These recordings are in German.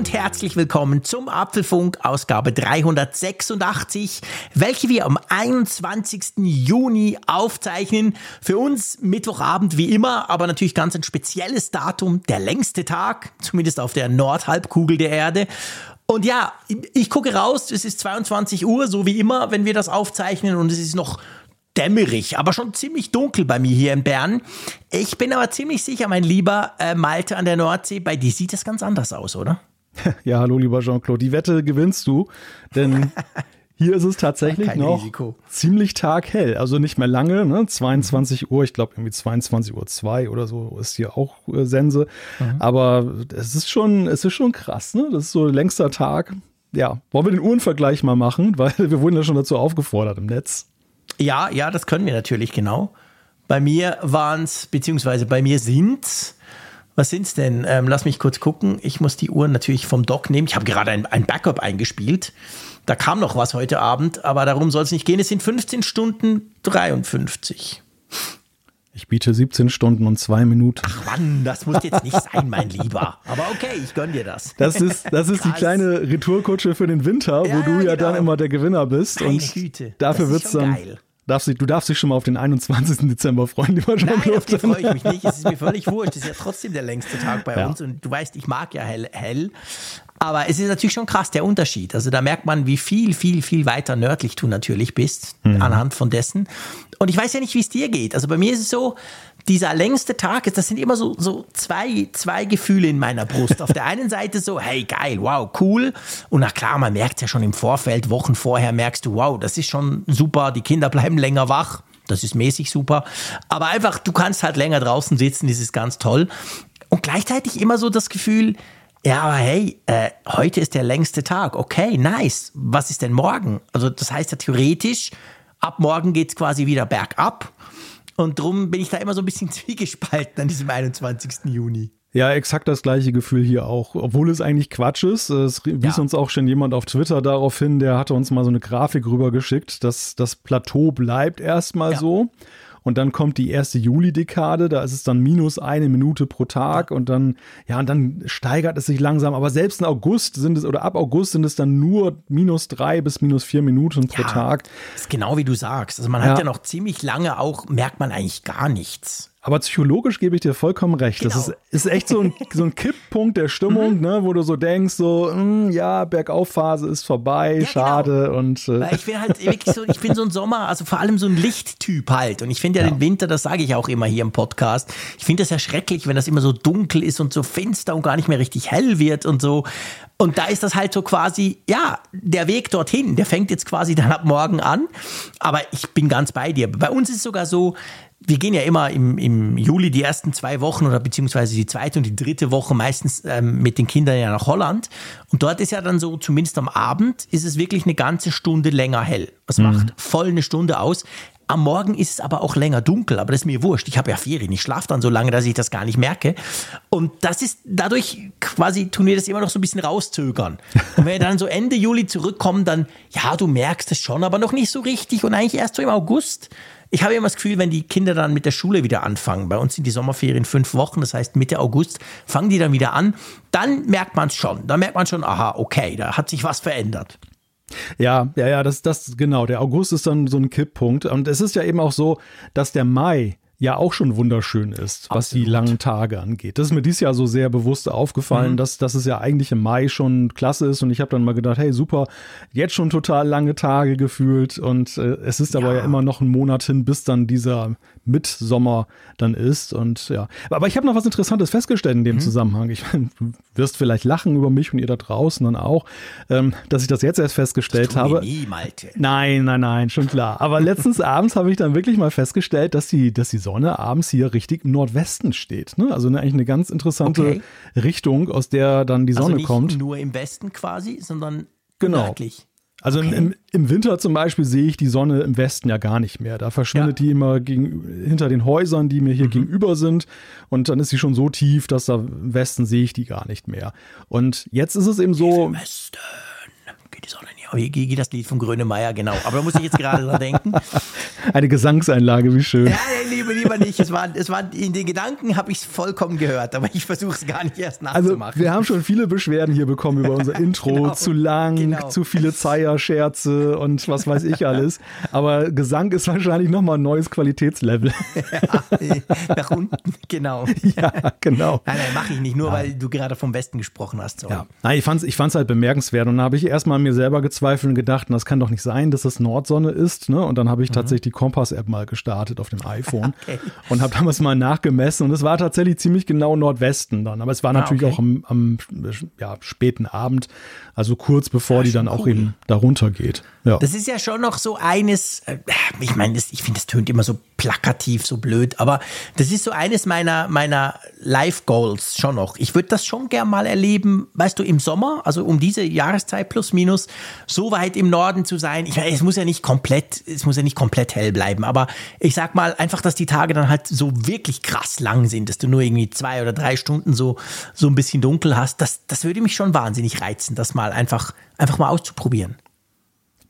Und herzlich willkommen zum Apfelfunk Ausgabe 386, welche wir am 21. Juni aufzeichnen. Für uns Mittwochabend wie immer, aber natürlich ganz ein spezielles Datum, der längste Tag, zumindest auf der Nordhalbkugel der Erde. Und ja, ich gucke raus, es ist 22 Uhr, so wie immer, wenn wir das aufzeichnen und es ist noch dämmerig, aber schon ziemlich dunkel bei mir hier in Bern. Ich bin aber ziemlich sicher, mein lieber äh, Malte an der Nordsee, bei dir sieht das ganz anders aus, oder? Ja, hallo lieber Jean-Claude, die Wette gewinnst du, denn hier ist es tatsächlich noch Risiko. ziemlich taghell, also nicht mehr lange, ne? 22 Uhr, ich glaube irgendwie 22 Uhr 2 oder so ist hier auch äh, Sense, aber es ist schon, es ist schon krass, ne? Das ist so längster Tag. Ja, wollen wir den Uhrenvergleich mal machen, weil wir wurden ja schon dazu aufgefordert im Netz. Ja, ja, das können wir natürlich, genau. Bei mir waren es, beziehungsweise bei mir sind's. Was sind's denn? Ähm, lass mich kurz gucken. Ich muss die Uhren natürlich vom Dock nehmen. Ich habe gerade ein, ein Backup eingespielt. Da kam noch was heute Abend, aber darum soll es nicht gehen. Es sind 15 Stunden 53. Ich biete 17 Stunden und zwei Minuten. Mann, das muss jetzt nicht sein, mein Lieber. Aber okay, ich gönn dir das. Das ist, das ist die kleine Retourkutsche für den Winter, wo Ja, du ja dann genau. immer der Gewinner bist. Meine und Güte, dafür wird's schon dann. geil. Darfst du, du darfst dich schon mal auf den 21. Dezember freuen, lieber Nein, auf Jean-Claude. den freue ich mich nicht. Es ist mir völlig wurscht. Es ist ja trotzdem der längste Tag bei Ja. uns. Und du weißt, ich mag ja hell, hell. Aber es ist natürlich schon krass, der Unterschied. Also da merkt man, wie viel, viel, viel weiter nördlich du natürlich bist, Mhm. anhand von dessen. Und ich weiß ja nicht, wie es dir geht. Also bei mir ist es so, dieser längste Tag, das sind immer so, so zwei, zwei Gefühle in meiner Brust. Auf der einen Seite so, hey, geil, wow, cool. Und na klar, man merkt ja schon im Vorfeld, Wochen vorher merkst du, wow, das ist schon super, die Kinder bleiben länger wach. Das ist mäßig super. Aber einfach, du kannst halt länger draußen sitzen, das ist ganz toll. Und gleichzeitig immer so das Gefühl, ja, aber hey, äh, heute ist der längste Tag. Okay, nice. Was ist denn morgen? Also das heißt ja theoretisch, ab morgen geht's quasi wieder bergab. Und drum bin ich da immer so ein bisschen zwiegespalten an diesem 21. Juni. Ja, exakt das gleiche Gefühl hier auch. Obwohl es eigentlich Quatsch ist. Es wies Ja. uns auch schon jemand auf Twitter darauf hin, der hatte uns mal so eine Grafik rübergeschickt, dass das Plateau bleibt erstmal Ja. so. Und dann kommt die erste Juli-Dekade, da ist es dann minus eine Minute pro Tag und dann, ja, und dann steigert es sich langsam. Aber selbst in August sind es, oder ab August sind es dann nur minus drei bis minus vier Minuten pro Ja. Tag. Das ist genau wie du sagst. Also man Ja. hat ja noch ziemlich lange auch, merkt man eigentlich gar nichts. Aber psychologisch gebe ich dir vollkommen recht. Das Genau. Mhm. ist, ist echt so ein, so ein Kipppunkt der Stimmung, ne, wo du so denkst, so, hm, ja, Bergaufphase ist vorbei, Ja, schade. Und äh, ich bin halt wirklich so, ich bin so ein Sommer, also vor allem so ein Lichttyp halt. Und ich finde ja, den Winter, das sage ich auch immer hier im Podcast, ich finde das ja schrecklich, wenn das immer so dunkel ist und so finster und gar nicht mehr richtig hell wird und so. Und da ist das halt so quasi, ja, der Weg dorthin, der fängt jetzt quasi dann ab morgen an. Aber ich bin ganz bei dir. Bei uns ist es sogar so, wir gehen ja immer im, im Juli die ersten zwei Wochen oder beziehungsweise die zweite und die dritte Woche meistens ähm, mit den Kindern ja nach Holland. Und dort ist ja dann so, zumindest am Abend, ist es wirklich eine ganze Stunde länger hell. Das macht voll eine Stunde aus. Am Morgen ist es aber auch länger dunkel, aber das ist mir wurscht. Ich habe ja Ferien, ich schlafe dann so lange, dass ich das gar nicht merke. Und das ist dadurch quasi tun wir das immer noch so ein bisschen rauszögern. Und wenn wir dann so Ende Juli zurückkommen, dann, ja, du merkst es schon, aber noch nicht so richtig und eigentlich erst so im August. Ich habe immer das Gefühl, wenn die Kinder dann mit der Schule wieder anfangen, bei uns sind die Sommerferien fünf Wochen, das heißt Mitte August fangen die dann wieder an, dann merkt man es schon. Dann merkt man schon, aha, okay, da hat sich was verändert. ja, ja, ja, das, das, genau. Der August ist dann so ein Kipppunkt. Und es ist ja eben auch so, dass der Mai ja auch schon wunderschön ist, was die langen Tage angeht. Das ist mir dieses Jahr so sehr bewusst Mhm. aufgefallen, dass, dass es ja eigentlich im Mai schon klasse ist. Und ich habe dann mal gedacht, hey, super, jetzt schon total lange Tage gefühlt. Und äh, es ist aber Ja. ja immer noch ein Monat hin, bis dann dieser Mitsommer dann ist. Und ja, aber ich habe noch was Interessantes festgestellt in dem Mhm. Zusammenhang. Ich meine, du wirst vielleicht lachen über mich und ihr da draußen dann auch, ähm, dass ich das jetzt erst festgestellt habe. nie, Malte. Nein, nein, nein, schon klar. Aber letztens abends habe ich dann wirklich mal festgestellt, dass die, dass die Sonne abends hier richtig im Nordwesten steht. Ne? Also eigentlich eine ganz interessante Okay. Richtung, aus der dann die Also Sonne nicht kommt. nur im Westen quasi, sondern Genau. nördlich. Also okay. im, im, Winter zum Beispiel sehe ich die Sonne im Westen ja gar nicht mehr. Da verschwindet ja. die immer gegen, hinter den Häusern, die mir hier mhm. gegenüber sind. Und dann ist sie schon so tief, dass da im Westen sehe ich die gar nicht mehr. Und jetzt ist es eben so. Im Westen geht die Sonne nicht wie geht das Lied von Grönemeyer, genau. Aber da muss ich jetzt gerade dran denken. Eine Gesangseinlage, wie schön. Ja, lieber, lieber nicht. Es war, es war, in den Gedanken habe ich es vollkommen gehört, aber ich versuche es gar nicht erst nachzumachen. Also, wir haben schon viele Beschwerden hier bekommen über unser Intro. genau, zu lang, genau. zu viele Zeier-Scherze und was weiß ich alles. Aber Gesang ist wahrscheinlich nochmal ein neues Qualitätslevel. ja, nach unten, genau. Ja, genau. Nein, nein, mache ich nicht, nur ja. weil du gerade vom Westen gesprochen hast. Sorry. Ja. Nein, ich fand es ich fand's halt bemerkenswert und da habe ich erstmal mir selber gezeigt, Zweifeln gedacht, das kann doch nicht sein, dass es Nordsonne ist. Ne? Und dann habe ich mhm. tatsächlich die Kompass-App mal gestartet auf dem iPhone okay. und habe damals mal nachgemessen. Und es war tatsächlich ziemlich genau Nordwesten dann. Aber es war ah, natürlich okay. auch am, am ja, späten Abend, also kurz bevor ja, die dann cool. auch eben darunter geht. Ja. Das ist ja schon noch so eines, äh, ich meine, ich finde, das tönt immer so plakativ, so blöd, aber das ist so eines meiner, meiner Life Goals schon noch. Ich würde das schon gern mal erleben, weißt du, im Sommer, also um diese Jahreszeit plus minus, so weit im Norden zu sein. Ich meine, es muss ja nicht komplett, es muss ja nicht komplett hell bleiben, aber ich sag mal einfach, dass die Tage dann halt so wirklich krass lang sind, dass du nur irgendwie zwei oder drei Stunden so, so ein bisschen dunkel hast. Das, das würde mich schon wahnsinnig reizen, das mal einfach, einfach mal auszuprobieren.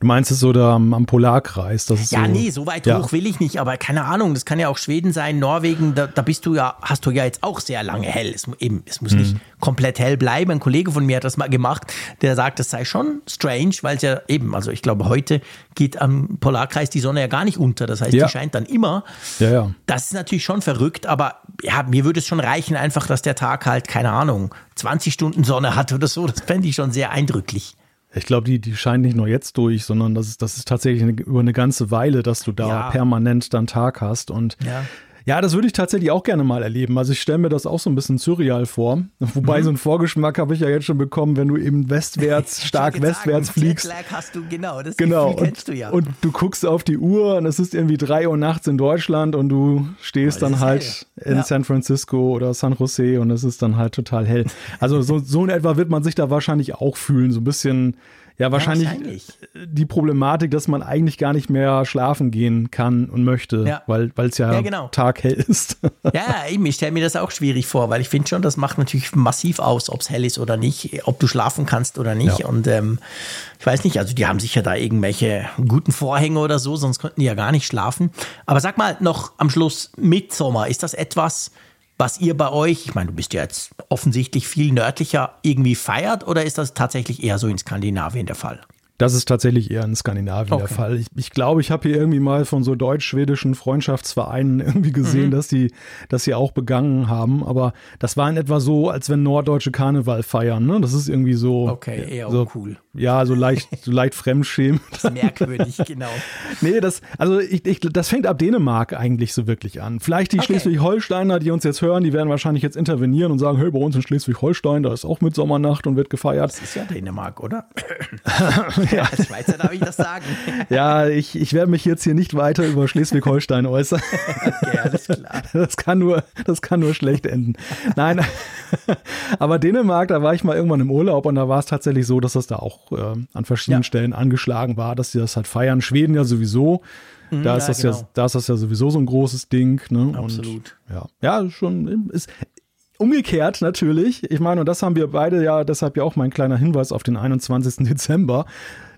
Du meinst es so da am, am Polarkreis? Das ist ja, so, nee, so weit ja. hoch will ich nicht, aber keine Ahnung, das kann ja auch Schweden sein, Norwegen, da, da bist du ja, hast du ja jetzt auch sehr lange hell. Es, eben, es muss mhm. nicht komplett hell bleiben. Ein Kollege von mir hat das mal gemacht, der sagt, das sei schon strange, weil es ja eben, also ich glaube, heute geht am Polarkreis die Sonne ja gar nicht unter. Das heißt, ja. die scheint dann immer. Ja, ja. Das ist natürlich schon verrückt, aber ja, mir würde es schon reichen, einfach, dass der Tag halt, keine Ahnung, 20 Stunden Sonne hat oder so. Das fände ich schon sehr eindrücklich. Ich glaube, die, die scheinen nicht nur jetzt durch, sondern das ist, das ist tatsächlich eine, über eine ganze Weile, dass du da ja. permanent dann Tag hast. Und ja. Ja, das würde ich tatsächlich auch gerne mal erleben. Also ich stelle mir das auch so ein bisschen surreal vor. Wobei mhm. so einen Vorgeschmack habe ich ja jetzt schon bekommen, wenn du eben westwärts, stark westwärts sagen, fliegst. Jetlag hast du, genau, das genau. kennst du ja. Und du guckst auf die Uhr und es ist irgendwie drei Uhr nachts in Deutschland und du stehst dann halt hell. in ja. San Francisco oder San Jose und es ist dann halt total hell. Also so, so in etwa wird man sich da wahrscheinlich auch fühlen. So ein bisschen ja, wahrscheinlich, ja, wahrscheinlich, die Problematik, dass man eigentlich gar nicht mehr schlafen gehen kann und möchte, ja. weil es ja, ja genau. taghell ist. ja, eben, ich stelle mir das auch schwierig vor, weil ich finde schon, das macht natürlich massiv aus, ob es hell ist oder nicht, ob du schlafen kannst oder nicht. Und ähm, ich weiß nicht, also die haben sicher da irgendwelche guten Vorhänge oder so, sonst könnten die ja gar nicht schlafen. Aber sag mal noch am Schluss, Mitsommer, ist das etwas, was ihr bei euch, ich meine, du bist ja jetzt offensichtlich viel nördlicher, irgendwie feiert oder ist das tatsächlich eher so in Skandinavien der Fall? Das ist tatsächlich eher in Skandinavien okay. der Fall. Ich, ich glaube, ich habe hier irgendwie mal von so deutsch-schwedischen Freundschaftsvereinen irgendwie gesehen, mhm. dass die das hier auch begangen haben. Aber das war in etwa so, als wenn Norddeutsche Karneval feiern. Ne? Das ist irgendwie so. Okay, eher so, cool. Ja, so leicht, so leicht fremdschämen. merkwürdig, genau. nee, das, also ich, ich, das fängt ab Dänemark eigentlich so wirklich an. Vielleicht die okay. Schleswig-Holsteiner, die uns jetzt hören, die werden wahrscheinlich jetzt intervenieren und sagen, hey, bei uns in Schleswig-Holstein, da ist auch mit Sommernacht und wird gefeiert. Das ist ja Dänemark, oder? Ja, als Schweizer darf ich das sagen. ja, ich, ich werde mich jetzt hier nicht weiter über Schleswig-Holstein äußern. okay, alles klar. Das kann nur, das kann nur schlecht enden. Nein, aber Dänemark, da war ich mal irgendwann im Urlaub und da war es tatsächlich so, dass das da auch äh, an verschiedenen ja. Stellen angeschlagen war, dass sie das halt feiern. Schweden ja sowieso. Mhm, da, ist das genau. ja, da ist das ja sowieso so ein großes Ding. Ne? Absolut. Und, ja, ja, schon ist, Umgekehrt natürlich. Ich meine, und das haben wir beide ja, deshalb ja auch mein kleiner Hinweis auf den 21. Dezember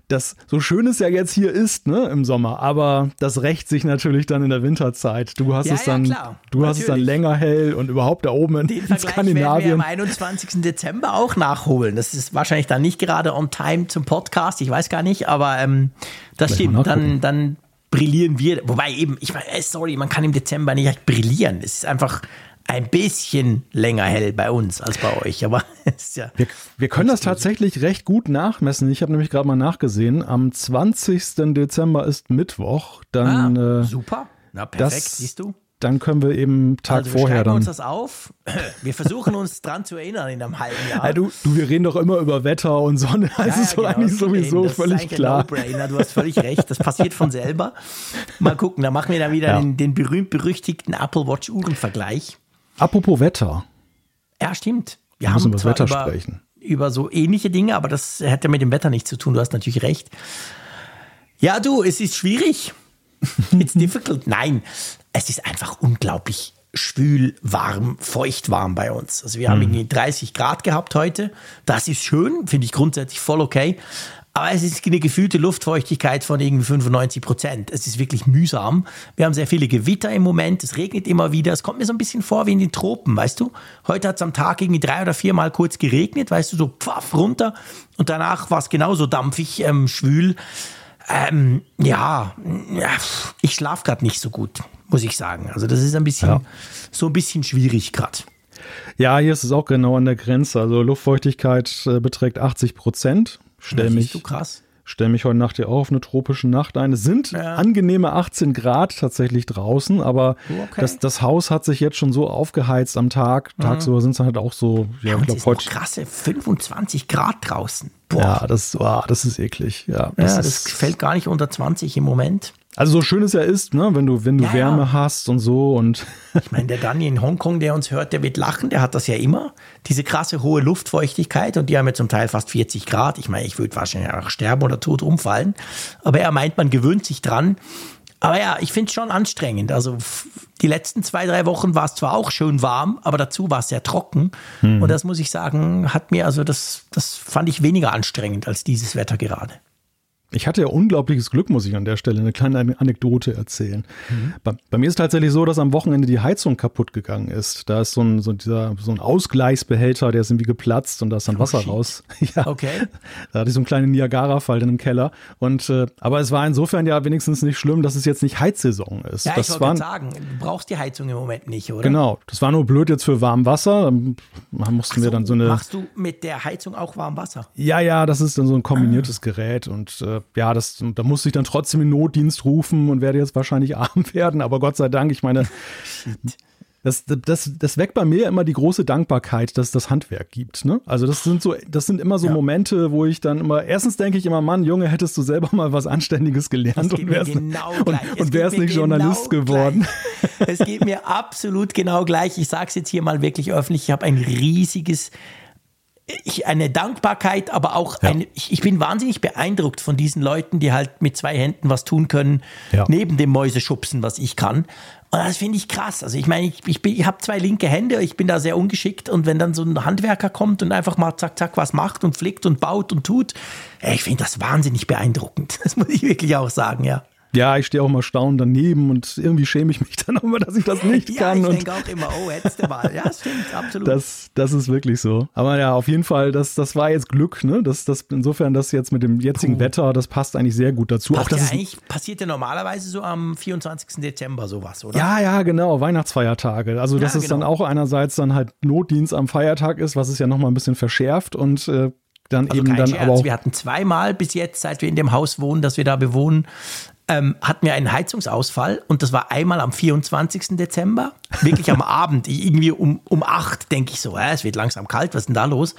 das so schön es ja jetzt hier ist, ne, im Sommer, aber das rächt sich natürlich dann in der Winterzeit. Du hast ja, es dann, ja, du natürlich. hast es dann länger hell und überhaupt da oben in, Den in Skandinavien. Werden wir am 21. Dezember auch nachholen. Das ist wahrscheinlich dann nicht gerade on time zum Podcast, ich weiß gar nicht, aber ähm, das Vielleicht stimmt. Dann, dann brillieren wir. Wobei eben, ich meine, sorry, man kann im Dezember nicht brillieren. Es ist einfach ein bisschen länger hell bei uns als bei euch, aber ja wir, wir, können das tatsächlich recht gut nachmessen. Ich habe nämlich gerade mal nachgesehen. Am 20. Dezember ist Mittwoch. Dann ah, äh, super. Na perfekt, das, siehst du. Dann können wir eben Tag also wir vorher dann. uns das auf. Wir versuchen uns dran zu erinnern in einem halben Jahr. Ja, du, du, wir reden doch immer über Wetter und Sonne. Das ja, ist doch genau, eigentlich sowieso das völlig ist klar. Du hast völlig recht. Das passiert von selber. Mal gucken, da machen wir dann wieder ja. den, den berühmt-berüchtigten Apple Watch Uhren-Vergleich. Apropos Wetter. Ja, stimmt. Wir, wir müssen über das Wetter über, sprechen. über so ähnliche Dinge, aber das hat ja mit dem Wetter nichts zu tun. Du hast natürlich recht. Ja, du, es ist schwierig. It's difficult. Nein, es ist einfach unglaublich schwül, warm, feucht warm bei uns. Also wir haben irgendwie 30 Grad gehabt heute. Das ist schön, finde ich grundsätzlich voll okay. Aber es ist eine gefühlte Luftfeuchtigkeit von irgendwie 95 Prozent. Es ist wirklich mühsam. Wir haben sehr viele Gewitter im Moment. Es regnet immer wieder. Es kommt mir so ein bisschen vor wie in den Tropen, weißt du? Heute hat es am Tag irgendwie drei oder viermal kurz geregnet, weißt du, so pfaff runter. Und danach war es genauso dampfig, ähm, schwül. Ähm, ja, ich schlafe gerade nicht so gut, muss ich sagen. Also das ist ein bisschen, ja. so ein bisschen schwierig gerade. Ja, hier ist es auch genau an der Grenze. Also Luftfeuchtigkeit äh, beträgt 80 Prozent. Stell mich, du krass. Stell mich heute Nacht hier auch auf eine tropische Nacht ein. Es sind ja. angenehme 18 Grad tatsächlich draußen, aber oh, okay. das, das Haus hat sich jetzt schon so aufgeheizt am Tag. Mhm. Tagsüber sind es halt auch so, ja, ja ich glaube heute. Krasse 25 Grad draußen. Boah. Ja, das, oh, das ist eklig. Ja, das, ja, das fällt gar nicht unter 20 im Moment. Also so schön es ja ist, ne, wenn du, wenn du ja, Wärme ja. hast und so und. ich meine, der Dani in Hongkong, der uns hört, der wird lachen, der hat das ja immer. Diese krasse hohe Luftfeuchtigkeit und die haben ja zum Teil fast 40 Grad. Ich meine, ich würde wahrscheinlich auch sterben oder tot umfallen. Aber er meint, man gewöhnt sich dran. Aber ja, ich finde es schon anstrengend. Also die letzten zwei, drei Wochen war es zwar auch schön warm, aber dazu war es sehr trocken. Hm. Und das muss ich sagen, hat mir, also das, das fand ich weniger anstrengend als dieses Wetter gerade. Ich hatte ja unglaubliches Glück, muss ich an der Stelle eine kleine Anekdote erzählen. Mhm. Bei, bei, mir ist tatsächlich so, dass am Wochenende die Heizung kaputt gegangen ist. Da ist so ein, so dieser, so ein Ausgleichsbehälter, der ist irgendwie geplatzt und da ist dann oh, Wasser shit. raus. ja. Okay. Da hatte ich so einen kleinen Niagara-Fall in einem Keller. Und, äh, aber es war insofern ja wenigstens nicht schlimm, dass es jetzt nicht Heizsaison ist. Ja, das ich wollte sagen, du brauchst die Heizung im Moment nicht, oder? Genau. Das war nur blöd jetzt für warm Wasser. Da mussten so, wir dann so eine. Machst du mit der Heizung auch warm Wasser? Ja, ja, das ist dann so ein kombiniertes ah. Gerät und äh, ja, das, da musste ich dann trotzdem den Notdienst rufen und werde jetzt wahrscheinlich arm werden. Aber Gott sei Dank, ich meine, das, das, das weckt bei mir immer die große Dankbarkeit, dass es das Handwerk gibt. Ne? Also das sind so, das sind immer so ja. Momente, wo ich dann immer, erstens denke ich immer, Mann, Junge, hättest du selber mal was Anständiges gelernt und wärst, genau und, und wärst nicht genau Journalist gleich. geworden. Es geht mir absolut genau gleich. Ich sage es jetzt hier mal wirklich öffentlich. Ich habe ein riesiges ich, eine Dankbarkeit, aber auch ja. eine, ich, ich, bin wahnsinnig beeindruckt von diesen Leuten, die halt mit zwei Händen was tun können, ja. neben dem Mäuseschubsen, was ich kann. Und das finde ich krass. Also ich meine, ich, ich, ich habe zwei linke Hände, ich bin da sehr ungeschickt und wenn dann so ein Handwerker kommt und einfach mal zack, zack was macht und flickt und baut und tut, ich finde das wahnsinnig beeindruckend. Das muss ich wirklich auch sagen, ja. Ja, ich stehe auch mal staunend daneben und irgendwie schäme ich mich dann auch mal, dass ich das nicht ja, kann. Ich denke auch immer, oh, hättest du mal. Ja, stimmt, absolut. Das, das ist wirklich so. Aber ja, auf jeden Fall, das, das war jetzt Glück, ne? Das, das, insofern, das jetzt mit dem jetzigen Puh. Wetter, das passt eigentlich sehr gut dazu. Passt auch das ja eigentlich passiert ja normalerweise so am 24. Dezember sowas, oder? Ja, ja, genau, Weihnachtsfeiertage. Also, dass ja, es dann genau. auch einerseits dann halt Notdienst am Feiertag ist, was es ja nochmal ein bisschen verschärft und äh, dann also eben dann Scherz. aber auch. Wir hatten zweimal bis jetzt, seit wir in dem Haus wohnen, das wir da bewohnen, ähm, hatten wir einen Heizungsausfall und das war einmal am 24. Dezember, wirklich am Abend, irgendwie um, um 8 denke ich so, äh, es wird langsam kalt, was ist denn da los?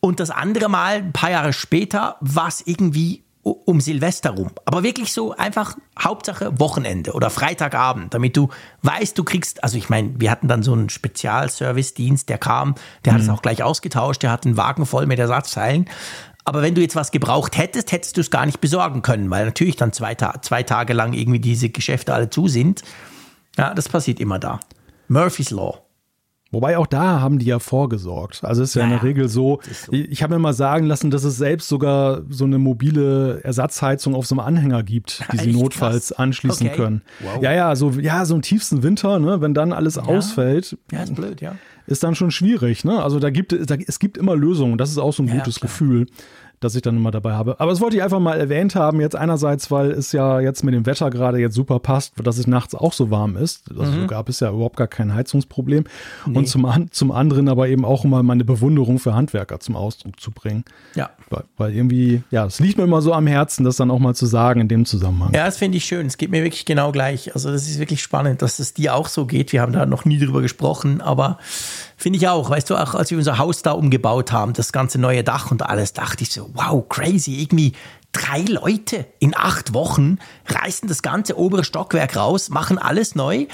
Und das andere Mal, ein paar Jahre später, war es irgendwie um Silvester rum. Aber wirklich so einfach Hauptsache Wochenende oder Freitagabend, damit du weißt, du kriegst, also ich meine, wir hatten dann so einen Spezialservice-Dienst, der kam, der hat es mhm. auch gleich ausgetauscht, der hat einen Wagen voll mit Ersatzteilen. Aber wenn du jetzt was gebraucht hättest, hättest du es gar nicht besorgen können, weil natürlich dann zwei, Ta zwei Tage lang irgendwie diese Geschäfte alle zu sind. Ja, das passiert immer da. Murphy's Law. Wobei auch da haben die ja vorgesorgt. Also es ist ja, ja in der Regel so, so. ich habe mir mal sagen lassen, dass es selbst sogar so eine mobile Ersatzheizung auf so einem Anhänger gibt, die sie notfalls anschließen okay. können. Wow. Ja, ja, so, ja, so im tiefsten Winter, ne, wenn dann alles ja. ausfällt. Ja, ist blöd, ja. Ist dann schon schwierig, ne? Also da gibt da, es gibt immer Lösungen. Das ist auch so ein gutes klar. Gefühl das ich dann immer dabei habe. Aber das wollte ich einfach mal erwähnt haben. Jetzt einerseits, weil es ja jetzt mit dem Wetter gerade jetzt super passt, dass es nachts auch so warm ist. Also mhm. so gab es ja überhaupt gar kein Heizungsproblem. Nee. Und zum, zum anderen aber eben auch mal meine Bewunderung für Handwerker zum Ausdruck zu bringen. Ja. Weil, irgendwie, ja, es liegt mir immer so am Herzen, das dann auch mal zu sagen in dem Zusammenhang. Ja, das finde ich schön. Es geht mir wirklich genau gleich. Also das ist wirklich spannend, dass es dir auch so geht. Wir haben da noch nie drüber gesprochen, aber Finde ich auch. Weißt du, auch als wir unser Haus da umgebaut haben, das ganze neue Dach und alles, dachte ich so, wow, crazy. Irgendwie drei Leute in acht Wochen reißen das ganze obere Stockwerk raus, machen alles neu.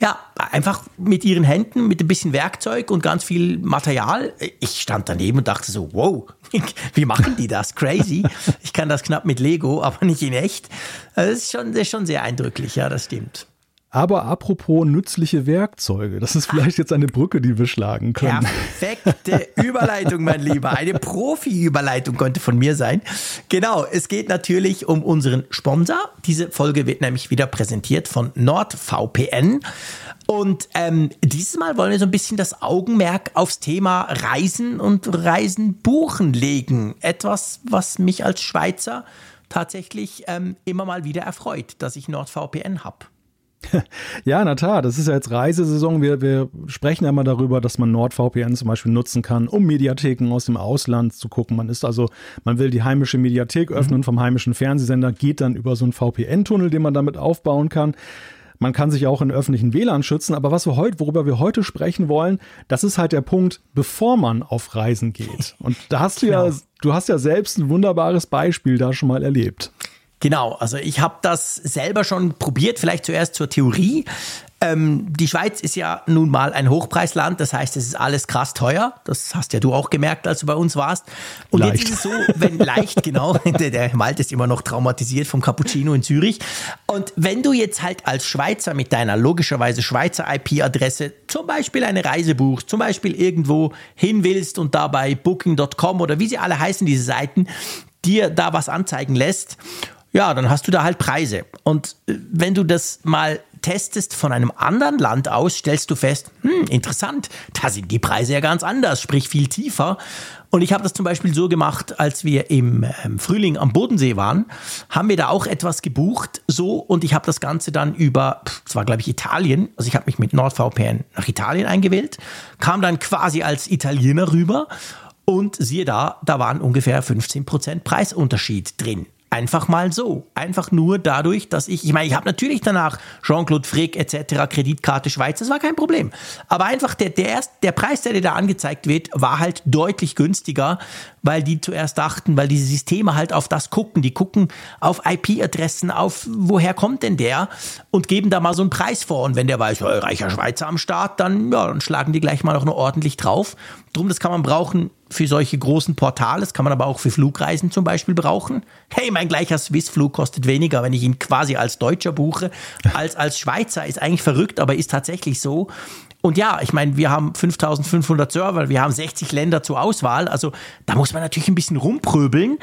Ja, einfach mit ihren Händen, mit ein bisschen Werkzeug und ganz viel Material. Ich stand daneben und dachte so, wow, wie machen die das? Crazy. Ich kann das knapp mit Lego, aber nicht in echt. Das ist schon, das ist schon sehr eindrücklich, ja, das stimmt. Aber apropos nützliche Werkzeuge, das ist vielleicht jetzt eine Brücke, die wir schlagen können. Perfekte Überleitung, mein Lieber. Eine Profi-Überleitung könnte von mir sein. Genau, es geht natürlich um unseren Sponsor. Diese Folge wird nämlich wieder präsentiert von NordVPN. Und ähm, dieses Mal wollen wir so ein bisschen das Augenmerk aufs Thema Reisen und Reisen buchen legen. Etwas, was mich als Schweizer tatsächlich ähm, immer mal wieder erfreut, dass ich NordVPN habe. Ja, der Tat. Das ist ja jetzt Reisesaison. Wir, wir sprechen ja immer darüber, dass man NordVPN zum Beispiel nutzen kann, um Mediatheken aus dem Ausland zu gucken. Man ist also, man will die heimische Mediathek öffnen mhm. vom heimischen Fernsehsender, geht dann über so einen VPN-Tunnel, den man damit aufbauen kann. Man kann sich auch in öffentlichen WLAN schützen, aber was wir heute, worüber wir heute sprechen wollen, das ist halt der Punkt, bevor man auf Reisen geht. Und da hast du ja, du hast ja selbst ein wunderbares Beispiel da schon mal erlebt. Genau, also ich habe das selber schon probiert, vielleicht zuerst zur Theorie. Ähm, die Schweiz ist ja nun mal ein Hochpreisland, das heißt, es ist alles krass teuer. Das hast ja du auch gemerkt, als du bei uns warst. Und leicht. jetzt ist es so, wenn leicht, genau, der, der Malte ist immer noch traumatisiert vom Cappuccino in Zürich. Und wenn du jetzt halt als Schweizer mit deiner logischerweise Schweizer IP-Adresse zum Beispiel eine Reise buchst, zum Beispiel irgendwo hin willst und dabei Booking.com oder wie sie alle heißen, diese Seiten, dir da was anzeigen lässt ja, dann hast du da halt Preise. Und äh, wenn du das mal testest von einem anderen Land aus, stellst du fest, hm, interessant, da sind die Preise ja ganz anders, sprich viel tiefer. Und ich habe das zum Beispiel so gemacht, als wir im ähm, Frühling am Bodensee waren, haben wir da auch etwas gebucht, so, und ich habe das Ganze dann über, es war glaube ich Italien, also ich habe mich mit NordVPN nach Italien eingewählt, kam dann quasi als Italiener rüber und siehe da, da waren ungefähr 15% Preisunterschied drin. Einfach mal so. Einfach nur dadurch, dass ich, ich meine, ich habe natürlich danach Jean-Claude Frick etc., Kreditkarte Schweiz, das war kein Problem. Aber einfach der, der, erst, der Preis, der dir da angezeigt wird, war halt deutlich günstiger, weil die zuerst dachten, weil diese Systeme halt auf das gucken. Die gucken auf IP-Adressen, auf woher kommt denn der und geben da mal so einen Preis vor. Und wenn der weiß, oh, reicher Schweizer am Start, dann, ja, dann schlagen die gleich mal noch nur ordentlich drauf. Drum, das kann man brauchen für solche großen Portale, das kann man aber auch für Flugreisen zum Beispiel brauchen. Hey, mein gleicher Swiss-Flug kostet weniger, wenn ich ihn quasi als Deutscher buche, als als Schweizer. Ist eigentlich verrückt, aber ist tatsächlich so. Und ja, ich meine, wir haben 5500 Server, wir haben 60 Länder zur Auswahl. Also da muss man natürlich ein bisschen rumpröbeln.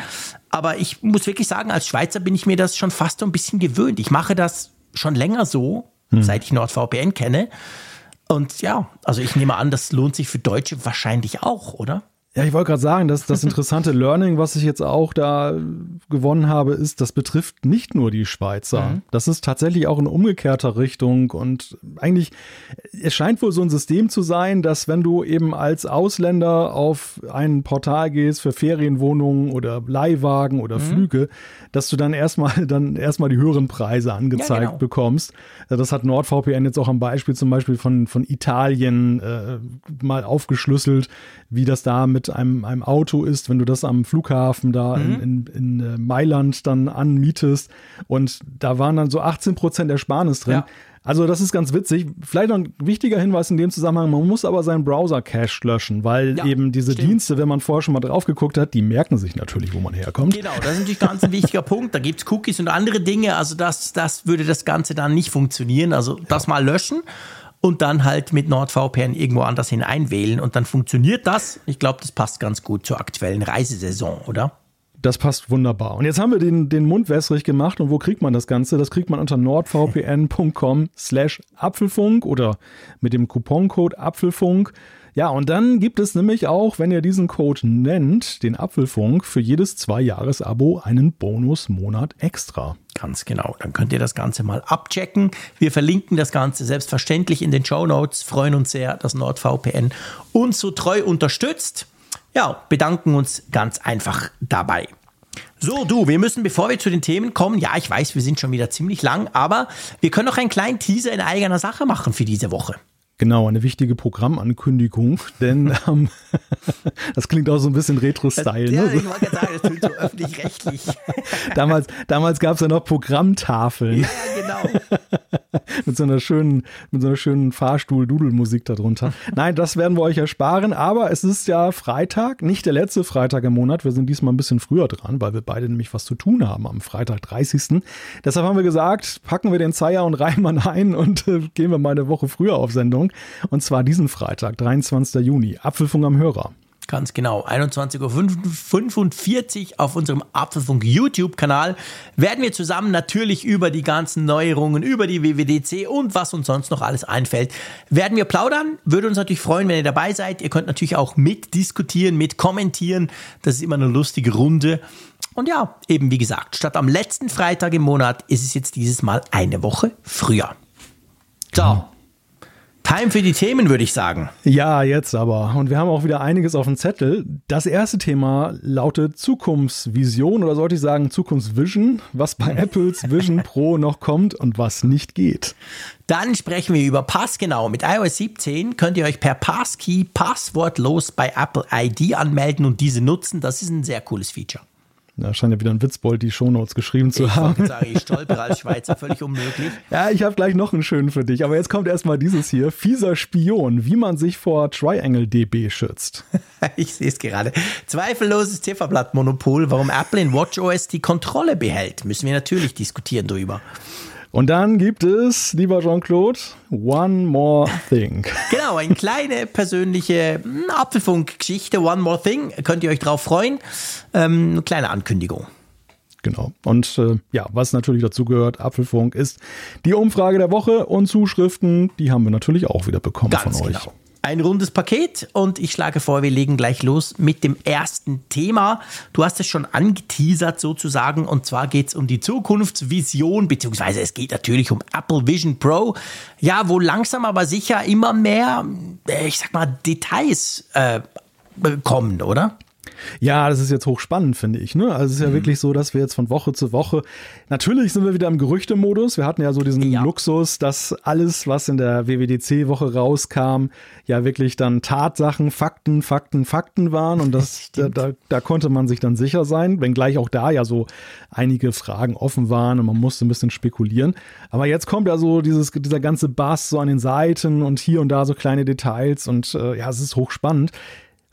Aber ich muss wirklich sagen, als Schweizer bin ich mir das schon fast so ein bisschen gewöhnt. Ich mache das schon länger so, hm. seit ich NordVPN kenne. Und ja, also ich nehme an, das lohnt sich für Deutsche wahrscheinlich auch, oder? Ja, ich wollte gerade sagen, dass das interessante Learning, was ich jetzt auch da gewonnen habe, ist, das betrifft nicht nur die Schweizer. Mhm. Das ist tatsächlich auch in umgekehrter Richtung und eigentlich, es scheint wohl so ein System zu sein, dass wenn du eben als Ausländer auf ein Portal gehst für Ferienwohnungen oder Leihwagen oder mhm. Flüge, dass du dann erstmal dann erstmal die höheren Preise angezeigt ja, genau. bekommst. Das hat NordVPN jetzt auch am Beispiel zum Beispiel von, von Italien äh, mal aufgeschlüsselt, wie das da mit einem, einem Auto ist, wenn du das am Flughafen da mhm. in, in, in äh, Mailand dann anmietest. Und da waren dann so 18 Prozent Ersparnis drin. Ja. Also das ist ganz witzig. Vielleicht noch ein wichtiger Hinweis in dem Zusammenhang, man muss aber seinen Browser-Cache löschen, weil ja, eben diese stimmt. Dienste, wenn man vorher schon mal drauf geguckt hat, die merken sich natürlich, wo man herkommt. Genau, das ist natürlich ganz ein wichtiger Punkt. Da gibt es Cookies und andere Dinge. Also das, das würde das Ganze dann nicht funktionieren. Also das ja. mal löschen und dann halt mit NordVPN irgendwo anders hineinwählen und dann funktioniert das. Ich glaube, das passt ganz gut zur aktuellen Reisesaison, oder? Das passt wunderbar. Und jetzt haben wir den, den Mund wässrig gemacht. Und wo kriegt man das Ganze? Das kriegt man unter nordvpn.com slash Apfelfunk oder mit dem Couponcode Apfelfunk. Ja, und dann gibt es nämlich auch, wenn ihr diesen Code nennt, den Apfelfunk, für jedes Zwei-Jahres-Abo einen Bonusmonat extra. Ganz genau. Dann könnt ihr das Ganze mal abchecken. Wir verlinken das Ganze selbstverständlich in den Show Notes. Freuen uns sehr, dass NordVPN uns so treu unterstützt. Ja, bedanken uns ganz einfach dabei. So, du, wir müssen, bevor wir zu den Themen kommen, ja, ich weiß, wir sind schon wieder ziemlich lang, aber wir können noch einen kleinen Teaser in eigener Sache machen für diese Woche. Genau, eine wichtige Programmankündigung, denn ähm, das klingt auch so ein bisschen Retro-Style. Ja, ne? ich wollte gerade sagen, das klingt so öffentlich-rechtlich. damals damals gab es ja noch Programmtafeln. Ja, genau. mit so einer schönen, mit so einer schönen Fahrstuhl-Dudelmusik darunter. Nein, das werden wir euch ersparen, aber es ist ja Freitag, nicht der letzte Freitag im Monat. Wir sind diesmal ein bisschen früher dran, weil wir beide nämlich was zu tun haben am Freitag, 30. Deshalb haben wir gesagt, packen wir den Zeier und Reimann ein und äh, gehen wir mal eine Woche früher auf Sendung. Und zwar diesen Freitag, 23. Juni. Apfelfunk am Hörer. Ganz genau. 21.45 Uhr auf unserem Apfelfunk YouTube-Kanal werden wir zusammen natürlich über die ganzen Neuerungen, über die WWDC und was uns sonst noch alles einfällt, werden wir plaudern. Würde uns natürlich freuen, wenn ihr dabei seid. Ihr könnt natürlich auch mitdiskutieren, mit kommentieren. Das ist immer eine lustige Runde. Und ja, eben wie gesagt, statt am letzten Freitag im Monat ist es jetzt dieses Mal eine Woche früher. So. Time für die Themen, würde ich sagen. Ja, jetzt aber. Und wir haben auch wieder einiges auf dem Zettel. Das erste Thema lautet Zukunftsvision oder sollte ich sagen Zukunftsvision, was bei Apples Vision Pro noch kommt und was nicht geht. Dann sprechen wir über Passgenau. Mit iOS 17 könnt ihr euch per Passkey passwortlos bei Apple ID anmelden und diese nutzen. Das ist ein sehr cooles Feature. Da scheint ja wieder ein Witzbold die Shownotes geschrieben zu ich haben. Ich sagen, ich stolpere als Schweizer, völlig unmöglich. Ja, ich habe gleich noch einen schönen für dich. Aber jetzt kommt erstmal dieses hier. Fieser Spion, wie man sich vor Triangle DB schützt. ich sehe es gerade. Zweifelloses Zifferblatt-Monopol, warum Apple in WatchOS die Kontrolle behält, müssen wir natürlich diskutieren darüber. Und dann gibt es, lieber Jean-Claude, One More Thing. Genau, eine kleine persönliche hm, Apfelfunk-Geschichte, One More Thing. Könnt ihr euch drauf freuen. Ähm, eine kleine Ankündigung. Genau. Und äh, ja, was natürlich dazu gehört, Apfelfunk ist die Umfrage der Woche und Zuschriften, die haben wir natürlich auch wieder bekommen Ganz von euch. Genau. Ein rundes Paket und ich schlage vor, wir legen gleich los mit dem ersten Thema. Du hast es schon angeteasert sozusagen und zwar geht es um die Zukunftsvision, beziehungsweise es geht natürlich um Apple Vision Pro. Ja, wo langsam aber sicher immer mehr, äh, ich sag mal, Details äh, kommen, oder? Ja, das ist jetzt hochspannend, finde ich. Ne? Also es ist ja mhm. wirklich so, dass wir jetzt von Woche zu Woche, natürlich sind wir wieder im Gerüchtemodus. Wir hatten ja so diesen ja. Luxus, dass alles, was in der WWDC-Woche rauskam, ja wirklich dann Tatsachen, Fakten, Fakten, Fakten waren. Und das, da, da, da, konnte man sich dann sicher sein, wenngleich auch da ja so einige Fragen offen waren und man musste ein bisschen spekulieren. Aber jetzt kommt ja so dieses, dieser ganze Bass so an den Seiten und hier und da so kleine Details und äh, ja, es ist hochspannend.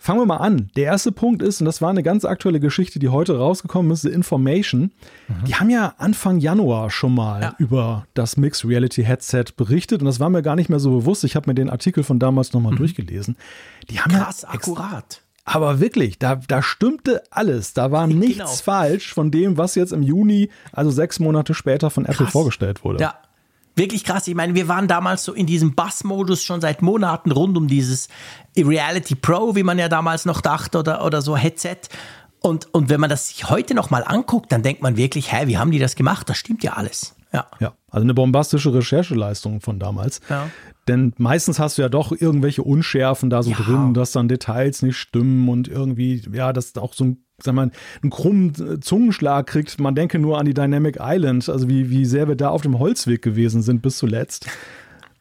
Fangen wir mal an. Der erste Punkt ist, und das war eine ganz aktuelle Geschichte, die heute rausgekommen ist, The Information. Mhm. Die haben ja Anfang Januar schon mal ja. über das Mixed Reality Headset berichtet und das war mir gar nicht mehr so bewusst. Ich habe mir den Artikel von damals nochmal mhm. durchgelesen. Die haben Krass, ja akkurat. Aber wirklich, da, da stimmte alles. Da war nichts genau. falsch von dem, was jetzt im Juni, also sechs Monate später von Apple Krass. vorgestellt wurde. Ja, wirklich krass. Ich meine, wir waren damals so in diesem Bass-Modus schon seit Monaten rund um dieses Reality Pro, wie man ja damals noch dachte, oder, oder so Headset. Und, und wenn man das sich heute nochmal anguckt, dann denkt man wirklich, hä, wie haben die das gemacht? Das stimmt ja alles. Ja. ja, also eine bombastische Rechercheleistung von damals. Ja. Denn meistens hast du ja doch irgendwelche Unschärfen da so ja. drin, dass dann Details nicht stimmen und irgendwie, ja, dass auch so ein sag mal, einen krummen Zungenschlag kriegt. Man denke nur an die Dynamic Island, also wie, wie sehr wir da auf dem Holzweg gewesen sind bis zuletzt.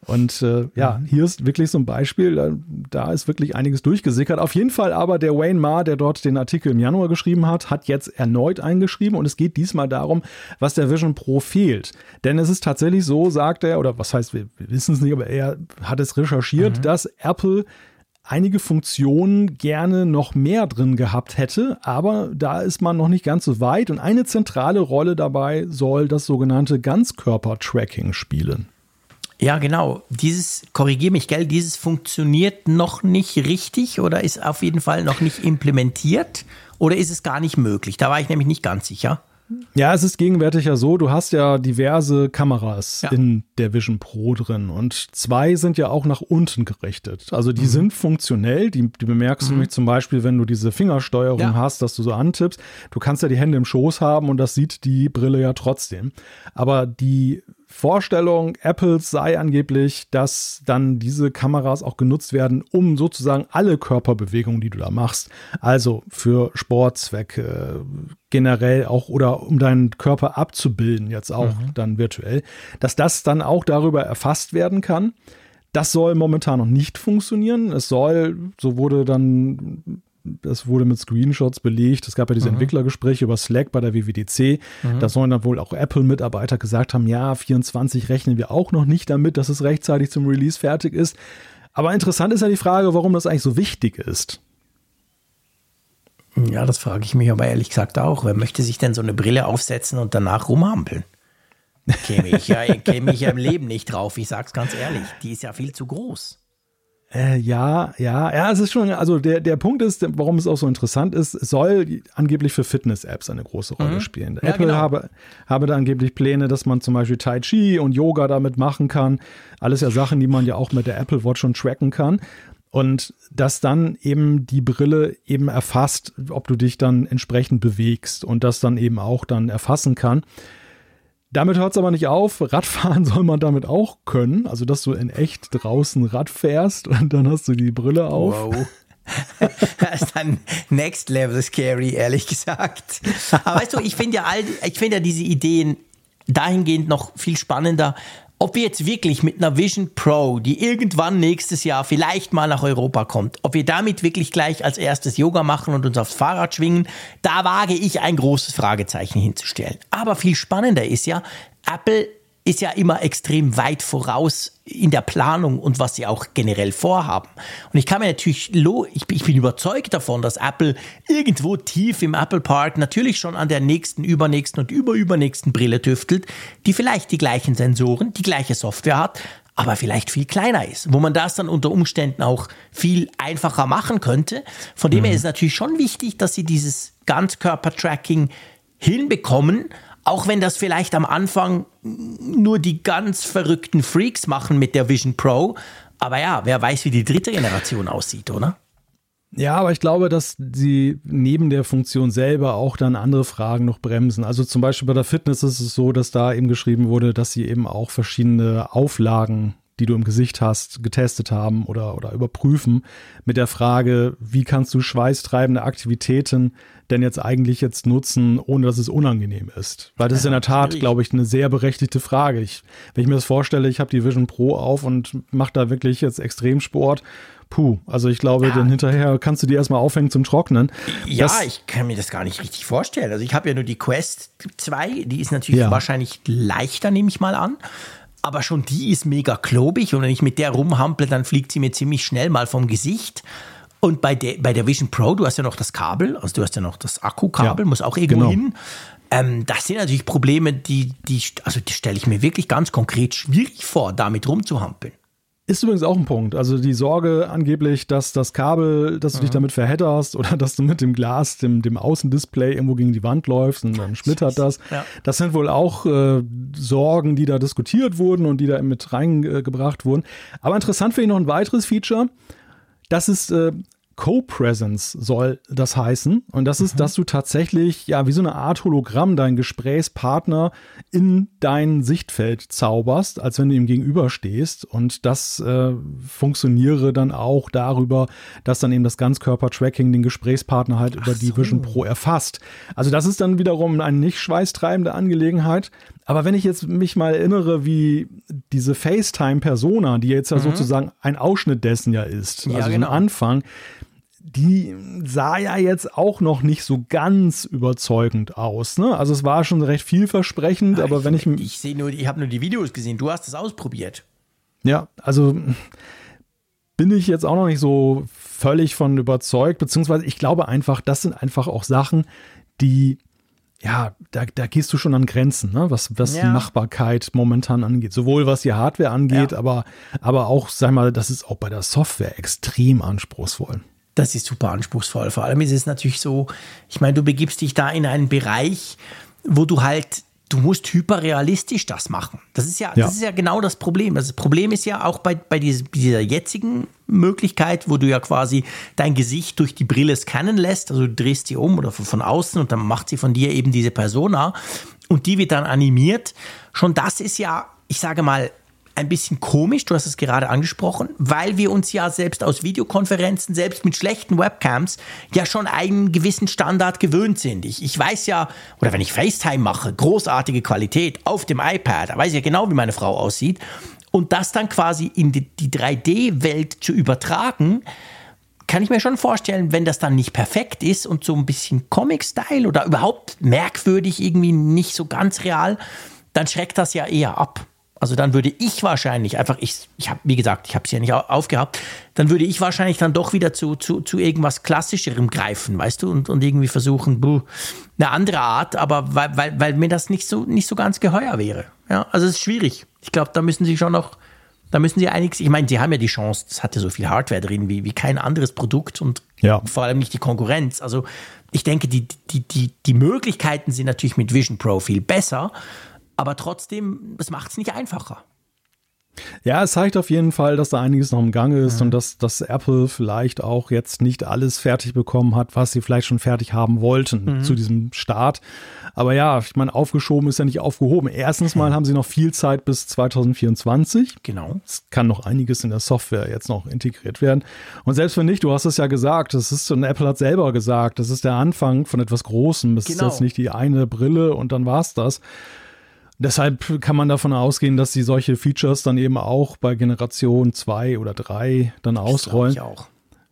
Und äh, ja, mhm. hier ist wirklich so ein Beispiel, da, da, ist wirklich einiges durchgesickert. Auf jeden Fall aber der Wayne Ma, der dort den Artikel im Januar geschrieben hat, hat jetzt erneut eingeschrieben und es geht diesmal darum, was der Vision Pro fehlt. Denn es ist tatsächlich so, sagt er, oder was heißt, wir, wir wissen es nicht, aber er hat es recherchiert, mhm. dass Apple einige Funktionen gerne noch mehr drin gehabt hätte, aber da ist man noch nicht ganz so weit und eine zentrale Rolle dabei soll das sogenannte Ganzkörper-Tracking spielen. Ja, genau. Dieses, korrigier mich, gell, dieses funktioniert noch nicht richtig oder ist auf jeden Fall noch nicht implementiert oder ist es gar nicht möglich? Da war ich nämlich nicht ganz sicher. Ja, es ist gegenwärtig ja so, du hast ja diverse Kameras ja. in der Vision Pro drin und zwei sind ja auch nach unten gerichtet. Also die mhm. sind funktionell, die, die bemerkst mhm. du nämlich zum Beispiel, wenn du diese Fingersteuerung ja. hast, dass du so antippst. Du kannst ja die Hände im Schoß haben und das sieht die Brille ja trotzdem. Aber die Vorstellung Apples sei angeblich, dass dann diese Kameras auch genutzt werden, um sozusagen alle Körperbewegungen, die du da machst, also für Sportzwecke generell auch oder um deinen Körper abzubilden, jetzt auch mhm. dann virtuell, dass das dann auch darüber erfasst werden kann. Das soll momentan noch nicht funktionieren. Es soll, so wurde dann das wurde mit Screenshots belegt. Es gab ja diese mhm. Entwicklergespräche über Slack bei der WWDC. Mhm. Da sollen dann wohl auch Apple-Mitarbeiter gesagt haben, ja, 24 rechnen wir auch noch nicht damit, dass es rechtzeitig zum Release fertig ist. Aber interessant ist ja die Frage, warum das eigentlich so wichtig ist. Ja, das frage ich mich aber ehrlich gesagt auch. Wer möchte sich denn so eine Brille aufsetzen und danach rumhampeln? Käme ich ja, käme ich ja im Leben nicht drauf. Ich sag's ganz ehrlich. Die ist ja viel zu groß. Äh, ja, ja, ja, es ist schon, also der, der Punkt ist, warum es auch so interessant ist, soll angeblich für Fitness-Apps eine große Rolle mhm. spielen. Ja, Apple genau. habe, habe da angeblich Pläne, dass man zum Beispiel Tai Chi und Yoga damit machen kann. Alles ja Sachen, die man ja auch mit der Apple Watch schon tracken kann. Und dass dann eben die Brille eben erfasst, ob du dich dann entsprechend bewegst und das dann eben auch dann erfassen kann. Damit hört es aber nicht auf. Radfahren soll man damit auch können. Also, dass du in echt draußen Rad fährst und dann hast du die Brille auf. Wow. das ist dann next level scary, ehrlich gesagt. Aber weißt du, ich finde ja all, ich finde ja diese Ideen dahingehend noch viel spannender, ob wir jetzt wirklich mit einer Vision Pro, die irgendwann nächstes Jahr vielleicht mal nach Europa kommt, ob wir damit wirklich gleich als erstes Yoga machen und uns aufs Fahrrad schwingen, da wage ich ein großes Fragezeichen hinzustellen. Aber viel spannender ist ja, Apple ist ja immer extrem weit voraus in der Planung und was sie auch generell vorhaben. Und ich kann mir natürlich, ich bin überzeugt davon, dass Apple irgendwo tief im Apple Park natürlich schon an der nächsten, übernächsten und überübernächsten Brille tüftelt, die vielleicht die gleichen Sensoren, die gleiche Software hat, aber vielleicht viel kleiner ist, wo man das dann unter Umständen auch viel einfacher machen könnte. Von dem her mhm. ist es natürlich schon wichtig, dass sie dieses Ganzkörper-Tracking hinbekommen, auch wenn das vielleicht am Anfang nur die ganz verrückten Freaks machen mit der Vision Pro. Aber ja, wer weiß, wie die dritte Generation aussieht, oder? Ja, aber ich glaube, dass sie neben der Funktion selber auch dann andere Fragen noch bremsen. Also zum Beispiel bei der Fitness ist es so, dass da eben geschrieben wurde, dass sie eben auch verschiedene Auflagen die du im Gesicht hast, getestet haben oder, oder überprüfen mit der Frage, wie kannst du schweißtreibende Aktivitäten denn jetzt eigentlich jetzt nutzen, ohne dass es unangenehm ist? Weil das ja, ist in der Tat, glaube ich, eine sehr berechtigte Frage. Ich, wenn ich mir das vorstelle, ich habe die Vision Pro auf und mache da wirklich jetzt Extremsport, puh, also ich glaube, ja. dann hinterher kannst du die erstmal aufhängen zum Trocknen. Ja, das, ich kann mir das gar nicht richtig vorstellen. Also ich habe ja nur die Quest 2, die ist natürlich ja. wahrscheinlich leichter, nehme ich mal an aber schon die ist mega klobig und wenn ich mit der rumhample, dann fliegt sie mir ziemlich schnell mal vom Gesicht. Und bei der, bei der Vision Pro, du hast ja noch das Kabel, also du hast ja noch das Akkukabel, ja, muss auch irgendwo genau. hin. Ähm, das sind natürlich Probleme, die, die, also die stelle ich mir wirklich ganz konkret schwierig vor, damit rumzuhampeln. Ist übrigens auch ein Punkt. Also die Sorge angeblich, dass das Kabel, dass du mhm. dich damit verhedderst oder dass du mit dem Glas, dem, dem Außendisplay irgendwo gegen die Wand läufst und dann schlittert das. Ja. Das sind wohl auch äh, Sorgen, die da diskutiert wurden und die da mit reingebracht wurden. Aber interessant finde ich noch ein weiteres Feature. Das ist äh, Co-Presence soll das heißen. Und das ist, mhm. dass du tatsächlich, ja, wie so eine Art Hologramm deinen Gesprächspartner in dein Sichtfeld zauberst, als wenn du ihm gegenüberstehst. Und das äh, funktioniere dann auch darüber, dass dann eben das Ganzkörper-Tracking den Gesprächspartner halt Ach über die so. Vision Pro erfasst. Also das ist dann wiederum eine nicht schweißtreibende Angelegenheit. Aber wenn ich jetzt mich mal erinnere, wie diese FaceTime-Persona, die jetzt ja mhm. sozusagen ein Ausschnitt dessen ja ist, ja, also genau. ein Anfang, die sah ja jetzt auch noch nicht so ganz überzeugend aus. Ne? Also es war schon recht vielversprechend, ja, aber ich, wenn ich ich sehe nur, ich habe nur die Videos gesehen. Du hast es ausprobiert. Ja, also bin ich jetzt auch noch nicht so völlig von überzeugt, beziehungsweise ich glaube einfach, das sind einfach auch Sachen, die ja, da, da gehst du schon an Grenzen, ne? was, was ja. die Machbarkeit momentan angeht. Sowohl was die Hardware angeht, ja. aber, aber auch, sag mal, das ist auch bei der Software extrem anspruchsvoll. Das ist super anspruchsvoll. Vor allem ist es natürlich so, ich meine, du begibst dich da in einen Bereich, wo du halt, du musst hyperrealistisch das machen. Das ist ja, ja. das ist ja genau das Problem. Das Problem ist ja auch bei, bei dieser, dieser jetzigen Möglichkeit, wo du ja quasi dein Gesicht durch die Brille scannen lässt, also du drehst sie um oder von, von außen und dann macht sie von dir eben diese Persona und die wird dann animiert. Schon das ist ja, ich sage mal, ein bisschen komisch, du hast es gerade angesprochen, weil wir uns ja selbst aus Videokonferenzen, selbst mit schlechten Webcams, ja schon einen gewissen Standard gewöhnt sind. Ich, ich weiß ja, oder wenn ich FaceTime mache, großartige Qualität auf dem iPad, da weiß ich ja genau, wie meine Frau aussieht. Und das dann quasi in die, die 3D-Welt zu übertragen, kann ich mir schon vorstellen, wenn das dann nicht perfekt ist und so ein bisschen Comic-Style oder überhaupt merkwürdig, irgendwie nicht so ganz real, dann schreckt das ja eher ab. Also dann würde ich wahrscheinlich einfach, ich, ich habe, wie gesagt, ich habe es ja nicht aufgehabt, dann würde ich wahrscheinlich dann doch wieder zu, zu, zu irgendwas Klassischerem greifen, weißt du, und, und irgendwie versuchen, buh, eine andere Art, aber weil, weil, weil mir das nicht so, nicht so ganz geheuer wäre. Ja, also es ist schwierig. Ich glaube, da müssen sie schon noch, da müssen sie einiges, ich meine, sie haben ja die Chance, das hat ja so viel Hardware drin wie, wie kein anderes Produkt und ja. vor allem nicht die Konkurrenz. Also ich denke, die, die, die, die Möglichkeiten sind natürlich mit Vision Pro viel besser, aber trotzdem, es macht es nicht einfacher. Ja, es zeigt auf jeden Fall, dass da einiges noch im Gange ist mhm. und dass, dass Apple vielleicht auch jetzt nicht alles fertig bekommen hat, was sie vielleicht schon fertig haben wollten mhm. zu diesem Start. Aber ja, ich meine, aufgeschoben ist ja nicht aufgehoben. Erstens mal haben sie noch viel Zeit bis 2024. Genau. Es kann noch einiges in der Software jetzt noch integriert werden. Und selbst wenn nicht, du hast es ja gesagt, das ist, und Apple hat selber gesagt, das ist der Anfang von etwas Großem. Es genau. ist jetzt nicht die eine Brille und dann war's das. Deshalb kann man davon ausgehen, dass sie solche Features dann eben auch bei Generation 2 oder 3 dann das ausrollen. Ich, auch.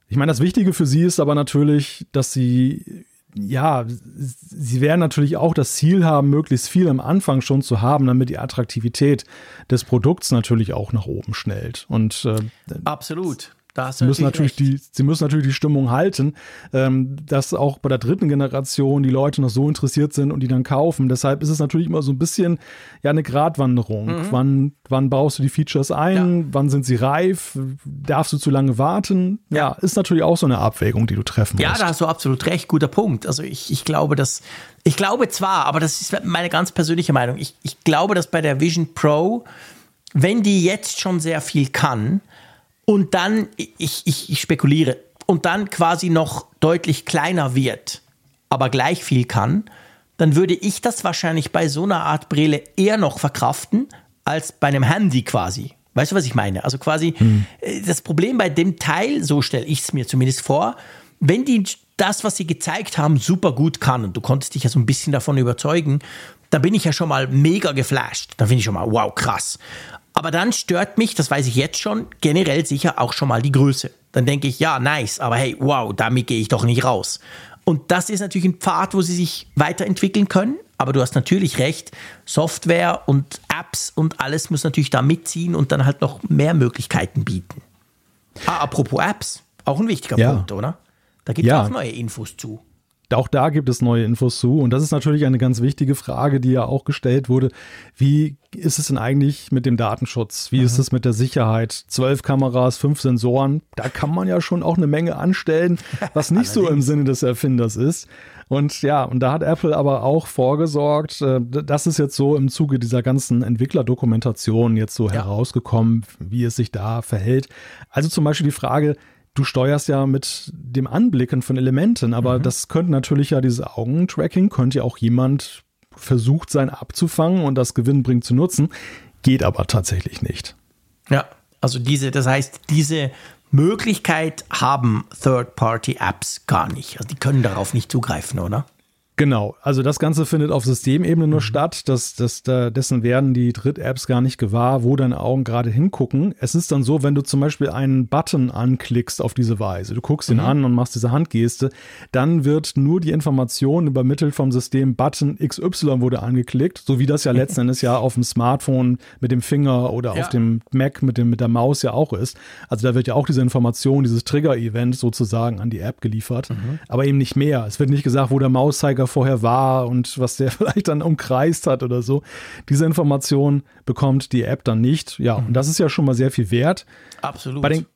ich meine, das Wichtige für sie ist aber natürlich, dass sie ja, sie werden natürlich auch das Ziel haben, möglichst viel am Anfang schon zu haben, damit die Attraktivität des Produkts natürlich auch nach oben schnellt. Und äh, absolut. Sie müssen natürlich die, sie müssen natürlich die Stimmung halten, ähm, dass auch bei der dritten Generation die Leute noch so interessiert sind und die dann kaufen. Deshalb ist es natürlich immer so ein bisschen ja eine Gratwanderung. Mhm. Wann, wann baust du die Features ein? Ja. Wann sind sie reif? Darfst du zu lange warten? Ja, ja, ist natürlich auch so eine Abwägung, die du treffen ja, musst. Ja, da hast du absolut recht. Guter Punkt. Also ich, ich glaube, dass ich glaube zwar, aber das ist meine ganz persönliche Meinung. Ich, ich glaube, dass bei der Vision Pro, wenn die jetzt schon sehr viel kann, und dann, ich, ich, ich spekuliere, und dann quasi noch deutlich kleiner wird, aber gleich viel kann, dann würde ich das wahrscheinlich bei so einer Art Brille eher noch verkraften als bei einem Handy quasi. Weißt du, was ich meine? Also quasi hm. Äh, das Problem bei dem Teil, so stelle ich es mir zumindest vor, wenn die das, was sie gezeigt haben, super gut kann und du konntest dich ja so ein bisschen davon überzeugen, dann bin ich ja schon mal mega geflasht. Dann finde ich schon mal, wow, krass. Aber dann stört mich, das weiß ich jetzt schon, generell sicher auch schon mal die Größe. Dann denke ich, ja, nice, aber hey, wow, damit gehe ich doch nicht raus. Und das ist natürlich ein Pfad, wo sie sich weiterentwickeln können. Aber du hast natürlich recht, Software und Apps und alles muss natürlich da mitziehen und dann halt noch mehr Möglichkeiten bieten. Ah, apropos Apps, auch ein wichtiger ja. Punkt, oder? Da gibt es ja. auch neue Infos zu. Auch da gibt es neue Infos zu. Und das ist natürlich eine ganz wichtige Frage, die ja auch gestellt wurde. Wie ist es denn eigentlich mit dem Datenschutz? Wie mhm. ist es mit der Sicherheit? Zwölf Kameras, fünf Sensoren. Da kann man ja schon auch eine Menge anstellen, was nicht so im Sinne des Erfinders ist. Und ja, und da hat Apple aber auch vorgesorgt, äh, das ist jetzt so im Zuge dieser ganzen Entwicklerdokumentation jetzt so ja. herausgekommen, wie es sich da verhält. Also zum Beispiel die Frage, du steuerst ja mit dem Anblicken von Elementen, aber mhm. das könnte natürlich ja dieses Augentracking, könnte ja auch jemand versucht sein abzufangen und das gewinnbringend zu nutzen, geht aber tatsächlich nicht. Ja, also diese, das heißt, diese Möglichkeit haben Third-Party-Apps gar nicht. Also die können darauf nicht zugreifen, oder? Genau, also das Ganze findet auf Systemebene nur mhm. statt. Das, das, dessen werden die Dritt-Apps gar nicht gewahr, wo deine Augen gerade hingucken. Es ist dann so, wenn du zum Beispiel einen Button anklickst auf diese Weise, du guckst mhm. ihn an und machst diese Handgeste, dann wird nur die Information übermittelt vom System Button XY wurde angeklickt, so wie das ja letzten Endes ja auf dem Smartphone mit dem Finger oder ja. auf dem Mac mit, dem, mit der Maus ja auch ist. Also da wird ja auch diese Information, dieses Trigger-Event sozusagen an die App geliefert, mhm. aber eben nicht mehr. Es wird nicht gesagt, wo der Mauszeiger Verteidiger vorher war und was der vielleicht dann umkreist hat oder so. Diese Information bekommt die App dann nicht. Ja, mhm. und das ist ja schon mal sehr viel wert. Absolut. Bei den,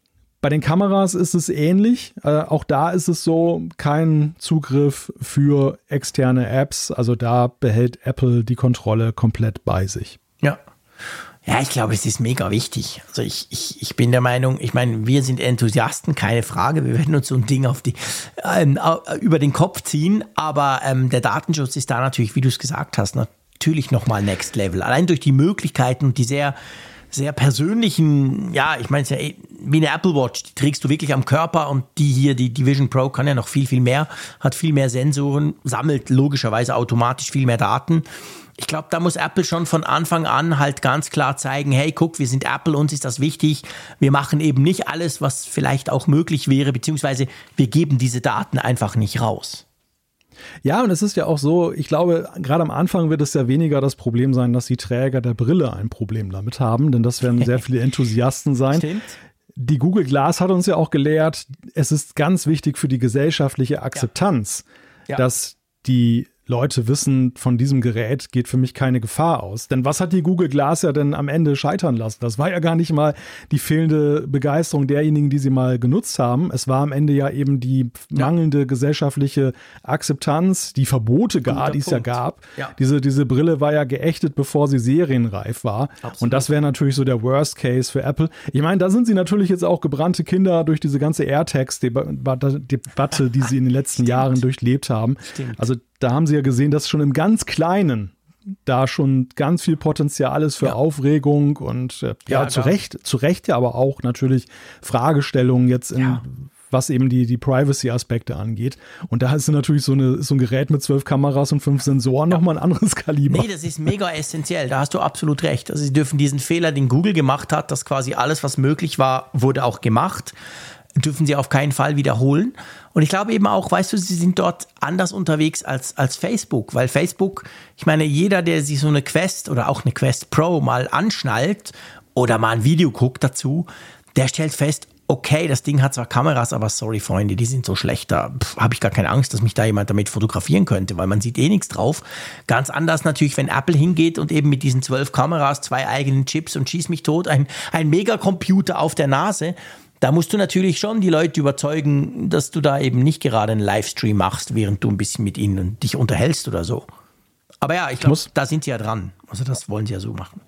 bei den Kameras ist es ähnlich. Äh, auch da ist es so, kein Zugriff für externe Apps. Also da behält Apple die Kontrolle komplett bei sich. Ja. Ja, ich glaube, es ist mega wichtig. Also ich, ich, ich bin der Meinung, ich meine, wir sind Enthusiasten, keine Frage. Wir werden uns so ein Ding auf die, ähm, über den Kopf ziehen. Aber ähm, der Datenschutz ist da natürlich, wie du es gesagt hast, natürlich nochmal Next Level. Allein durch die Möglichkeiten und die sehr sehr persönlichen, ja, ich meine es ja eh, wie eine Apple Watch, die trägst du wirklich am Körper und die hier, die, die Vision Pro kann ja noch viel, viel mehr, hat viel mehr Sensoren, sammelt logischerweise automatisch viel mehr Daten. Ich glaube, da muss Apple schon von Anfang an halt ganz klar zeigen, hey, guck, wir sind Apple, uns ist das wichtig. Wir machen eben nicht alles, was vielleicht auch möglich wäre, beziehungsweise wir geben diese Daten einfach nicht raus. Ja, und es ist ja auch so, ich glaube, gerade am Anfang wird es ja weniger das Problem sein, dass die Träger der Brille ein Problem damit haben, denn das werden sehr viele Enthusiasten sein. Stimmt. Die Google Glass hat uns ja auch gelehrt, es ist ganz wichtig für die gesellschaftliche Akzeptanz, ja. Ja. dass die Leute wissen, von diesem Gerät geht für mich keine Gefahr aus. Denn was hat die Google Glass ja denn am Ende scheitern lassen? Das war ja gar nicht mal die fehlende Begeisterung derjenigen, die sie mal genutzt haben. Es war am Ende ja eben die mangelnde ja. gesellschaftliche Akzeptanz, die Verbote gar, die es ja gab. Ja. Diese, diese Brille war ja geächtet, bevor sie serienreif war. Absolut. Und das wäre natürlich so der Worst Case für Apple. Ich meine, da sind sie natürlich jetzt auch gebrannte Kinder durch diese ganze AirTags-Debatte, die sie in den letzten Jahren durchlebt haben. Stimmt. Also da haben sie ja gesehen, dass schon im ganz Kleinen da schon ganz viel Potenzial ist für ja. Aufregung und äh, ja, ja zu Recht, zu Recht ja aber auch natürlich Fragestellungen jetzt in, ja. was eben die, die Privacy-Aspekte angeht. Und da ist natürlich so, eine, so ein Gerät mit zwölf Kameras und fünf Sensoren ja. nochmal ein anderes Kaliber. Nee, das ist mega essentiell. Da hast du absolut recht. Also sie dürfen diesen Fehler, den Google gemacht hat, dass quasi alles, was möglich war, wurde auch gemacht dürfen sie auf keinen Fall wiederholen. Und ich glaube eben auch, weißt du, sie sind dort anders unterwegs als, als Facebook, weil Facebook, ich meine, jeder, der sich so eine Quest oder auch eine Quest Pro mal anschnallt oder mal ein Video guckt dazu, der stellt fest, okay, das Ding hat zwar Kameras, aber sorry, Freunde, die sind so schlecht, da habe ich gar keine Angst, dass mich da jemand damit fotografieren könnte, weil man sieht eh nichts drauf. Ganz anders natürlich, wenn Apple hingeht und eben mit diesen zwölf Kameras, zwei eigenen Chips und schieß mich tot, ein, ein Megacomputer auf der Nase, da musst du natürlich schon die Leute überzeugen, dass du da eben nicht gerade einen Livestream machst, während du ein bisschen mit ihnen dich unterhältst oder so. Aber ja, ich glaube, da sind sie ja dran. Also das wollen sie ja so machen.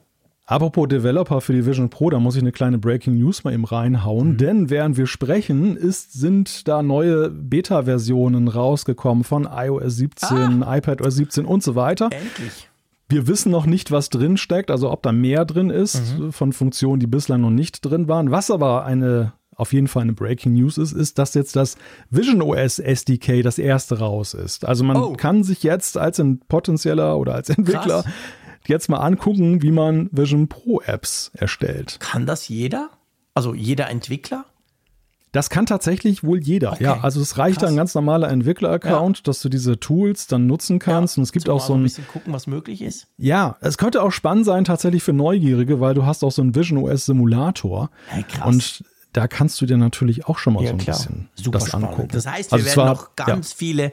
Apropos Developer für die Vision Pro, da muss ich eine kleine Breaking News mal eben reinhauen, mhm. denn während wir sprechen, ist, sind da neue Beta-Versionen rausgekommen von iOS 17, ah. iPadOS 17 und so weiter. Endlich. Wir wissen noch nicht, was drin steckt, also ob da mehr drin ist mhm. von Funktionen, die bislang noch nicht drin waren. Was aber eine auf jeden Fall eine Breaking News ist, ist, dass jetzt das Vision OS SDK das erste raus ist. Also man oh. kann sich jetzt als ein potenzieller oder als Entwickler Krass. jetzt mal angucken, wie man Vision Pro Apps erstellt. Kann das jeder? Also jeder Entwickler? Das kann tatsächlich wohl jeder. Okay. Ja, also es reicht Krass. ein ganz normaler Entwickler-Account, ja. dass du diese Tools dann nutzen kannst. Ja, und es gibt auch so ein, ein bisschen gucken, was möglich ist. Ja, es könnte auch spannend sein tatsächlich für Neugierige, weil du hast auch so einen Vision OS Simulator. Hey, krass. Und da kannst du dir natürlich auch schon mal ja, so ein klar. bisschen Super das spannend. angucken. Das heißt, wir also werden zwar, noch ganz viele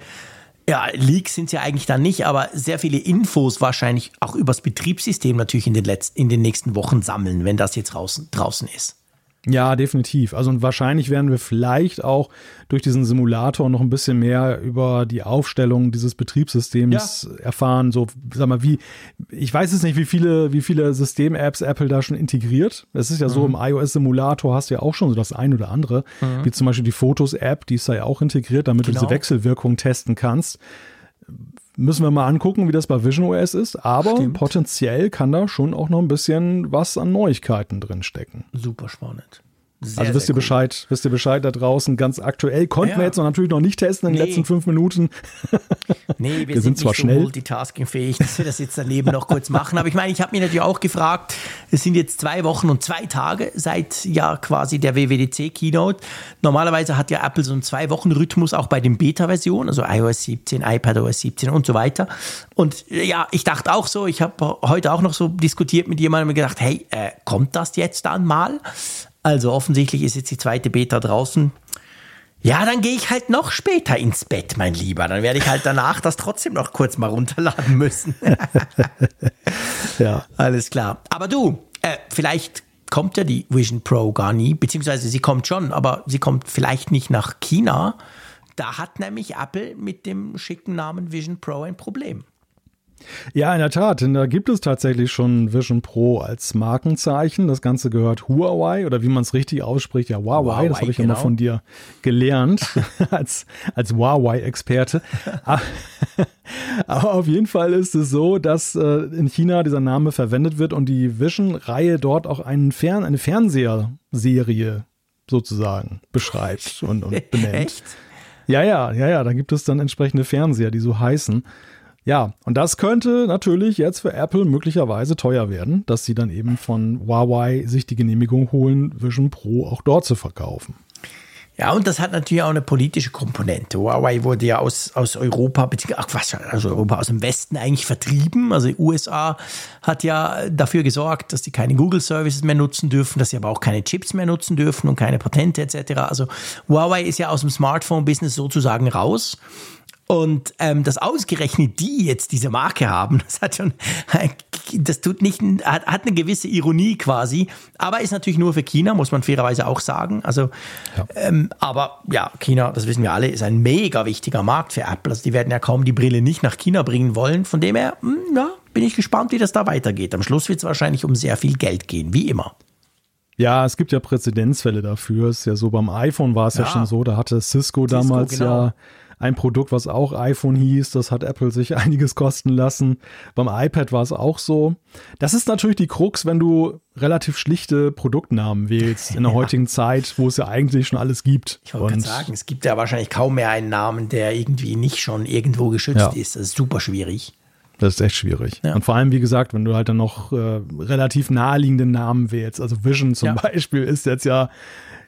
ja, Leaks sind ja eigentlich dann nicht, aber sehr viele Infos wahrscheinlich auch übers Betriebssystem natürlich in den, letzten, in den nächsten Wochen sammeln, wenn das jetzt draußen, draußen ist. Ja, definitiv. Also und wahrscheinlich werden wir vielleicht auch durch diesen Simulator noch ein bisschen mehr über die Aufstellung dieses Betriebssystems ja. erfahren. So, sag mal, wie, ich weiß jetzt nicht, wie viele, wie viele System-Apps Apple da schon integriert. Es ist ja mhm. so, im iOS-Simulator hast du ja auch schon so das ein oder andere, mhm. wie zum Beispiel die Fotos-App, die ist da ja auch integriert, damit genau. du diese Wechselwirkung testen kannst müssen wir mal angucken, wie das bei Vision OS ist. Aber Stimmt. potenziell kann da schon auch noch ein bisschen was an Neuigkeiten drin stecken. Super spannend. Sehr, also wisst ihr Bescheid, wisst ihr Bescheid da draußen, ganz aktuell. Konnten ja. wir jetzt noch natürlich noch nicht testen in den nee. letzten fünf Minuten. Nee, wir, wir sind, sind zwar so schnell. multitaskingfähig, dass wir das jetzt daneben noch kurz machen. Aber ich meine, ich habe mich natürlich auch gefragt, es sind jetzt zwei Wochen und zwei Tage seit ja quasi der WWDC-Keynote. Normalerweise hat ja Apple so einen Zwei-Wochen-Rhythmus auch bei den Beta-Versionen, also iOS 17, iPadOS 17 und so weiter. Und ja, ich dachte auch so, ich habe heute auch noch so diskutiert mit jemandem und gedacht, hey, äh, kommt das jetzt dann mal? Also offensichtlich ist jetzt die zweite Beta draußen. Ja, dann gehe ich halt noch später ins Bett, mein Lieber. Dann werde ich halt danach das trotzdem noch kurz mal runterladen müssen. ja. Alles klar. Aber du, äh, vielleicht kommt ja die Vision Pro gar nie, beziehungsweise sie kommt schon, aber sie kommt vielleicht nicht nach China. Da hat nämlich Apple mit dem schicken Namen Vision Pro ein Problem. Ja, in der Tat, denn da gibt es tatsächlich schon Vision Pro als Markenzeichen. Das Ganze gehört Huawei oder wie man es richtig ausspricht, ja Huawei, Huawei das habe ich genau. ja mal von dir gelernt als, als Huawei-Experte. Aber auf jeden Fall ist es so, dass äh, in China dieser Name verwendet wird und die Vision-Reihe dort auch einen Fern-, eine Fernseherserie sozusagen beschreibt und, und benennt. Echt? Ja, ja, ja, ja, da gibt es dann entsprechende Fernseher, die so heißen. Ja, und das könnte natürlich jetzt für Apple möglicherweise teuer werden, dass sie dann eben von Huawei sich die Genehmigung holen, Vision Pro auch dort zu verkaufen. Ja, und das hat natürlich auch eine politische Komponente. Huawei wurde ja aus, aus Europa, ach was, also Europa, aus dem Westen eigentlich vertrieben. Also die USA hat ja dafür gesorgt, dass die keine Google-Services mehr nutzen dürfen, dass sie aber auch keine Chips mehr nutzen dürfen und keine Patente etc. Also Huawei ist ja aus dem Smartphone-Business sozusagen raus. Und ähm, das ausgerechnet die jetzt diese Marke haben, das hat schon, das tut nicht, hat, hat eine gewisse Ironie quasi, aber ist natürlich nur für China, muss man fairerweise auch sagen. Also, ja. ähm, aber ja, China, das wissen wir alle, ist ein mega wichtiger Markt für Apple. Also die werden ja kaum die Brille nicht nach China bringen wollen. Von dem her, mh, hm, ja, bin ich gespannt, wie das da weitergeht. Am Schluss wird es wahrscheinlich um sehr viel Geld gehen, wie immer. Ja, es gibt ja Präzedenzfälle dafür. Es ist ja so, beim iPhone war es ja. ja. schon so, da hatte Cisco, Cisco damals genau. ja ein Produkt, was auch iPhone hieß. Das hat Apple sich einiges kosten lassen. Beim iPad war es auch so. Das ist natürlich die Krux, wenn du relativ schlichte Produktnamen wählst in der ja. heutigen Zeit, wo es ja eigentlich schon alles gibt. Ich wollte sagen, es gibt ja wahrscheinlich kaum mehr einen Namen, der irgendwie nicht schon irgendwo geschützt ja. ist. Das ist super schwierig. Das ist echt schwierig. Ja. Und vor allem, wie gesagt, wenn du halt dann noch äh, relativ naheliegende Namen wählst, also Vision zum Beispiel ist jetzt ja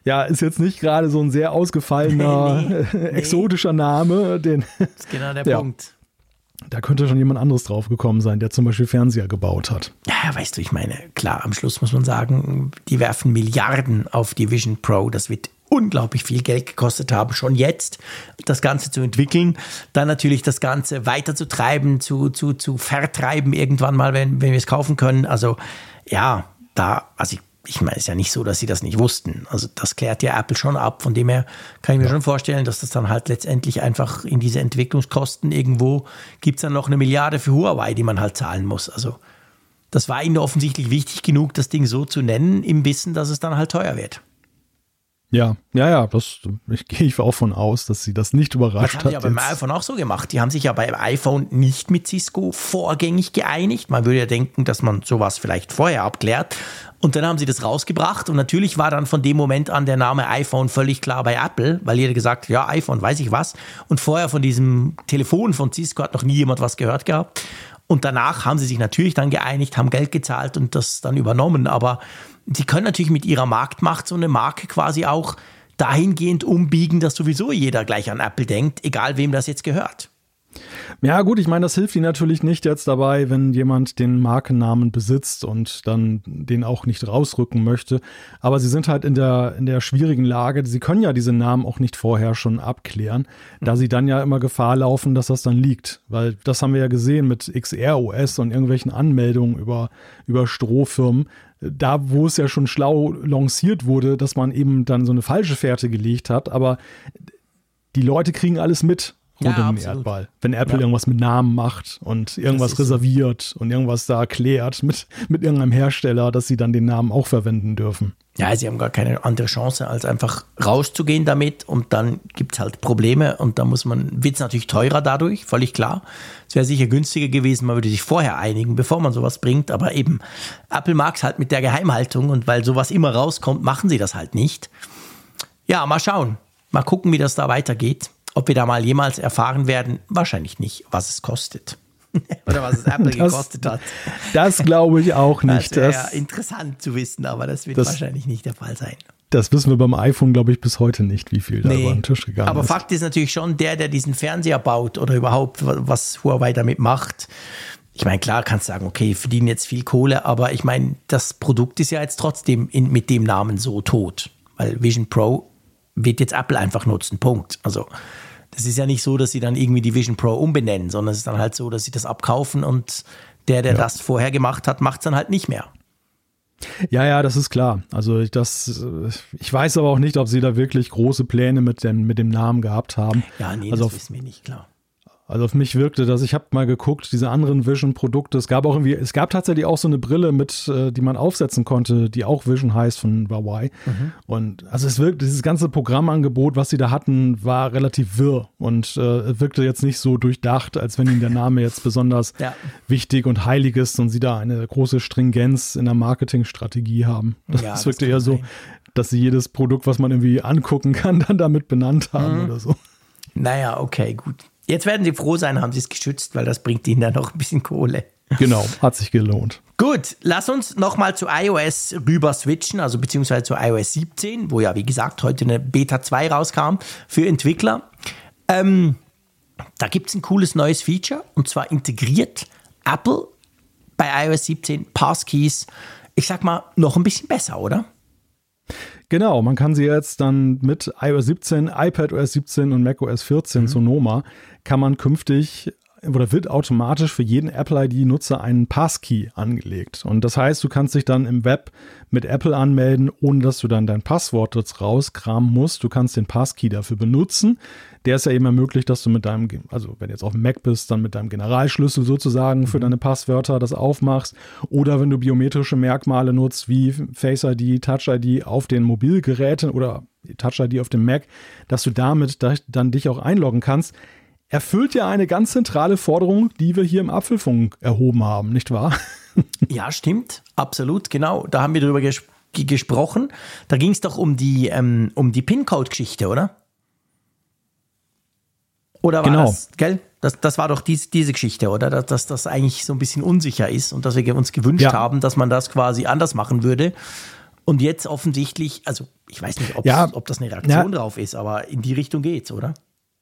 ja, ist jetzt nicht gerade so ein sehr ausgefallener, nee, nee, exotischer Name. Den, das ist genau der ja, Punkt. Da könnte schon jemand anderes drauf gekommen sein, der zum Beispiel Fernseher gebaut hat. Ja, weißt du, ich meine, klar, am Schluss muss man sagen, die werfen Milliarden auf die Vision Pro. Das wird unglaublich viel Geld gekostet haben, schon jetzt das Ganze zu entwickeln, dann natürlich das Ganze weiterzutreiben, zu, zu, zu vertreiben irgendwann mal, wenn, wenn wir es kaufen können. Also ja, da, also ich ich meine, es ist ja nicht so, dass sie das nicht wussten. Also das klärt ja Apple schon ab. Von dem her kann ich mir ja. schon vorstellen, dass das dann halt letztendlich einfach in diese Entwicklungskosten irgendwo gibt es dann noch eine Milliarde für Huawei, die man halt zahlen muss. Also das war ihnen offensichtlich wichtig genug, das Ding so zu nennen, im Wissen, dass es dann halt teuer wird. Ja, ja, ja, das ich, gehe ich auch von aus, dass sie das nicht überrascht das hat. Das haben ja beim iPhone auch so gemacht. Die haben sich ja beim iPhone nicht mit Cisco vorgängig geeinigt. Man würde ja denken, dass man sowas vielleicht vorher abklärt. Und dann haben sie das rausgebracht und natürlich war dann von dem Moment an der Name iPhone völlig klar bei Apple, weil jeder gesagt, ja, iPhone, weiß ich was. Und vorher von diesem Telefon von Cisco hat noch nie jemand was gehört gehabt. Und danach haben sie sich natürlich dann geeinigt, haben Geld gezahlt und das dann übernommen. Aber sie können natürlich mit ihrer Marktmacht so eine Marke quasi auch dahingehend umbiegen, dass sowieso jeder gleich an Apple denkt, egal wem das jetzt gehört. Ja, gut, ich meine, das hilft ihnen natürlich nicht jetzt dabei, wenn jemand den Markennamen besitzt und dann den auch nicht rausrücken möchte. Aber sie sind halt in der, in der schwierigen Lage. Sie können ja diese Namen auch nicht vorher schon abklären, da sie dann ja immer Gefahr laufen, dass das dann liegt. Weil das haben wir ja gesehen mit XROS und irgendwelchen Anmeldungen über, über Strohfirmen. Da, wo es ja schon schlau lanciert wurde, dass man eben dann so eine falsche Fährte gelegt hat. Aber die Leute kriegen alles mit rund ja, um den Erdball. Wenn Apple ja. irgendwas mit Namen macht und irgendwas reserviert so. und irgendwas da erklärt mit, mit irgendeinem Hersteller, dass sie dann den Namen auch verwenden dürfen. Ja, sie haben gar keine andere Chance, als einfach rauszugehen damit und dann gibt es halt Probleme und da muss man, wird es natürlich teurer dadurch, völlig klar. Es wäre sicher günstiger gewesen, man würde sich vorher einigen, bevor man sowas bringt, aber eben, Apple mag es halt mit der Geheimhaltung und weil sowas immer rauskommt, machen sie das halt nicht. Ja, mal schauen. Mal gucken, wie das da weitergeht. Ob wir da mal jemals erfahren werden, wahrscheinlich nicht, was es kostet. Oder was es Apple das, gekostet hat. Das glaube ich auch nicht. Das wäre ja interessant zu wissen, aber das wird das, wahrscheinlich nicht der Fall sein. Das wissen wir beim iPhone, glaube ich, bis heute nicht, wie viel da nee, über den Tisch gegangen aber ist. Aber Fakt ist natürlich schon, der, der diesen Fernseher baut oder überhaupt was Huawei damit macht. Ich meine, klar kannst du sagen, okay, verdienen jetzt viel Kohle, aber ich meine, das Produkt ist ja jetzt trotzdem in, mit dem Namen so tot. Weil Vision Pro wird jetzt Apple einfach nutzen. Punkt. Also das ist ja nicht so, dass sie dann irgendwie die Vision Pro umbenennen, sondern es ist dann halt so, dass sie das abkaufen und der, der ja. das vorher gemacht hat, macht es dann halt nicht mehr. Ja, ja, das ist klar. Also das, ich weiß aber auch nicht, ob sie da wirklich große Pläne mit dem, mit dem Namen gehabt haben. Ja, nee, also das wissen wir nicht, klar. Also auf mich wirkte das, ich habe mal geguckt, diese anderen Vision-Produkte. Es gab auch irgendwie, es gab tatsächlich auch so eine Brille mit, äh, die man aufsetzen konnte, die auch Vision heißt von Huawei. Mhm. Und also es wirkt, dieses ganze Programmangebot, was sie da hatten, war relativ wirr und äh, wirkte jetzt nicht so durchdacht, als wenn ihnen der Name jetzt besonders ja. wichtig und heilig ist und sie da eine große Stringenz in der Marketingstrategie haben. Das, ja, das wirkte eher so, dass sie jedes Produkt, was man irgendwie angucken kann, dann damit benannt haben mhm. oder so. Naja, okay, gut. Jetzt werden Sie froh sein, haben Sie es geschützt, weil das bringt Ihnen dann noch ein bisschen Kohle. Genau, hat sich gelohnt. Gut, lass uns nochmal zu iOS rüber switchen, also beziehungsweise zu iOS 17, wo ja, wie gesagt, heute eine Beta 2 rauskam für Entwickler. Ähm, da gibt es ein cooles neues Feature und zwar integriert Apple bei iOS 17 Passkeys, ich sag mal, noch ein bisschen besser, oder? Genau, man kann sie jetzt dann mit iOS 17, iPadOS 17 und macOS 14 mhm. Sonoma kann man künftig oder wird automatisch für jeden Apple ID-Nutzer einen Passkey angelegt. Und das heißt, du kannst dich dann im Web mit Apple anmelden, ohne dass du dann dein Passwort jetzt rauskramen musst. Du kannst den Passkey dafür benutzen. Der ist ja eben ermöglicht, dass du mit deinem, also wenn du jetzt auf dem Mac bist, dann mit deinem Generalschlüssel sozusagen für mhm. deine Passwörter das aufmachst. Oder wenn du biometrische Merkmale nutzt, wie Face ID, Touch ID auf den Mobilgeräten oder Touch ID auf dem Mac, dass du damit dann dich auch einloggen kannst erfüllt ja eine ganz zentrale Forderung, die wir hier im Apfelfunk erhoben haben, nicht wahr? Ja, stimmt, absolut, genau. Da haben wir drüber ges gesprochen. Da ging es doch um die, ähm, um die PIN-Code-Geschichte, oder? Oder war genau. das, gell? Das, das war doch dies, diese Geschichte, oder? Dass, dass das eigentlich so ein bisschen unsicher ist und dass wir uns gewünscht ja. haben, dass man das quasi anders machen würde. Und jetzt offensichtlich, also ich weiß nicht, ja. ob das eine Reaktion ja. drauf ist, aber in die Richtung geht's, oder?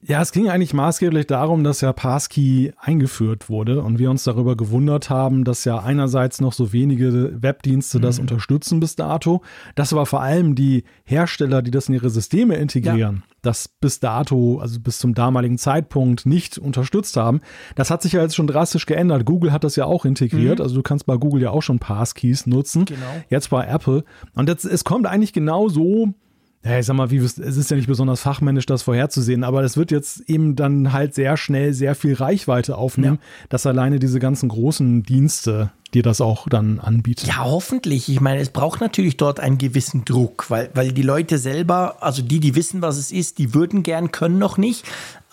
Ja, es ging eigentlich maßgeblich darum, dass ja Passkey eingeführt wurde und wir uns darüber gewundert haben, dass ja einerseits noch so wenige Webdienste das mhm. unterstützen bis dato, dass aber vor allem die Hersteller, die das in ihre Systeme integrieren, ja. Das bis dato, also bis zum damaligen Zeitpunkt nicht unterstützt haben. Das hat sich ja jetzt schon drastisch geändert. Google hat das ja auch integriert, mhm. also du kannst bei Google ja auch schon Passkeys nutzen. Genau. Jetzt bei Apple. Und jetzt, es kommt eigentlich genau so, ja, ich sag mal, wie, es ist ja nicht besonders fachmännisch, das vorherzusehen, aber es wird jetzt eben dann halt sehr schnell sehr viel Reichweite aufnehmen, ja. dass alleine diese ganzen großen Dienste dir das auch dann anbietet. Ja, hoffentlich. Ich meine, es braucht natürlich dort einen gewissen Druck, weil, weil die Leute selber, also die, die wissen, was es ist, die würden gern, können noch nicht.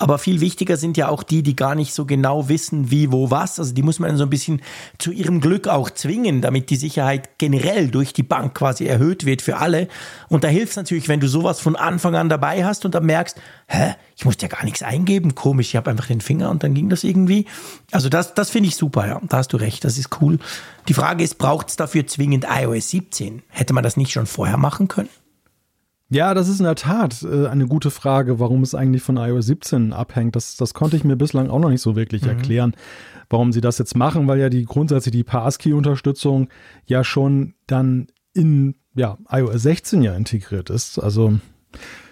Aber viel wichtiger sind ja auch die, die gar nicht so genau wissen, wie, wo, was. Also die muss man so ein bisschen zu ihrem Glück auch zwingen, damit die Sicherheit generell durch die Bank quasi erhöht wird für alle. Und da hilft es natürlich, wenn du sowas von Anfang an dabei hast und dann merkst, hä, ich musste ja gar nichts eingeben, komisch, ich habe einfach den Finger und dann ging das irgendwie. Also das, das finde ich super, ja, da hast du recht, das ist cool. Die Frage ist, braucht es dafür zwingend iOS 17? Hätte man das nicht schon vorher machen können? Ja, das ist in der Tat äh, eine gute Frage, warum es eigentlich von iOS 17 abhängt. Das, das konnte ich mir bislang auch noch nicht so wirklich mhm. erklären, warum sie das jetzt machen, weil ja die grundsätzlich die Passkey-Unterstützung ja schon dann in ja, iOS 16 ja integriert ist. Also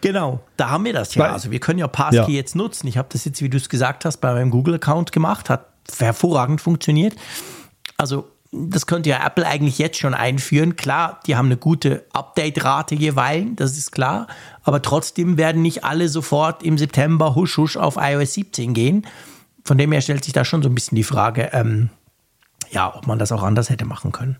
Genau, da haben wir das ja. Also wir können ja Passkey ja. jetzt nutzen. Ich habe das jetzt, wie du es gesagt hast, bei meinem Google-Account gemacht, hat hervorragend funktioniert. Also das könnte ja Apple eigentlich jetzt schon einführen. Klar, die haben eine gute Update-Rate jeweils, das ist klar. Aber trotzdem werden nicht alle sofort im September husch husch auf iOS 17 gehen. Von dem her stellt sich da schon so ein bisschen die Frage, ähm, ja, ob man das auch anders hätte machen können.